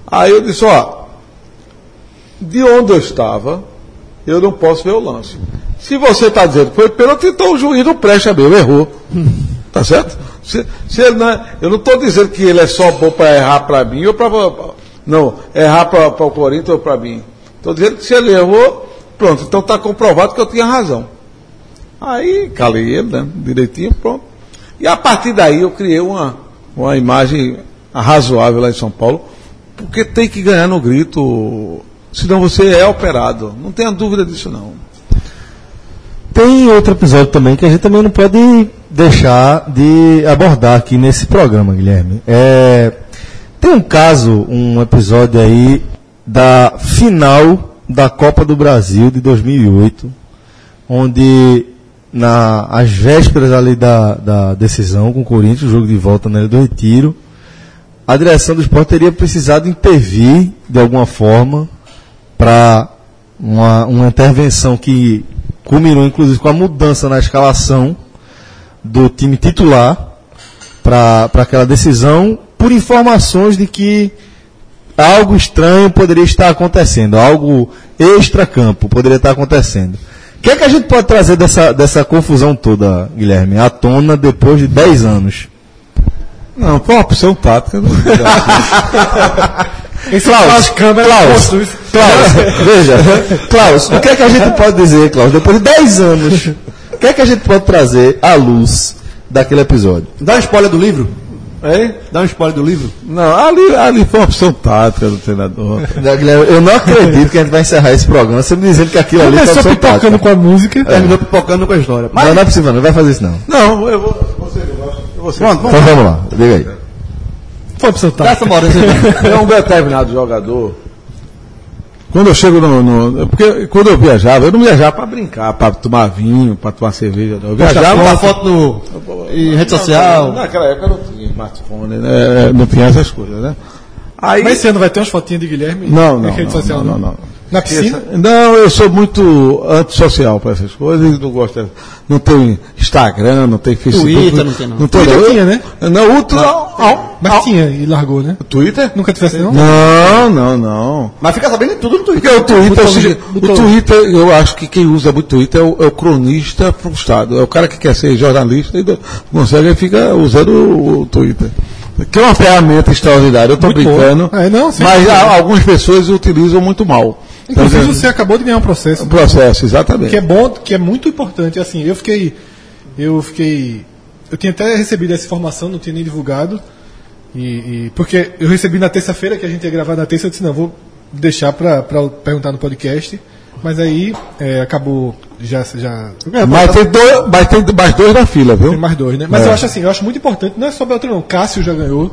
[SPEAKER 4] Aí eu disse, ó, de onde eu estava, eu não posso ver o lance. Se você está dizendo que foi pênalti, então o juiz não presta mesmo, errou. Tá certo? Se, se não é- eu não estou dizendo que ele é só bom para errar para mim ou para. Não, errar para o Corinthians ou para mim. Estou dizendo que se ele errou, pronto, então está comprovado que eu tinha razão. Aí calei ele, né? Direitinho, pronto. E a partir daí eu criei uma, uma imagem razoável lá em São Paulo, porque tem que ganhar no grito, senão você é operado. Não tenha dúvida disso não.
[SPEAKER 2] Tem outro episódio também que a gente também não pode deixar de abordar aqui nesse programa, Guilherme. É, tem um caso, um episódio aí da final da Copa do Brasil de 2008, onde na, vésperas ali da, da decisão com o Corinthians, o jogo de volta na Ilha do Retiro, a direção do esporte teria precisado intervir de alguma forma para uma, uma intervenção que culminou inclusive com a mudança na escalação do time titular para aquela decisão por informações de que algo estranho poderia estar acontecendo, algo extra-campo poderia estar acontecendo. O que é que a gente pode trazer dessa, dessa confusão toda, Guilherme, à tona depois de 10 anos?
[SPEAKER 4] Não, foi uma opção tática. Não,
[SPEAKER 2] Klaus, Klaus, Klaus, veja, Klaus, o que é que a gente pode dizer, Klaus, depois de 10 anos, o que é que a gente pode trazer à luz daquele episódio?
[SPEAKER 3] Dá um spoiler do livro?
[SPEAKER 4] Hein?
[SPEAKER 3] Dá um spoiler do livro?
[SPEAKER 4] não ali, ali foi uma opção tática do treinador.
[SPEAKER 2] Guilherme, eu não acredito que a gente vai encerrar esse programa você me dizendo que aquilo ali
[SPEAKER 5] Começou
[SPEAKER 2] foi opção
[SPEAKER 5] pipocando
[SPEAKER 2] tática.
[SPEAKER 5] com a música.
[SPEAKER 3] Terminou pipocando com a história. Mas,
[SPEAKER 2] Não, não é possível, não vai fazer isso não.
[SPEAKER 4] Não, eu vou. Você, eu gosto- você.
[SPEAKER 3] pronto, vamos
[SPEAKER 2] Então vamos lá, diga aí.
[SPEAKER 5] Foi opção tática.
[SPEAKER 4] É um determinado jogador. Quando eu chego no, no- Porque quando eu viajava, eu não viajava para brincar, para tomar vinho, para tomar cerveja. Não. Eu viajava
[SPEAKER 3] Uma
[SPEAKER 4] pra-
[SPEAKER 3] foto no, em rede social.
[SPEAKER 4] Naquela época não tinha smartphone, né? não tinha essas coisas, né? Aí,
[SPEAKER 5] Mas esse ano vai ter umas fotinhas de Guilherme
[SPEAKER 4] Não,
[SPEAKER 5] na
[SPEAKER 4] não,
[SPEAKER 5] rede
[SPEAKER 4] não,
[SPEAKER 5] social,
[SPEAKER 4] não, não, não.
[SPEAKER 5] Na piscina?
[SPEAKER 4] Não, eu sou muito antissocial para essas coisas, não gosto. Não tem Instagram, não tem Facebook.
[SPEAKER 3] Twitter não tem, não.
[SPEAKER 4] tem,
[SPEAKER 5] Twitter tinha, né?
[SPEAKER 4] Não, o não, não,
[SPEAKER 5] Mas
[SPEAKER 4] não.
[SPEAKER 5] tinha e largou, né?
[SPEAKER 4] Twitter?
[SPEAKER 5] Nunca tivesse, não?
[SPEAKER 4] Não, não, não.
[SPEAKER 3] Mas fica sabendo de tudo no Twitter.
[SPEAKER 4] Porque o Twitter, o Twitter, eu acho que quem usa muito Twitter é o, é o cronista frustrado. É o cara que quer ser jornalista e não consegue e fica usando o, o Twitter. Que é uma ferramenta extraordinária, eu estou brincando.
[SPEAKER 5] É, não, sim.
[SPEAKER 4] mas algumas pessoas utilizam muito mal.
[SPEAKER 5] Inclusive você acabou de ganhar um processo.
[SPEAKER 4] O processo, exatamente.
[SPEAKER 5] que é bom, que é muito importante. Assim, eu fiquei, eu fiquei, eu tinha até recebido essa informação, não tinha nem divulgado, e, e- porque eu recebi na terça-feira que a gente ia gravar na terça, eu disse não, vou deixar para perguntar no podcast, mas aí é, acabou já já
[SPEAKER 4] Mas tem, dois, mas tem mais dois na fila, viu?
[SPEAKER 5] tem mais dois, né? Mas
[SPEAKER 4] É.
[SPEAKER 5] eu acho assim, eu acho muito importante, não é só Beltrão, não. Cássio já ganhou.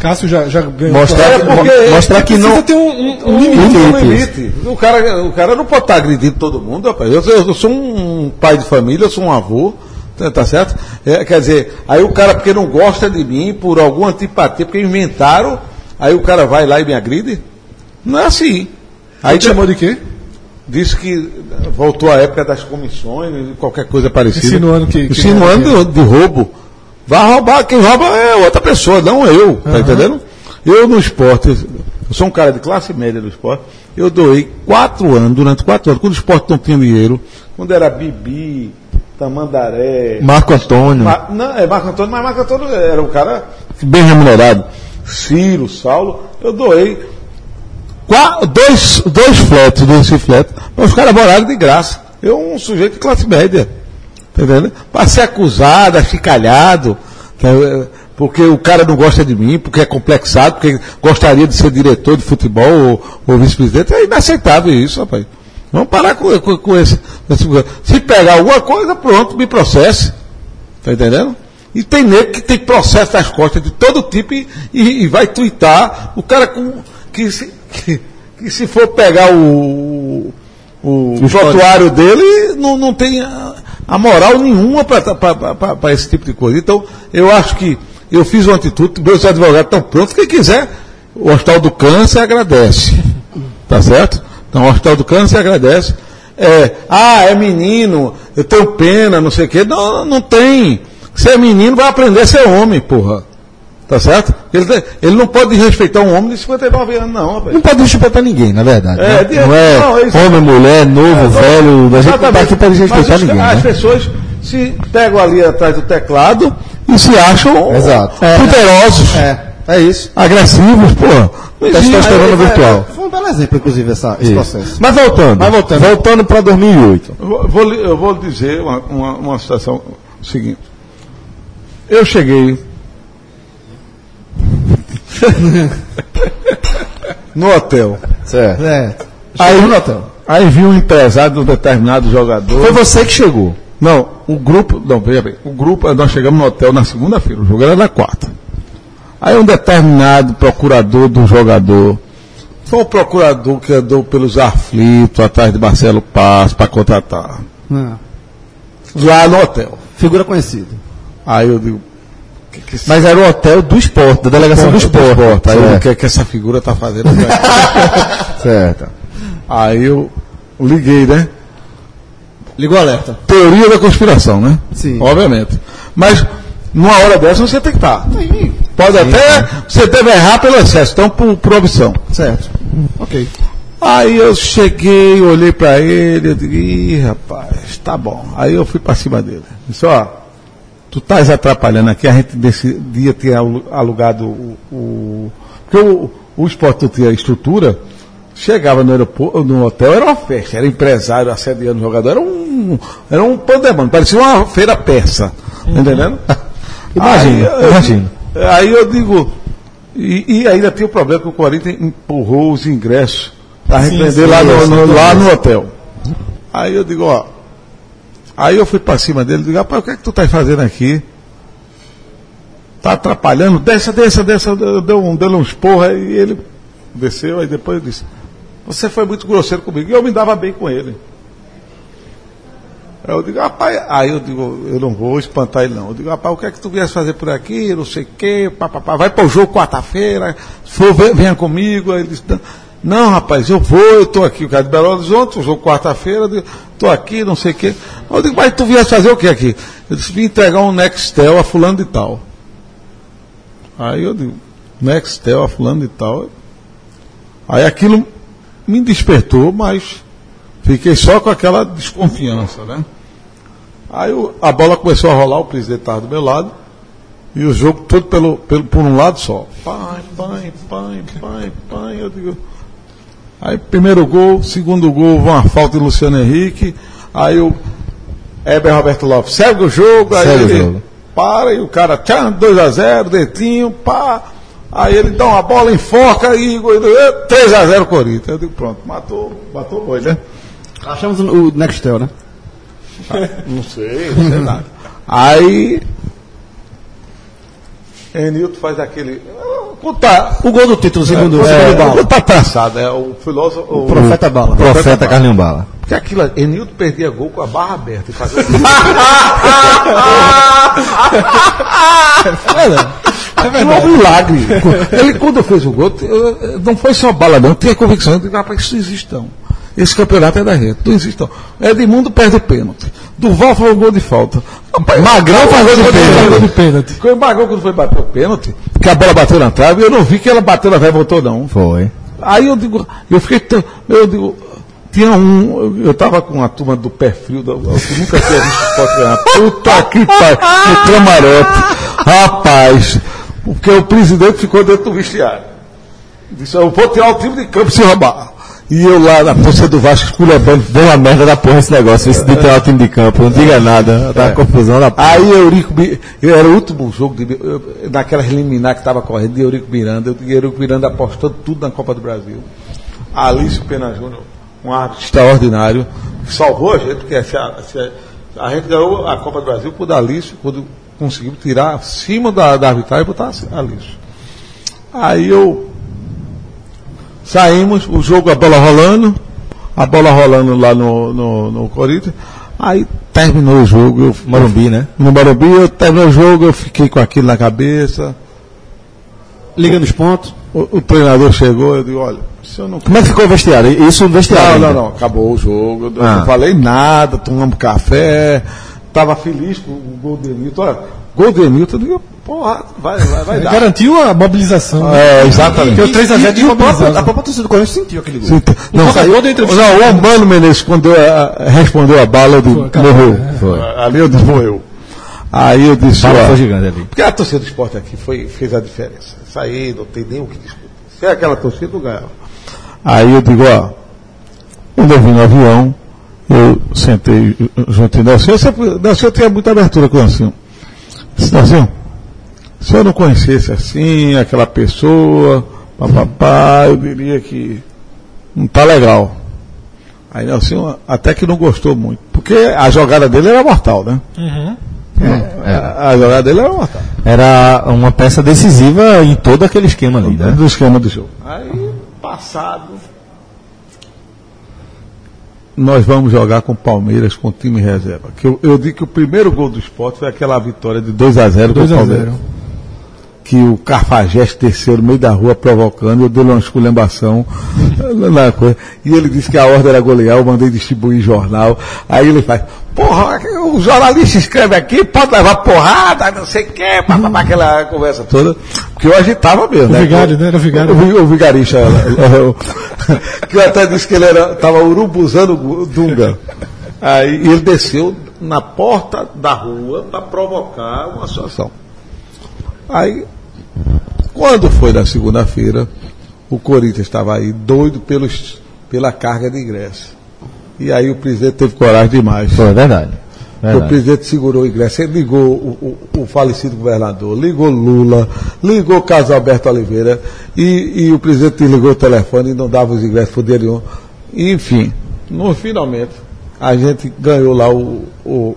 [SPEAKER 5] Cássio já, já ganhou.
[SPEAKER 2] Mostrar,
[SPEAKER 4] É, porque-
[SPEAKER 2] mostrar que
[SPEAKER 5] Precisa
[SPEAKER 2] não.
[SPEAKER 5] ter um, um- um
[SPEAKER 4] Um
[SPEAKER 5] limite.
[SPEAKER 4] Um limite. O, cara, o cara não pode estar agredindo todo mundo, rapaz. Eu, eu sou um pai de família, eu sou um avô, tá, tá certo? É, quer dizer, aí o cara, porque não gosta de mim, por alguma antipatia, porque inventaram, aí o cara vai lá e me agride? Não é assim. Aí
[SPEAKER 5] Aí te chamou de quê?
[SPEAKER 4] Disse que voltou a época das comissões, qualquer coisa parecida.
[SPEAKER 5] Insinuando que- que
[SPEAKER 4] Insinuando de, de roubo. Vai roubar, quem rouba é outra pessoa, não eu, tá entendendo? Eu no esporte, eu sou um cara de classe média do esporte, eu doei quatro anos, durante quatro anos, quando o esporte não tinha dinheiro, quando era Bibi, Tamandaré,
[SPEAKER 2] Marco Antônio.
[SPEAKER 4] Não, é Marco Antônio, mas Marco Antônio era um cara bem remunerado. Ciro, Saulo, eu doei dois, dois fletos desse fleto, mas os caras moraram de graça. Eu, um sujeito de classe média. Tá? Para ser acusado, achicalhado, tá, eh, porque o cara não gosta de mim, porque é complexado, porque gostaria de ser diretor de futebol ou, ou vice-presidente, é inaceitável isso, rapaz. Vamos parar com, com, com esse, esse- Se pegar alguma coisa, pronto, me processe. Tá entendendo? E tem nego que tem processo nas costas de todo tipo e, e- e vai twittar. O cara com, que, se, que, que se for pegar o, o, o prontuário dele, não, não tem a, a moral nenhuma para esse tipo de coisa. Então, eu acho que eu fiz uma atitude, meus advogados estão prontos, quem quiser, o Hospital do Câncer agradece. Tá certo? Então o Hospital do Câncer agradece. É, ah, é menino, eu tenho pena, não sei o quê. Não, não tem. Se é menino, vai aprender a ser homem, porra. Tá certo? Ele, ele não pode respeitar um homem de 59 anos, não, rapaz.
[SPEAKER 2] Não pode respeitar ninguém, na verdade.
[SPEAKER 4] É,
[SPEAKER 2] né?
[SPEAKER 4] de-
[SPEAKER 2] não é
[SPEAKER 4] não, isso-
[SPEAKER 2] homem, mulher, novo, velho. A gente não tá aqui para respeitar
[SPEAKER 4] os-
[SPEAKER 2] ninguém.
[SPEAKER 4] As
[SPEAKER 2] né?
[SPEAKER 4] pessoas se pegam ali atrás do teclado e se acham
[SPEAKER 2] Exato.
[SPEAKER 4] poderosos,
[SPEAKER 2] É, é isso.
[SPEAKER 4] agressivos, existe.
[SPEAKER 2] Testosterona
[SPEAKER 4] Aí,
[SPEAKER 2] virtual.
[SPEAKER 3] Foi um belo exemplo, inclusive, essa, esse processo.
[SPEAKER 2] Mas voltando.
[SPEAKER 3] Mas voltando.
[SPEAKER 2] Voltando para 2008.
[SPEAKER 4] Eu vou, eu vou dizer uma, uma, uma situação seguinte. Eu cheguei no hotel.
[SPEAKER 2] Certo.
[SPEAKER 3] É.
[SPEAKER 4] Aí,
[SPEAKER 3] no hotel.
[SPEAKER 4] aí vi um empresário de um determinado jogador.
[SPEAKER 2] Foi você que chegou.
[SPEAKER 4] Não, o grupo. Não, veja bem. O grupo, nós chegamos no hotel na segunda-feira, o jogo era na quarta. Aí um determinado procurador do jogador. Foi o procurador que andou pelos aflitos atrás de Marcelo Paz para contratar.
[SPEAKER 3] Ah,
[SPEAKER 4] Lá no hotel.
[SPEAKER 3] figura conhecida.
[SPEAKER 4] Aí eu digo. Que que
[SPEAKER 2] Mas era o hotel do esporte, da delegação do esporte.
[SPEAKER 4] Aí eu digo, o
[SPEAKER 2] Certo.
[SPEAKER 4] que, é que essa figura tá fazendo?
[SPEAKER 2] certo.
[SPEAKER 4] Aí eu liguei, né?
[SPEAKER 3] Ligou o alerta.
[SPEAKER 4] Teoria da conspiração, né?
[SPEAKER 3] Sim.
[SPEAKER 4] Obviamente. Mas, numa hora dessa, você tem que estar. Pode até. Você deve errar pelo excesso, então por, por opção.
[SPEAKER 3] Certo. Ok.
[SPEAKER 4] Aí eu cheguei, olhei pra ele, eu digo, ih, rapaz, tá bom. Aí eu fui pra cima dele. Disse, ó, tu estás atrapalhando aqui, a gente nesse dia tinha alu- alugado o. o porque o, o esporte tinha estrutura, chegava no aeroporto, no hotel, era uma festa, era empresário assediando jogador, era um, era um pandemônio, parecia uma feira persa. Tá entendendo?
[SPEAKER 2] Imagina,
[SPEAKER 4] Aí eu-
[SPEAKER 2] imagina.
[SPEAKER 4] Aí eu digo, e, e ainda tinha o problema que o Corinthians empurrou os ingressos para repreender lá, no, no- lá no hotel. Aí eu digo, ó. Aí eu fui para cima dele e digo, rapaz, o que é que tu tá fazendo aqui? Tá atrapalhando? Desça, desça. Eu Deu um, deu um esporro e ele desceu, aí depois disse, você foi muito grosseiro comigo. E eu me dava bem com ele. Aí eu digo, rapaz, aí eu digo, eu não vou espantar ele não. Eu digo, rapaz, o que é que tu viesse fazer por aqui, não sei o quê, papapá, vai para o jogo quarta-feira, venha comigo. Aí ele disse, não, não, rapaz, eu vou, eu estou aqui, o cara de Belo Horizonte, o jogo quarta-feira, estou aqui, não sei o quê. Eu digo, mas tu viesse fazer o que aqui? Eu disse, vim entregar um Nextel a fulano de tal. Aí eu digo, Nextel a fulano de tal. Aí aquilo me despertou, mas fiquei só com aquela desconfiança, né? Aí o- a bola começou a rolar, o presidente estava do meu lado, e o jogo todo pelo, pelo, por um lado só. Pai, pai, pai, pai, pai, eu digo. Aí primeiro gol, segundo gol, uma falta de Luciano Henrique, aí o Heber Roberto Lopes segue o jogo, aí
[SPEAKER 2] Segue o
[SPEAKER 4] ele
[SPEAKER 2] jogo.
[SPEAKER 4] para e o cara, tchan, 2 a 0 dentinho, pá. Aí ele dá uma bola, enfoca e 3 a 0 Corinthians. Eu digo, pronto, matou, matou o boi, né?
[SPEAKER 3] Achamos o Nextel, né?
[SPEAKER 4] Não sei, não sei nada. Aí. Enilton faz aquele. Contar.
[SPEAKER 3] O gol do título, segundo,
[SPEAKER 4] É,
[SPEAKER 3] segundo Bala.
[SPEAKER 4] tá traçado, é o filósofo. O,
[SPEAKER 3] Profeta Bala.
[SPEAKER 2] Profeta Carlinho Bala.
[SPEAKER 4] Porque aquilo, Enilton perdia gol com a barra aberta e fazia. Aquilo é um milagre. Ele, quando fez o gol, não foi só bala, não. Tinha convicção de que isso existe não. Esse campeonato é da gente. Não existe não. Edmundo perde o pênalti. Duval faz um gol de falta. Rapaz, Magrão faz gol de pênalti.
[SPEAKER 5] Gol de pênalti.
[SPEAKER 4] Foi o Magrão quando foi bater o pênalti, que a bola bateu na trave, eu não vi que ela bateu na trave e voltou não.
[SPEAKER 2] Foi.
[SPEAKER 4] Aí eu digo, eu fiquei tão, eu digo, tinha um, eu tava com a turma do pé frio, da- eu nunca tinha visto esporte ganhar. Puta que pariu, no camarote. Rapaz, porque o presidente ficou dentro do vestiário. Disse, eu vou tirar o time de campo se roubar. E eu lá na torcida do Vasco esculhambando.
[SPEAKER 2] Deu uma merda da porra esse negócio, esse de o time de campo. Não diga nada. Tá uma confusão da porra.
[SPEAKER 4] Aí Eurico, eu era o último jogo de, eu, naquela eliminar que estava correndo de Eurico Miranda. Eu, Eurico Miranda apostou tudo na Copa do Brasil. Alício Pena Júnior, um árbitro extraordinário, salvou a gente, porque se a, se a- a gente ganhou a Copa do Brasil por Alício, quando conseguimos tirar acima da, da arbitragem e botar Alício. Aí eu saímos, o jogo, a bola rolando, a bola rolando lá no, no, no Corinthians. Aí terminou o jogo, eu
[SPEAKER 2] Morumbi, né?
[SPEAKER 4] no Morumbi, eu terminou o jogo, eu fiquei com aquilo na cabeça.
[SPEAKER 3] Liga nos pontos.
[SPEAKER 4] O, o treinador chegou, eu digo, olha, se eu não.
[SPEAKER 2] Como é que ficou o vestiário? Isso no vestiário.
[SPEAKER 4] Não,
[SPEAKER 2] ainda.
[SPEAKER 4] não, não, acabou o jogo, eu
[SPEAKER 2] Ah.
[SPEAKER 4] não falei nada, tomamos café, tava feliz com o gol do Emilton. Olha, gol do eu digo, porra, vai, vai, vai dar.
[SPEAKER 5] Garantiu a mobilização.
[SPEAKER 4] É, exatamente.
[SPEAKER 5] Porque o 3x0
[SPEAKER 3] E
[SPEAKER 5] tinha
[SPEAKER 3] o próprio,
[SPEAKER 5] mobilizado.
[SPEAKER 3] a própria torcida do Corinthians sentiu aquele gol.
[SPEAKER 4] Não, saiu-
[SPEAKER 5] dentro do-
[SPEAKER 4] não, o Mano Menezes, quando eu, ah, respondeu a bala, eu morreu.
[SPEAKER 5] né?
[SPEAKER 4] Foi. Ali eu disse, morreu. Aí eu disse,
[SPEAKER 2] Bala
[SPEAKER 4] ó,
[SPEAKER 2] foi gigante ali.
[SPEAKER 4] Porque a torcida do esporte aqui foi, fez a diferença. Isso aí não tem nem o que discutir. Se é aquela torcida, não ganhava. Aí eu digo, ó, quando eu vim no avião, eu sentei junto de Nelson. Eu sempre, Nelson tinha muita abertura com o Nelson. Nelson, se eu não conhecesse assim, aquela pessoa, papapá, eu diria que não tá legal. Aí Nelson até que não gostou muito. Porque a jogada dele era mortal, né?
[SPEAKER 5] Uhum.
[SPEAKER 4] A, a jogada dele era mortal.
[SPEAKER 2] Era uma peça decisiva em todo aquele esquema ali, né?
[SPEAKER 4] do esquema do jogo. Aí, passado, nós vamos jogar com o Palmeiras com o time reserva. Que eu, eu digo que o primeiro gol do esporte foi aquela vitória de 2 a 0 com o
[SPEAKER 5] 2 a
[SPEAKER 4] Palmeiras.
[SPEAKER 5] 0
[SPEAKER 4] Que o Carfageste desceu no meio da rua provocando, eu dei uma esculhambação na coisa. E ele disse que a ordem era golear, eu mandei distribuir jornal. Aí ele faz, porra, o jornalista escreve aqui, pode levar porrada, não sei o quê, papapá, aquela conversa toda. Porque eu agitava mesmo.
[SPEAKER 5] O
[SPEAKER 4] né?
[SPEAKER 5] vigário, né? Era o vigário.
[SPEAKER 4] O, o vigarista. que eu até disse que ele era, tava urubuzando o Dunga. Aí ele desceu na porta da rua para provocar uma situação. Aí, quando foi na segunda-feira, o Corinthians estava aí doido pelos, pela carga de ingresso. E aí o presidente teve coragem demais.
[SPEAKER 2] Foi verdade.
[SPEAKER 4] O
[SPEAKER 2] verdade.
[SPEAKER 4] presidente segurou o ingresso, ele ligou o, o- o falecido governador, ligou Lula, ligou Carlos Alberto Oliveira e, e o presidente ligou o telefone e não dava os ingressos por dia nenhum. Enfim, no, finalmente, a gente ganhou lá o, o-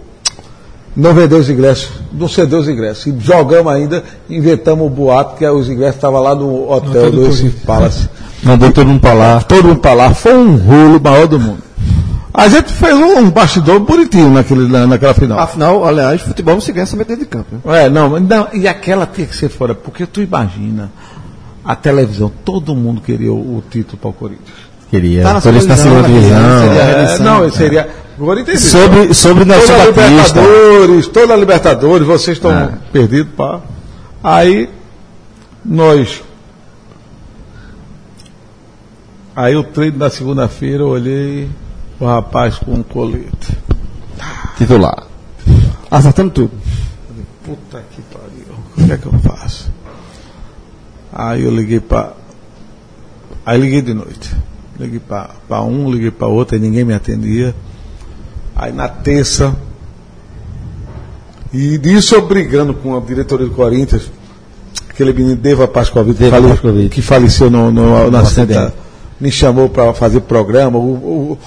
[SPEAKER 4] Não vendeu os ingressos, não cedeu os ingressos. E jogamos ainda, inventamos o boato que os ingressos estavam lá no hotel
[SPEAKER 5] do
[SPEAKER 4] Recife Palace.
[SPEAKER 2] Mandou todo mundo pra lá.
[SPEAKER 4] Todo mundo para lá, foi um rolo maior do mundo. A gente fez um, um bastidor bonitinho naquele, na- naquela final.
[SPEAKER 3] Afinal, aliás, futebol não se ganha somente dentro de campo. Né?
[SPEAKER 4] É, não, não, e aquela tinha que ser fora, porque tu imagina, a televisão, todo mundo queria o, o título para o Corinthians.
[SPEAKER 2] Queria.
[SPEAKER 3] Tá na
[SPEAKER 2] Por isso na
[SPEAKER 3] segunda
[SPEAKER 2] segunda
[SPEAKER 3] divisão,
[SPEAKER 4] É, não, seria. O Corinthians
[SPEAKER 2] Sobre, sobre Nelson
[SPEAKER 4] toda
[SPEAKER 2] Batista.
[SPEAKER 4] Libertadores, toda a Libertadores, vocês estão
[SPEAKER 2] É.
[SPEAKER 4] perdidos, pá. Aí, nós. Aí o treino da segunda-feira, eu olhei o rapaz com um colete.
[SPEAKER 2] Titular.
[SPEAKER 3] Acertando tudo.
[SPEAKER 4] Puta que pariu. O que é que eu faço? Aí eu liguei para. Aí liguei de noite. Liguei para um, liguei para outro, e ninguém me atendia. Aí na terça. E disso eu brigando com a diretoria do Corinthians, aquele menino Deva Pascovitch, que,
[SPEAKER 2] Deva
[SPEAKER 4] fale-
[SPEAKER 2] Pascovitch.
[SPEAKER 4] que faleceu no, no, acidente,
[SPEAKER 2] acidente.
[SPEAKER 4] me chamou para fazer programa. O,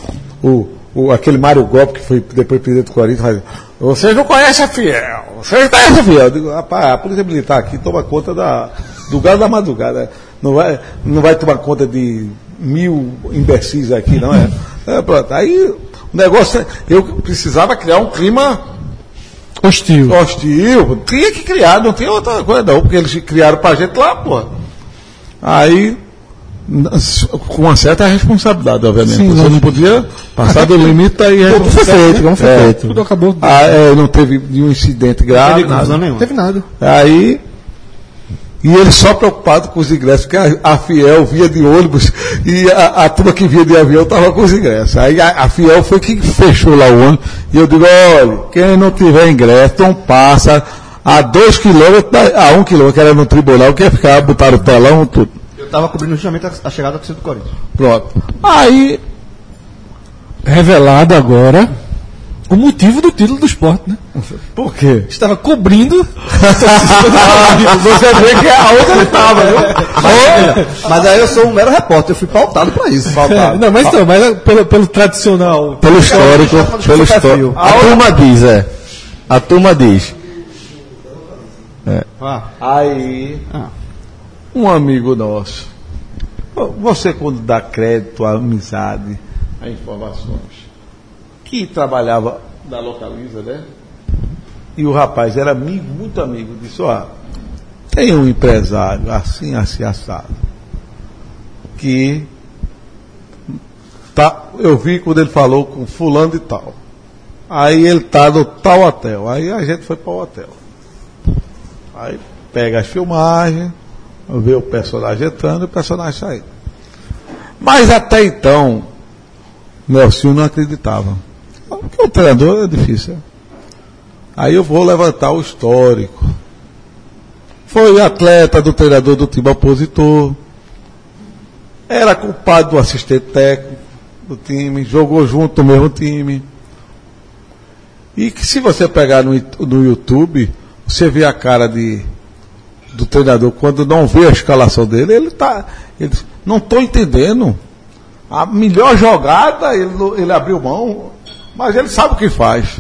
[SPEAKER 4] o, o, o- aquele Mário Golpe, que foi depois presidente do Corinthians, faz, vocês não conhecem a Fiel, vocês não conhecem a Fiel. Eu digo, rapaz, a Polícia Militar aqui toma conta da, do gado da madrugada. Não vai, não vai tomar conta de mil imbecis aqui, não é? é pronto. Aí o negócio, é- eu precisava criar um clima
[SPEAKER 5] Hostil.
[SPEAKER 4] hostil, tinha que criar, não tinha outra coisa não, porque eles criaram pra gente lá, pô. Aí Com uma certa responsabilidade, obviamente.
[SPEAKER 5] Sim,
[SPEAKER 4] Você não podia passar do limite aí.
[SPEAKER 2] Como foi feito, como foi
[SPEAKER 4] É.
[SPEAKER 2] feito.
[SPEAKER 5] Tudo acabou.
[SPEAKER 4] Ah, é, não teve nenhum incidente grave.
[SPEAKER 3] Não teve
[SPEAKER 4] nada.
[SPEAKER 5] teve nada.
[SPEAKER 4] Aí. E ele só preocupado com os ingressos, porque a, a Fiel via de ônibus e a, a turma que via de avião estava com os ingressos. Aí a, a Fiel foi que fechou lá o ônibus e eu digo, olha, quem não tiver ingresso, não passa a dois quilômetros, a um quilômetro, que era no tribunal, que ia ficar, botaram o telão, tudo.
[SPEAKER 3] Eu tava cobrindo justamente a, a chegada do do Corinthians.
[SPEAKER 4] Pronto. Aí,
[SPEAKER 5] Revelado agora o motivo do título do esporte, né?
[SPEAKER 4] por quê?
[SPEAKER 5] Estava cobrindo.
[SPEAKER 4] Você vê que a outra ele estava, viu?
[SPEAKER 3] Mas aí eu sou um mero repórter, eu fui pautado pra isso.
[SPEAKER 5] É, não, mas então, mas é pelo, pelo tradicional.
[SPEAKER 2] Pelo histórico, pelo histórico. A turma diz, é. A turma diz.
[SPEAKER 3] Ah,
[SPEAKER 4] Aí,
[SPEAKER 3] Ah.
[SPEAKER 4] um amigo nosso, você quando dá crédito à amizade, a informações, que trabalhava na Localiza, né? E o rapaz era amigo, muito amigo, disse, ó, tem um empresário assim, assim, assado, que tá, eu vi quando ele falou com fulano de tal. Aí ele tá no tal hotel. Aí a gente foi para o hotel. Aí pega as filmagens, vê o personagem entrando e o personagem saindo. Mas até então, Nelson não acreditava. Porque o treinador é difícil. Aí eu vou levantar o histórico. Foi atleta do treinador do time opositor. Era culpado do assistente técnico do time, jogou junto no mesmo time. E que se você pegar no, no YouTube, você vê a cara de, do treinador quando não vê a escalação dele, ele tá. Ele não estou entendendo. A melhor jogada, ele, ele abriu mão, mas ele sabe o que faz.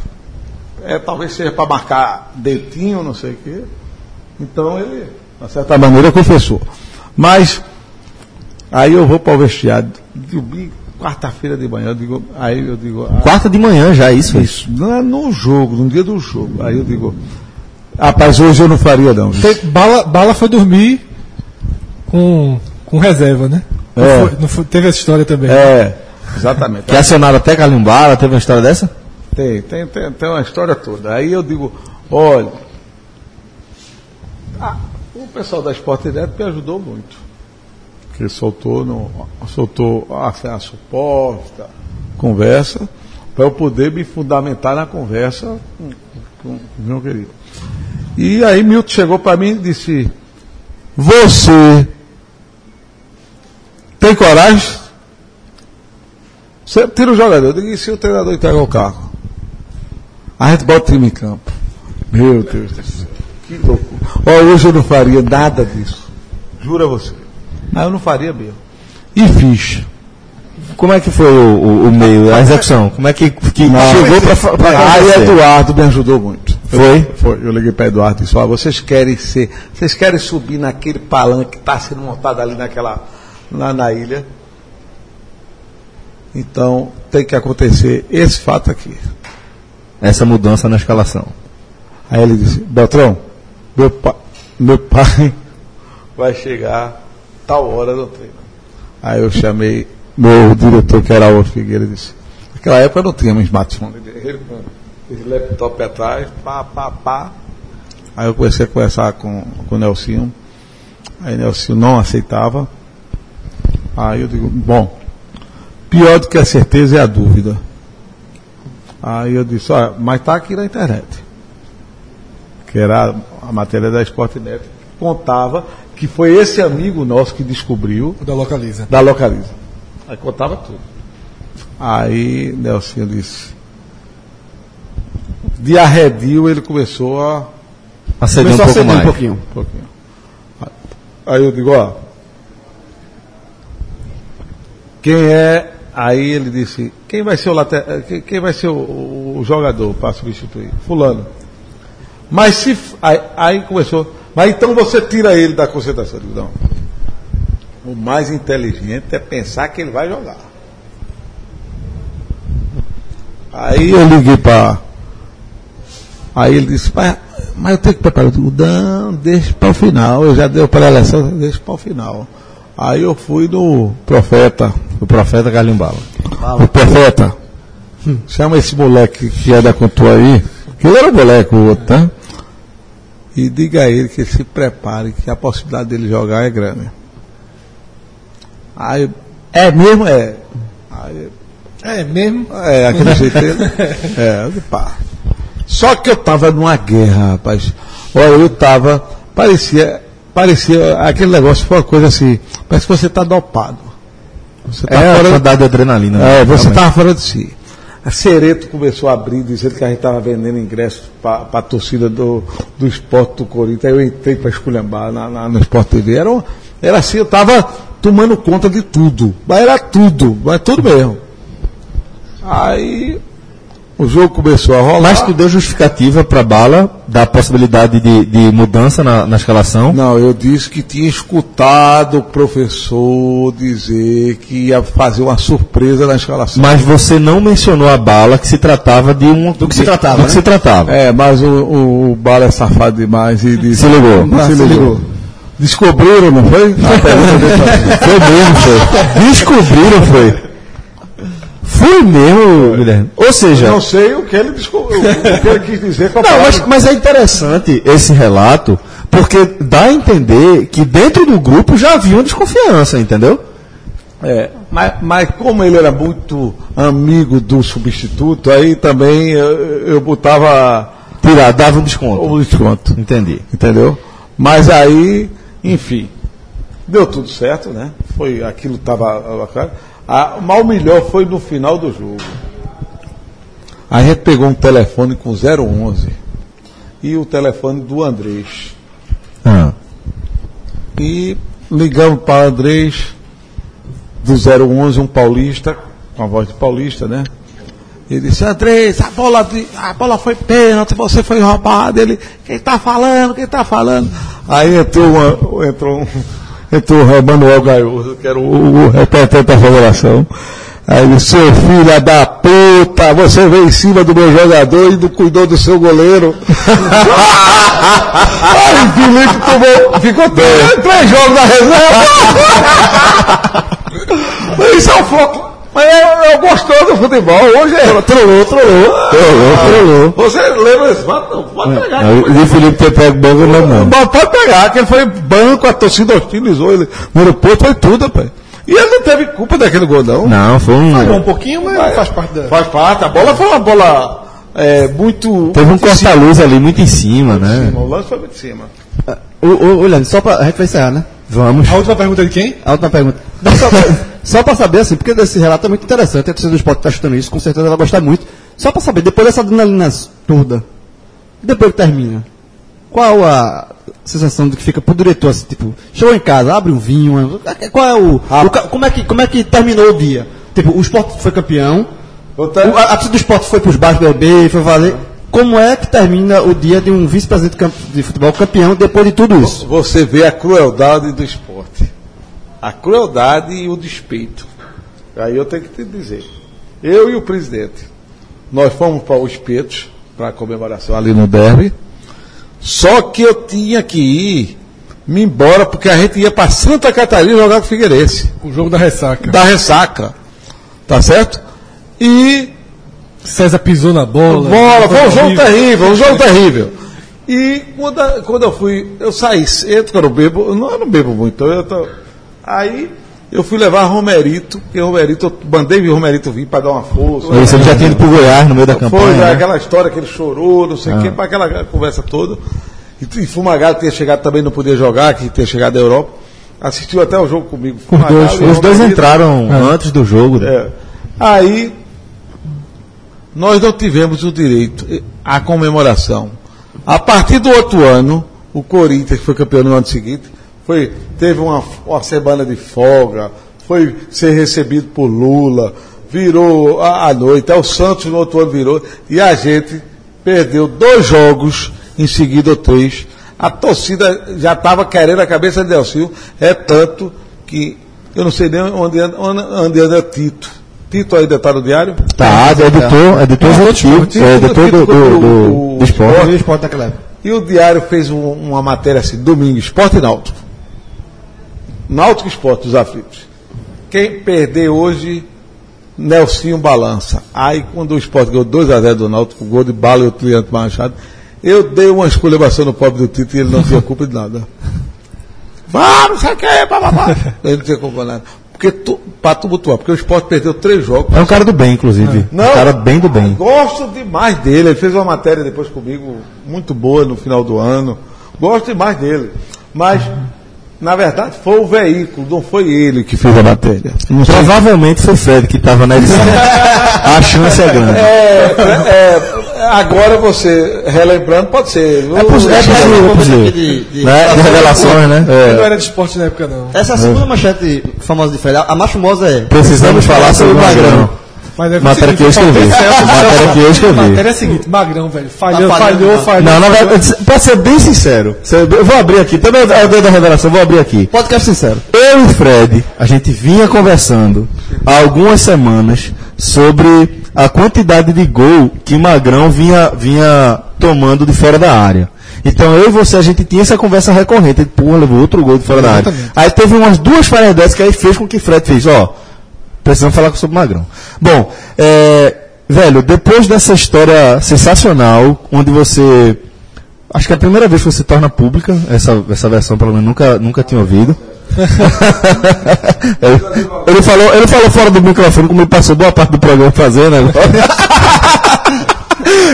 [SPEAKER 4] É, talvez seja para marcar dentinho, não sei o quê. Então ele, de certa maneira, confessou. Mas aí eu vou para o vestiário, domingo, quarta-feira de manhã, eu digo, aí eu digo, ah,
[SPEAKER 2] Quarta de manhã já, isso?
[SPEAKER 4] isso, não é no jogo, no dia do jogo. Aí eu digo, rapaz, hoje eu não faria não.
[SPEAKER 5] Te- Bala, Bala foi dormir com, com reserva, né? Não
[SPEAKER 4] É.
[SPEAKER 5] foi- não foi- teve essa história também.
[SPEAKER 4] É, exatamente.
[SPEAKER 2] Que acionaram até Calimbara, teve uma história dessa?
[SPEAKER 4] Tem, tem, tem, tem uma história toda. Aí eu digo, olha, ah, o pessoal da Esporte Direto me ajudou muito. Que soltou, no, soltou assim, a suposta conversa para eu poder me fundamentar na conversa com, com, com o meu querido. E aí Milton chegou para mim e disse, você tem coragem? Você tira o jogador. Eu digo, e se o treinador entrega o carro? A gente bota o time em campo. Meu Deus do céu. Que loucura. Ó, hoje eu não faria nada disso. Jura você. Mas eu não faria mesmo. E fiz.
[SPEAKER 2] Como é que foi o, o- o meio, a execução? Como é que, que chegou pra
[SPEAKER 4] Aí? Eduardo me ajudou muito.
[SPEAKER 2] Foi?
[SPEAKER 4] Foi. Eu liguei para Eduardo e disse, ó, vocês querem ser, vocês querem subir naquele palanque que está sendo montado ali naquela, lá na ilha. Então tem que acontecer esse fato aqui.
[SPEAKER 2] Essa mudança na escalação.
[SPEAKER 4] Aí ele disse, Beltrão, meu, pa- meu pai vai chegar tal hora no treino. Aí eu chamei meu diretor, que era o Figueira, e disse, naquela época não tínhamos smartphone. Ele com esse laptop atrás, pá, pá, pá. Aí eu comecei a conversar com, com o Nelsinho. Aí o Nelsinho não aceitava. Aí eu digo, bom, pior do que a certeza é a dúvida. Aí eu disse, olha, mas tá aqui na internet que era a matéria da Sportnet, contava que foi esse amigo nosso que descobriu
[SPEAKER 5] da Localiza.
[SPEAKER 4] da Localiza. Aí contava tudo. Aí Nelson disse. De arredio ele começou a.
[SPEAKER 2] Acendeu um
[SPEAKER 3] Começou a
[SPEAKER 2] pouco
[SPEAKER 3] acender um
[SPEAKER 2] mais.
[SPEAKER 3] pouquinho.
[SPEAKER 4] um pouquinho. Aí eu digo, ó. Quem é. Aí ele disse, quem vai ser o lateral, quem, quem vai ser o, o- jogador para substituir? Fulano. Mas se. Aí, aí começou. Mas então você tira ele da concentração. Eu digo, não. O mais inteligente é pensar que ele vai jogar. Aí eu liguei para. Aí ele disse, mas, mas eu tenho que preparar. Eu digo, não, deixa para o final. Eu já dei para a eleição, deixa para o final. Aí eu fui no profeta.
[SPEAKER 2] O profeta Carlinhos Bala.
[SPEAKER 4] O profeta. Chama esse moleque que é da Contua aí. Que ele era o moleque, o outro, tá? E diga a ele que se prepare, que a possibilidade dele jogar é grande. Aí, é mesmo? É. Aí,
[SPEAKER 5] É mesmo?
[SPEAKER 4] é, aquele jeito dele. É, pá. Só que eu tava numa guerra, rapaz. Olha, eu tava. Parecia. Parecia. Aquele negócio foi uma coisa assim. Parece que você tá dopado. Você tá
[SPEAKER 2] É a
[SPEAKER 4] fora.
[SPEAKER 2] quantidade de adrenalina. né?
[SPEAKER 4] É, você estava fora de si. A Cereto começou a abrir, dizendo que a gente estava vendendo ingressos para a torcida do, do esporte do Corinthians. Aí eu entrei para esculhambar na, na- no Esporte TV. Era, era assim, eu estava tomando conta de tudo. Mas era tudo, mas tudo mesmo. Aí o jogo começou a rolar.
[SPEAKER 2] Mas tu deu justificativa pra Bala da possibilidade de, de mudança na, na escalação?
[SPEAKER 4] Não, eu disse que tinha escutado o professor dizer que ia fazer uma surpresa na escalação.
[SPEAKER 2] Mas você não mencionou a Bala que se tratava de um... Do
[SPEAKER 3] que se tratava,
[SPEAKER 2] Do
[SPEAKER 3] né?
[SPEAKER 2] que se tratava.
[SPEAKER 4] É, mas o, o, o Bala é safado demais e disse.
[SPEAKER 2] Se ligou.
[SPEAKER 4] Não,
[SPEAKER 2] Se
[SPEAKER 4] se
[SPEAKER 2] ligou.
[SPEAKER 4] ligou. Descobriram, não foi- Foi
[SPEAKER 2] mesmo, foi. Descobriram, foi. Foi mesmo, Guilherme. Ou seja...
[SPEAKER 4] Não sei o que ele o que ele quis dizer com a
[SPEAKER 2] Não, mas, mas é interessante esse relato, porque dá a entender que dentro do grupo já havia uma desconfiança, entendeu?
[SPEAKER 4] É, mas, mas como ele era muito amigo do substituto, aí também eu, eu botava
[SPEAKER 2] Tirar, dava um desconto.
[SPEAKER 4] o desconto.
[SPEAKER 2] Entendi.
[SPEAKER 4] Entendeu? Mas aí, enfim, deu tudo certo, né? Foi, aquilo estava bacana. A, mas o melhor foi no final do jogo. A gente pegou um telefone com 011 e o telefone do Andrés.
[SPEAKER 2] Ah.
[SPEAKER 4] E ligamos para o Andrés do 011, um paulista, com a voz de paulista, né? Ele disse, Andrés, a bola, de- a bola foi pênalti, você foi roubado. Ele, quem tá falando, quem tá falando? Aí entrou, uma, entrou, um, entrou o Emanuel Gaioso, que era o, representante da federação. Aí ele seu filho da puta, você veio em cima do meu jogador e não cuidou do seu goleiro. Aí o Felipe tomou, ficou três, três jogos na reserva. Isso é o foco. Mas eu, eu gostou do futebol. Hoje é. Trollou, trollou. Trollou, trollou. Você lembra isso? Pode, não, pode pegar.
[SPEAKER 2] E o Felipe ter pego banco não, não.
[SPEAKER 4] Mas Pode pegar, que ele foi banco, a torcida hostilizou ele no aeroporto, foi tudo, rapaz. E ele não teve culpa daquele gol, não.
[SPEAKER 2] Não, foi
[SPEAKER 5] Falhou
[SPEAKER 2] um.
[SPEAKER 5] um pouquinho, mas faz parte da.
[SPEAKER 4] Faz parte, a bola foi uma bola é, muito.
[SPEAKER 2] Teve um
[SPEAKER 4] muito em cima.
[SPEAKER 2] corta-luz ali muito em cima, né?
[SPEAKER 4] O lance foi muito em cima.
[SPEAKER 3] Ô, ô, ô, Leandro, só pra. A gente vai encerrar, né?
[SPEAKER 2] Vamos.
[SPEAKER 5] A última pergunta de quem?
[SPEAKER 3] A última pergunta. Só, pra- só pra saber, assim, porque desse relato é muito interessante, a torcida do esporte tá chutando isso, com certeza ela vai gostar muito. Só pra saber, depois dessa adrenalina toda, depois que termina, qual a sensação de que fica pro diretor, assim, tipo, chegou em casa, abre um vinho, qual é o. o ca- como, é que, como é que terminou o dia? Tipo, o esporte foi campeão, o- a, a torcida do esporte foi pros bares beber, foi valer. Como é que termina o dia de um vice-presidente de futebol campeão depois de tudo isso?
[SPEAKER 4] Você vê a crueldade do esporte. A crueldade e o despeito. Aí eu tenho que te dizer. Eu e o presidente, nós fomos para os Espetos, para a comemoração ali no derby. Só que eu tinha que ir, me embora, porque a gente ia para Santa Catarina jogar com o Figueirense.
[SPEAKER 5] O jogo da ressaca.
[SPEAKER 4] Da ressaca. Tá certo? E
[SPEAKER 5] César pisou na bola.
[SPEAKER 4] Bola, foi um jogo
[SPEAKER 5] horrível.
[SPEAKER 4] terrível, um jogo terrível. E quando, quando eu fui, eu saí cedo, que eu não bebo, eu não, eu não bebo muito, eu tô, aí eu fui levar Romerito, porque Romerito, eu mandei o Romerito vir para dar uma força.
[SPEAKER 2] Isso ele já tinha ido pro Goiás no meio da
[SPEAKER 4] Foi
[SPEAKER 2] campanha. né?
[SPEAKER 4] aquela história que ele chorou, não sei o quê, para aquela conversa toda. E, e Fumagalli tinha chegado também, não podia jogar, que tinha chegado da Europa. Assistiu até o jogo comigo. Fumagalli e
[SPEAKER 2] Os dois
[SPEAKER 4] Romerito.
[SPEAKER 2] entraram antes do jogo. né?
[SPEAKER 4] É. Aí, nós não tivemos o direito à comemoração. A partir do outro ano, o Corinthians, que foi campeão no ano seguinte, foi, teve uma, uma semana de folga, foi ser recebido por Lula, virou a, noite, aí o Santos no outro ano virou, e a gente perdeu dois jogos em seguida ou três. A torcida já estava querendo a cabeça de Delcio, é tanto que eu não sei nem onde anda, onde anda Tito. Tito ainda está no diário?
[SPEAKER 2] Tá, é editor, editor executivo, é editor do, do, do,
[SPEAKER 4] o-
[SPEAKER 2] do esporte.
[SPEAKER 3] O esporte daquela época.
[SPEAKER 4] E o diário fez um- uma matéria assim, domingo, esporte náutico. Náutico Esporte dos aflitos. Quem perder hoje, Nelsinho balança. Aí quando o Esporte ganhou 2x0 do Náutico, gol de bala e o Cliente Machado, eu dei uma esculhambação no pobre do Tito e ele não tinha culpa de nada. Sei o que, bababá. Ele não tinha culpa de nada. Porque tu, pra tumultuar, porque o Esporte perdeu três jogos.
[SPEAKER 2] É um cara do bem, inclusive.
[SPEAKER 4] Não.
[SPEAKER 2] Um cara bem do bem.
[SPEAKER 4] Gosto demais dele. Ele fez uma matéria depois comigo muito boa no final do ano. Gosto demais dele. Mas, na verdade, foi o veículo, não foi ele que fez a matéria. Não.
[SPEAKER 2] Provavelmente foi Fred que estava na edição. A chance é grande.
[SPEAKER 4] É, é, agora você relembrando, pode ser.
[SPEAKER 2] É possível, é possível, é possível.
[SPEAKER 3] De- de-
[SPEAKER 2] Né? De revelações, né?
[SPEAKER 5] Eu não era de esporte na época, não.
[SPEAKER 3] Essa é a segunda manchete famosa de Fred. A mais famosa é.
[SPEAKER 2] Precisamos falar sobre o Magrão.
[SPEAKER 5] Mas é
[SPEAKER 2] Matéria que eu escrevi.
[SPEAKER 5] Celso,
[SPEAKER 2] Matéria que eu escrevi.
[SPEAKER 5] Matéria é a seguinte, Magrão, velho. Falhou,
[SPEAKER 3] Tá falhando,
[SPEAKER 5] falhou,
[SPEAKER 3] tá.
[SPEAKER 5] falhou.
[SPEAKER 2] Não, na verdade, pra ser bem sincero, eu vou abrir aqui, também é o dedo da revelação, vou abrir aqui.
[SPEAKER 3] Podcast sincero.
[SPEAKER 2] Eu e Fred, a gente vinha conversando há algumas semanas sobre a quantidade de gol que Magrão vinha, vinha tomando de fora da área. Então eu e você, a gente tinha essa conversa recorrente. Pô, levou outro gol de fora da área.
[SPEAKER 5] Exatamente.
[SPEAKER 2] Aí teve umas duas falhas dessas que aí fez com que Fred fez, ó, precisamos falar sobre Magrão. Bom, é, velho, depois dessa história sensacional, onde você Acho que é a primeira vez que você torna pública essa, essa versão, pelo menos nunca, nunca tinha ouvido. ele, falou, ele falou fora do microfone, como ele passou boa parte do programa fazendo agora.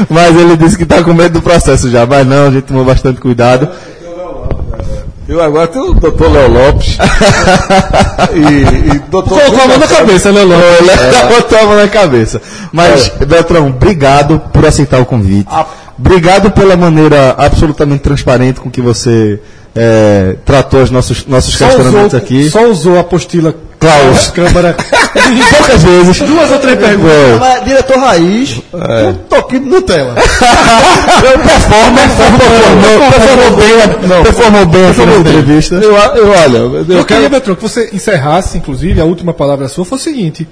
[SPEAKER 2] Mas ele disse que está com medo do processo já. Mas não, a gente tomou bastante cuidado.
[SPEAKER 4] Eu agora tenho o doutor Léo Lopes. e, e doutor
[SPEAKER 2] Colocou a mão na cabeça, né, Lolo? Botou a mão na cabeça. Mas, Beltrão, obrigado por aceitar o convite. Obrigado pela maneira absolutamente transparente com que você eh, tratou os nossos, nossos
[SPEAKER 5] Só
[SPEAKER 2] questionamentos
[SPEAKER 5] usou,
[SPEAKER 2] aqui.
[SPEAKER 5] só usou a apostila
[SPEAKER 2] Klaus.
[SPEAKER 5] Câmara.
[SPEAKER 2] Poucas vezes.
[SPEAKER 5] Duas ou três perguntas.
[SPEAKER 2] É.
[SPEAKER 3] Diretor raiz, um toquinho de Nutella.
[SPEAKER 2] Eu performo, performou, performou bem, performou bem na entrevista.
[SPEAKER 4] Eu, eu, olha, eu,
[SPEAKER 5] Eu
[SPEAKER 4] quero.
[SPEAKER 5] queria, Beltrão, que você encerrasse, inclusive, a última palavra sua foi o seguinte: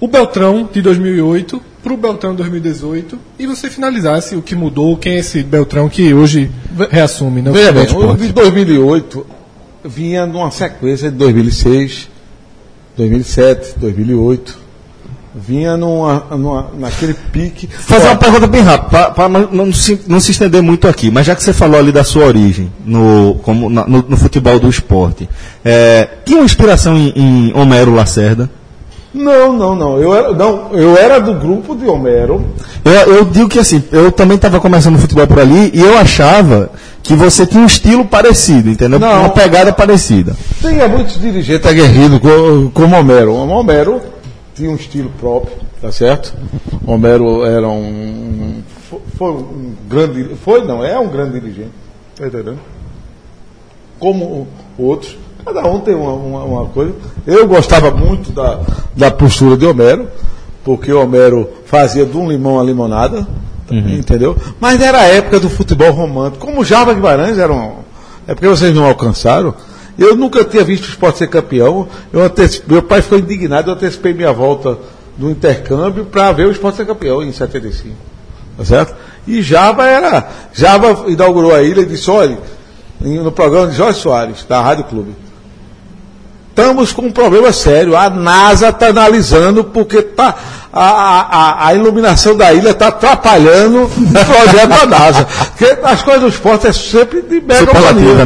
[SPEAKER 5] o Beltrão de 2008 para o Beltrão de 2018 e você finalizasse o que mudou, quem é esse Beltrão que hoje reassume, né? o
[SPEAKER 4] Veja bem, o de 2008 vinha numa sequência de 2006, 2007, 2008. Vinha numa, numa, naquele pique.
[SPEAKER 2] Fazer uma pergunta bem rápida, para não, não se, não se estender muito aqui, mas já que você falou ali da sua origem no, como na- no, no futebol do esporte, é, tinha uma inspiração em, em Homero Lacerda?
[SPEAKER 4] Não, não, não. Eu era, não. eu era do grupo de Homero.
[SPEAKER 2] Eu, eu digo que assim, eu também estava começando o futebol por ali e eu achava que você tinha um estilo parecido, entendeu?
[SPEAKER 4] Não.
[SPEAKER 2] Uma pegada parecida.
[SPEAKER 4] Tinha muitos dirigentes aguerridos co- como Homero. Homero tinha um estilo próprio, tá certo? Homero era um. fo- Foi um grande. Foi, não, é um grande dirigente. Tá entendendo? Como outros. Cada um tem uma, uma, uma coisa. Eu gostava muito da, da postura de Homero, porque Homero fazia de um limão a limonada, entendeu? Mas era a época do futebol romântico. Como Java Guimarães era um. É porque vocês não alcançaram. Eu nunca tinha visto o esporte ser campeão. Eu anteci- meu pai ficou indignado, eu antecipei minha volta do intercâmbio para ver o esporte ser campeão em 75. Tá certo? E Java era. Java inaugurou a ilha e disse: olha, no programa de Jorge Soares, da Rádio Clube. Estamos com um problema sério. A NASA está analisando porque tá, a, a, a- iluminação da ilha está atrapalhando o projeto da NASA. Porque as coisas do esporte é sempre de mega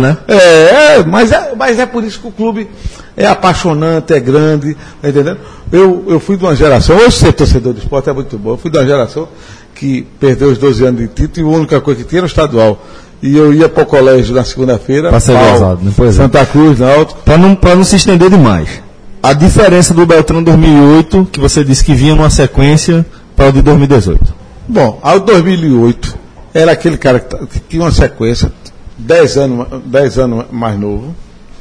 [SPEAKER 2] né?
[SPEAKER 4] É, mas é, mas é por isso que o clube é apaixonante, é grande, tá entendendo? Eu, eu fui de uma geração, hoje ser torcedor de esporte é muito bom, eu fui de uma geração que perdeu os 12 anos de título e a única coisa que tinha era o estadual. E eu ia para o colégio na segunda-feira,
[SPEAKER 2] Pra ser gozado, né? Pois é.
[SPEAKER 4] Santa Cruz, Náutico,
[SPEAKER 2] Para não, pra não se estender demais. A diferença do Beltrão 2008, que você disse que vinha numa sequência, para o de 2018.
[SPEAKER 4] Bom, ao 2008, era aquele cara que, tá- tinha uma sequência, 10 anos, 10 anos mais novo,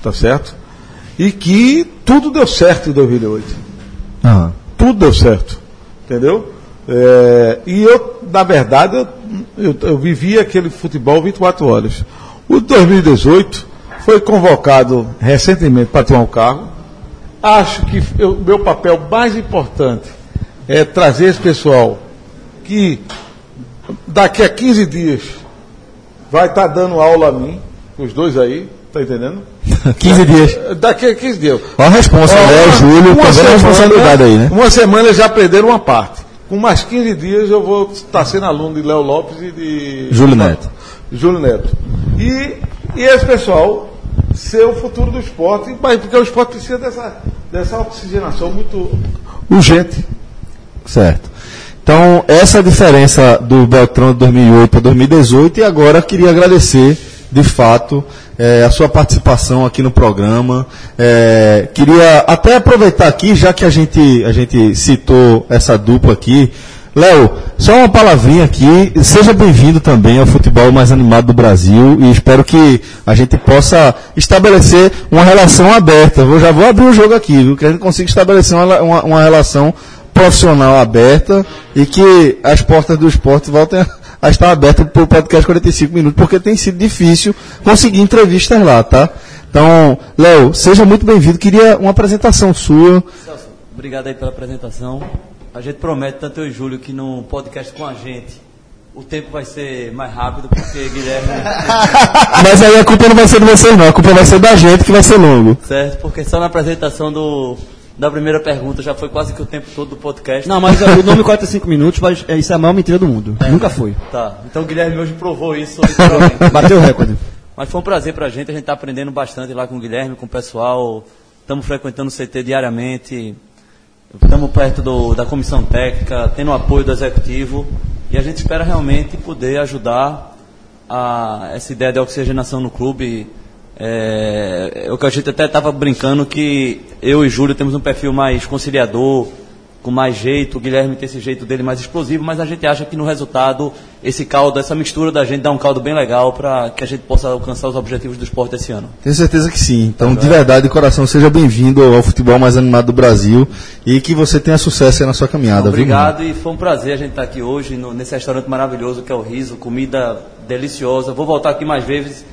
[SPEAKER 4] tá certo? E que tudo deu certo em 2008.
[SPEAKER 2] Aham.
[SPEAKER 4] Tudo deu certo. Entendeu? É, e eu, na verdade, eu, eu, eu vivi aquele futebol 24 horas. O de 2018 foi convocado recentemente para tomar um cargo. Acho que o meu papel mais importante é trazer esse pessoal que daqui a 15 dias vai estar dando aula a mim, os dois aí, tá entendendo?
[SPEAKER 2] 15 dias.
[SPEAKER 4] Daqui a 15 dias.
[SPEAKER 2] Olha a responsa, né?
[SPEAKER 4] uma-
[SPEAKER 2] Júlio,
[SPEAKER 4] uma
[SPEAKER 2] tá vendo a responsabilidade aí, né?
[SPEAKER 4] Uma semana já perderam uma parte. Com mais 15 dias eu vou estar sendo aluno de Léo Lopes e de.
[SPEAKER 2] Júlio Neto.
[SPEAKER 4] Júlio Neto. E, e esse pessoal ser o futuro do esporte, mas porque o esporte precisa dessa, dessa oxigenação muito urgente.
[SPEAKER 2] Certo. Então, essa é a diferença do Beltrão de 2008 para 2018 e agora queria agradecer, de fato, eh, a sua participação aqui no programa. Eh, queria até aproveitar aqui, já que a gente, a gente citou essa dupla aqui, Léo, só uma palavrinha aqui. Seja bem-vindo também ao futebol mais animado do Brasil e espero que a gente possa estabelecer uma relação aberta. Eu já vou abrir o jogo aqui, viu? Que a gente consiga estabelecer uma, uma, uma relação profissional aberta e que as portas do esporte voltem a, a estar abertas para o podcast 45 minutos, porque tem sido difícil conseguir entrevistas lá, tá? Então, Léo, seja muito bem-vindo. Queria uma apresentação sua.
[SPEAKER 6] Celso, obrigado aí pela apresentação. A gente promete, tanto eu e Júlio, que no podcast com a gente o tempo vai ser mais rápido, porque Guilherme.
[SPEAKER 2] Mas aí a culpa não vai ser de vocês, não. A culpa vai ser da gente que vai ser longo.
[SPEAKER 6] certo? Porque só na apresentação do, da primeira pergunta já foi quase que o tempo todo do podcast.
[SPEAKER 3] Não, mas o nome 45 minutos, mas é- isso é a maior mentira do mundo. Nunca foi.
[SPEAKER 6] Tá, então o Guilherme hoje provou isso, literalmente.
[SPEAKER 3] Bateu o recorde.
[SPEAKER 6] Mas foi um prazer pra gente, a gente tá aprendendo bastante lá com o Guilherme, com o pessoal. Estamos frequentando o CT diariamente, estamos perto do- da comissão técnica, tendo o apoio do executivo. E a gente espera realmente poder ajudar a, essa ideia de oxigenação no clube. É, o que a gente até estava brincando que eu e Júlio temos um perfil mais conciliador, com mais jeito, o Guilherme tem esse jeito dele mais explosivo, mas a gente acha que no resultado esse caldo, essa mistura da gente dá um caldo bem legal para que a gente possa alcançar os objetivos do esporte esse ano.
[SPEAKER 2] Tenho certeza que sim. Então, de verdade, de coração, seja bem-vindo ao futebol mais animado do Brasil e que você tenha sucesso aí na sua caminhada. viu, irmão?
[SPEAKER 6] Obrigado e foi um prazer a gente estar aqui hoje no- nesse restaurante maravilhoso que é o Riso, comida deliciosa. Vou voltar aqui mais vezes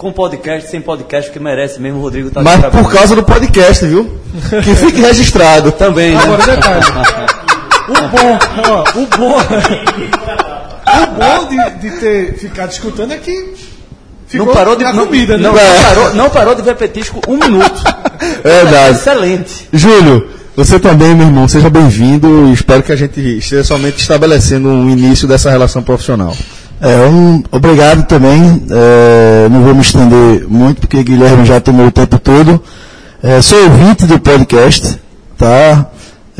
[SPEAKER 6] com podcast, sem podcast, porque merece mesmo o Rodrigo estar
[SPEAKER 2] Mas por causa do podcast, viu? Que fique registrado.
[SPEAKER 6] também, né?
[SPEAKER 5] Agora, detalhe. O bom, ó, o bom. O bom de, de ter ficado escutando é que. Ficou
[SPEAKER 6] Não parou de
[SPEAKER 5] na
[SPEAKER 6] não,
[SPEAKER 5] comida, né?
[SPEAKER 6] não, não parou, não parou de ver petisco um minuto.
[SPEAKER 2] É verdade.
[SPEAKER 6] Excelente.
[SPEAKER 2] Júlio, você também, meu irmão, seja bem-vindo e espero que a gente esteja somente estabelecendo um início dessa relação profissional.
[SPEAKER 7] É, um, obrigado também. É, não vou me estender muito, porque Guilherme já tomou o tempo todo. É, sou ouvinte do podcast, tá?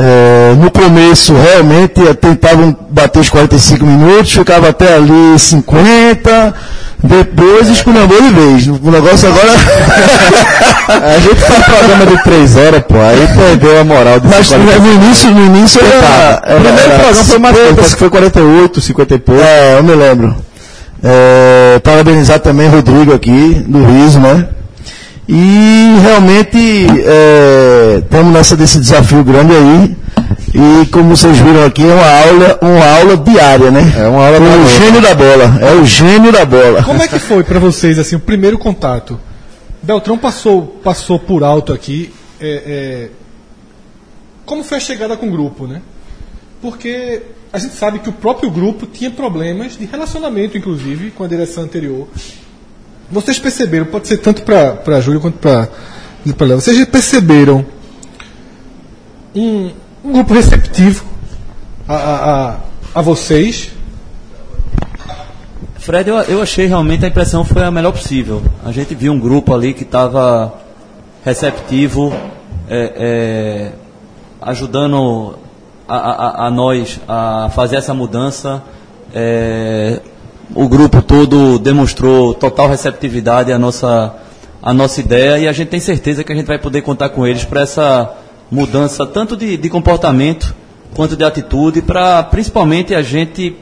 [SPEAKER 7] É, no começo, realmente, eu tentava bater os 45 minutos, ficava até ali 50, depois esculhambou de vez. O negócio agora...
[SPEAKER 2] A gente faz programa de três horas, pô, aí perdeu a moral
[SPEAKER 7] Mas no início, no início era...
[SPEAKER 2] O primeiro
[SPEAKER 7] era-
[SPEAKER 2] programa foi acho que foi 48, 50 e pouco.
[SPEAKER 7] É, eu me lembro. É, parabenizar também o Rodrigo aqui, do Riso, né? E realmente estamos nessa desse desafio grande aí. E como vocês viram aqui, é uma aula, uma aula diária, né?
[SPEAKER 2] É uma aula
[SPEAKER 7] o gênio da bola. É o gênio da bola.
[SPEAKER 5] Como é que foi pra vocês assim o primeiro contato? Beltrão passou passou por alto aqui. é, é, como foi a chegada com o grupo, né? Porque a gente sabe que o próprio grupo tinha problemas de relacionamento, inclusive, com a direção anterior. Vocês perceberam, pode ser tanto para Júlio quanto para Léo, vocês perceberam um, um grupo receptivo a, a, a, a vocês?
[SPEAKER 6] Fred, eu, eu achei realmente a impressão foi a melhor possível. A gente viu um grupo ali que estava receptivo, é, é, ajudando a, a- a nós a fazer essa mudança. É, o grupo todo demonstrou total receptividade à nossa, à nossa ideia e a gente tem certeza que a gente vai poder contar com eles para essa mudança tanto de, de comportamento quanto de atitude, para principalmente a gente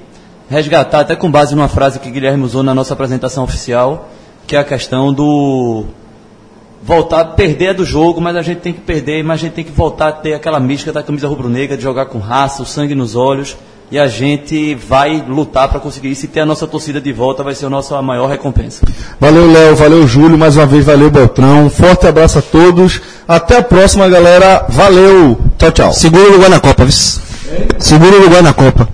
[SPEAKER 6] resgatar, até com base numa frase que Guilherme usou na nossa apresentação oficial, que é a questão do voltar, perder é do jogo, mas a gente tem que perder, mas a gente tem que voltar a ter aquela mística da camisa rubro-negra, de jogar com raça, o sangue nos olhos, e a gente vai lutar para conseguir isso e ter a nossa torcida de volta vai ser a nossa maior recompensa.
[SPEAKER 2] Valeu, Léo, valeu, Júlio, mais uma vez, valeu, Beltrão. Um forte abraço a todos. Até a próxima, galera. Valeu. Tchau, tchau.
[SPEAKER 7] Segura o lugar na Copa, viu? Segura o lugar na Copa.